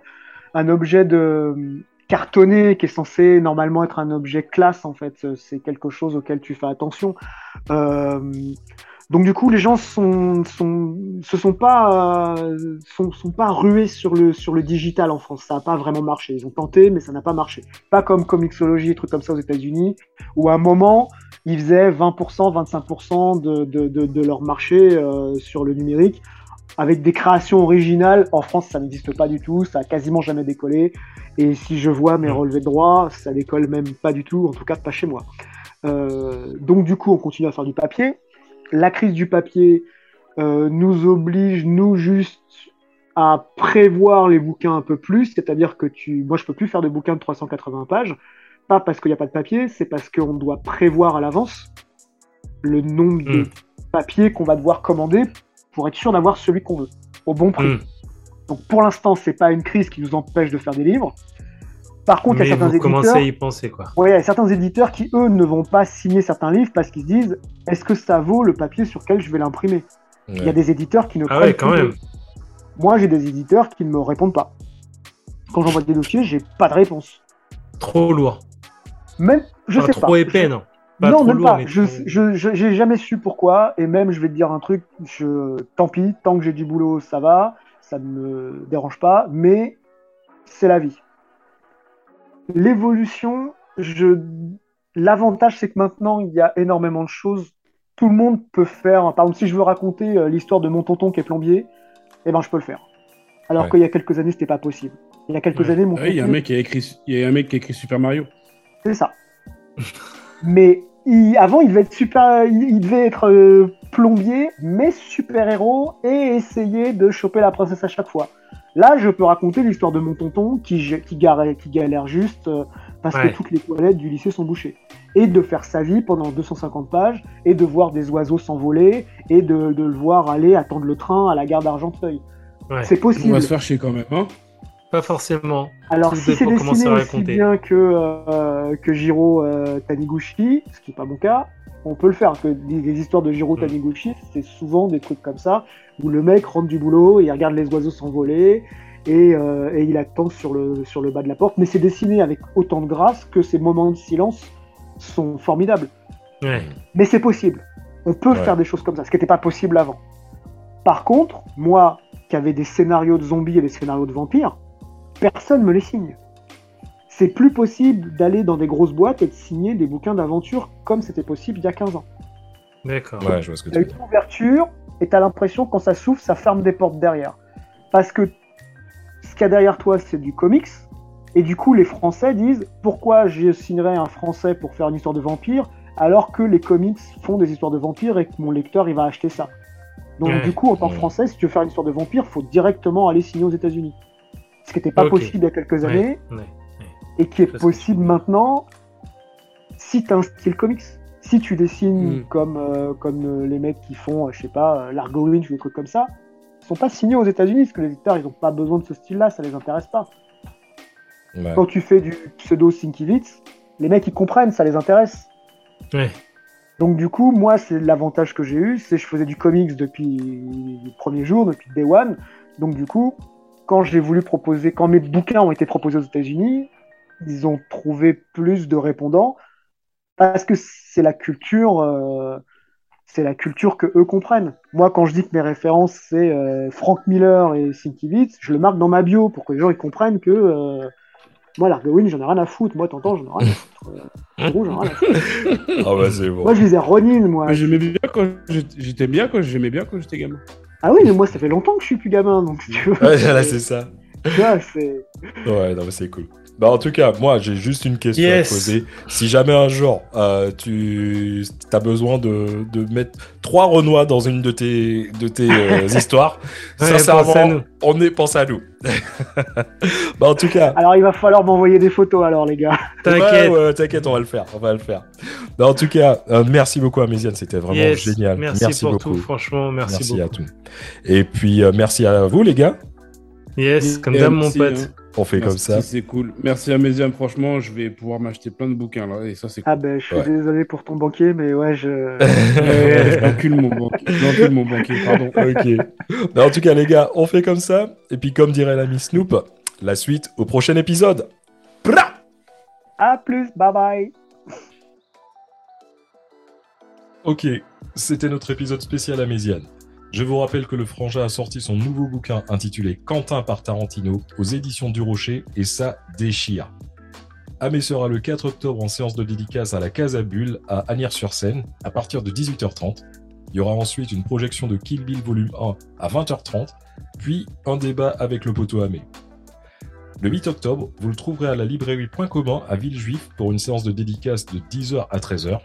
un objet de cartonné qui est censé normalement être un objet classe en fait. C'est quelque chose auquel tu fais attention. Donc du coup, les gens sont, sont, se sont pas, euh, rués sur le, digital en France. Ça n'a pas vraiment marché. Ils ont tenté, mais ça n'a pas marché. Pas comme Comixology et trucs comme ça aux États-Unis, où à un moment, ils faisaient 20%, 25% de, de, de, de leur marché euh, sur le numérique. Avec des créations originales, en France, ça n'existe pas du tout. Ça a quasiment jamais décollé. Et si je vois mes relevés de droit, ça décolle même pas du tout. En tout cas, pas chez moi. Euh, donc du coup, on continue à faire du papier la crise du papier euh, nous oblige, nous juste, à prévoir les bouquins un peu plus, c'est-à-dire que tu, moi je peux plus faire de bouquins de 380 pages, pas parce qu'il n'y a pas de papier, c'est parce qu'on doit prévoir à l'avance le nombre de Mm. papiers qu'on va devoir commander pour être sûr d'avoir celui qu'on veut, au bon prix. Mm. Donc pour l'instant, c'est pas une crise qui nous empêche de faire des livres. Par contre, il y a certains vous commencez éditeurs. à y penser, quoi. Ouais, il y a certains éditeurs qui, eux, ne vont pas signer certains livres parce qu'ils se disent est-ce que ça vaut le papier sur lequel je vais l'imprimer? Il y a des éditeurs qui ne Ah ouais, quand de- même. Moi, j'ai des éditeurs qui ne me répondent pas. Quand j'envoie des dossiers, j'ai pas de réponse. Trop lourd. Même, je Pas sais trop pas. épais, non. Pas non, même lourd, pas. mais Je, je, je- j'ai jamais su pourquoi. Et même, je vais te dire un truc. Je, tant pis, tant que j'ai du boulot, ça va. Ça ne me dérange pas. Mais c'est la vie. L'évolution, je, l'avantage, c'est que maintenant, il y a énormément de choses. Tout le monde peut faire. Par exemple, si je veux raconter euh, l'histoire de mon tonton qui est plombier, eh ben, je peux le faire. Alors Ouais. qu'il y a quelques années, c'était pas possible. Il y a quelques Ouais. années, mon Ah oui, Il y a un tonton- mec qui a écrit, il y a un mec qui a écrit Super Mario. c'est ça. [laughs] mais il- avant, il devait être super, il, il devait être euh, plombier, mais super héros et essayer de choper la princesse à chaque fois. Là, je peux raconter l'histoire de mon tonton qui, gé- qui, garait- qui galère juste euh, parce Ouais. que toutes les toilettes du lycée sont bouchées. Et de faire sa vie pendant 250 pages et de voir des oiseaux s'envoler et de, de le voir aller attendre le train à la gare d'Argenteuil. Ouais. C'est On possible. va se faire chier quand même, hein Pas forcément. Alors, Tout si c'est dessiné aussi bien que, euh, que Jiro euh, Taniguchi, ce qui n'est pas mon cas, on peut le faire. Que des, des histoires de Jiro Mm. Taniguchi, c'est souvent des trucs comme ça, où le mec rentre du boulot, il regarde les oiseaux s'envoler, et, euh, et il attend sur le, sur le bas de la porte. Mais c'est dessiné avec autant de grâce que ces moments de silence sont formidables. Ouais. Mais c'est possible. On peut Ouais. faire des choses comme ça, ce qui n'était pas possible avant. Par contre, moi, qui avais des scénarios de zombies et des scénarios de vampires, personne me les signe. C'est plus possible d'aller dans des grosses boîtes et de signer des bouquins d'aventure comme c'était possible il y a 15 ans. D'accord. Ouais, je vois ce que Il y a tu veux une ouverture et tu as l'impression quand ça s'ouvre, ça ferme des portes derrière. Parce que ce qu'il y a derrière toi, c'est du comics. Et du coup, les Français disent pourquoi je signerais un Français pour faire une histoire de vampire alors que les comics font des histoires de vampires et que mon lecteur il va acheter ça. Donc Ouais. du coup, en tant que Ouais. Français, si tu veux faire une histoire de vampire, faut directement aller signer aux États-Unis. Ce qui n'était pas possible il y a quelques années Ouais. Et qui est possible maintenant si tu as un style comics. Si tu dessines Mm. comme, euh, comme euh, les mecs qui font, euh, je sais pas, Largo Winch ou des trucs comme ça, ils sont pas signés aux États-Unis parce que les éditeurs ils ont pas besoin de ce style-là, ça les intéresse pas. Ouais. Quand tu fais du pseudo Sienkiewicz, les mecs ils comprennent, ça les intéresse. Ouais. Donc du coup, moi c'est l'avantage que j'ai eu, c'est que je faisais du comics depuis le premier jour, depuis Day One. Donc du coup, quand j'ai voulu proposer, quand mes bouquins ont été proposés aux États-Unis, ils ont trouvé plus de répondants parce que c'est la culture, euh, c'est la culture que eux comprennent. Moi, quand je dis que mes références c'est euh, Frank Miller et Sienkiewicz, je le marque dans ma bio pour que les gens ils comprennent que euh, moi, l'Argowin, j'en ai rien à foutre. Moi, t'entends, j'en ai rien à foutre. Euh, Gros, j'en ai rien à foutre. [laughs] Ah bah c'est bon. Moi, je lisais Ronin, moi. J'aimais bien quand j'étais- j'étais bien quand j'aimais bien quand j'étais gamin. Ah oui, mais moi, ça fait longtemps que je suis plus gamin, donc si tu veux. Ouais, là c'est ça. tu vois, c'est. Ouais, non mais c'est cool. Bah en tout cas, moi j'ai juste une question Yes. à poser. Si jamais un jour euh, tu as besoin de, de mettre trois Renois dans une de tes, de tes euh, [laughs] histoires, Ouais, sincèrement, pense à nous. on est pensé à nous. [laughs] bah en tout cas, Alors, il va falloir m'envoyer des photos, alors, les gars. [laughs] T'inquiète. Ouais, ouais, t'inquiète, on va le faire, on va le faire. Bah, en tout cas, euh, merci beaucoup à Méziane, c'était vraiment Yes. génial. Merci, pour beaucoup. tout, franchement, merci, Merci, beaucoup. à tout. Et puis euh, merci à vous les gars. Yes, comme d'hab, mon merci, pote. On fait comme ça. C'est cool. Merci à franchement, je vais pouvoir m'acheter plein de bouquins là, et ça c'est cool. Ah, ben, je suis Ouais. désolé pour ton banquier, mais ouais, je. Ouais, je l'encule mon banquier. Je l'encule mon banquier, pardon. [laughs] ok. Mais en tout cas, les gars, on fait comme ça. Et puis, comme dirait l'ami Snoop, la suite au prochain épisode. Pra À plus, bye bye. Ok, c'était notre épisode spécial à Méziane. Je vous rappelle que le Frangin a sorti son nouveau bouquin intitulé Quentin par Tarantino aux éditions du Rocher et ça déchire. Amé sera le 4 octobre en séance de dédicace à la Casa Bulle à Agnières-sur-Seine à partir de 18h30. Il y aura ensuite une projection de Kill Bill volume 1 à 20h30, puis un débat avec le poteau Amé. Le 8 octobre, vous le trouverez à la librairie Point commun à Villejuif pour une séance de dédicace de 10h à 13h.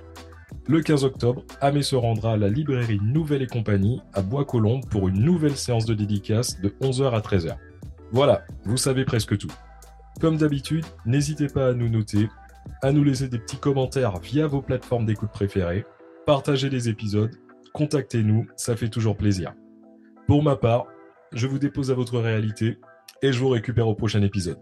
Le 15 octobre, Amé se rendra à la librairie Nouvelle et Compagnie à Bois-Colombes pour une nouvelle séance de dédicace de 11h à 13h. Voilà, vous savez presque tout. Comme d'habitude, n'hésitez pas à nous noter, à nous laisser des petits commentaires via vos plateformes d'écoute préférées, partagez les épisodes, contactez-nous, ça fait toujours plaisir. Pour ma part, je vous dépose à votre réalité et je vous récupère au prochain épisode.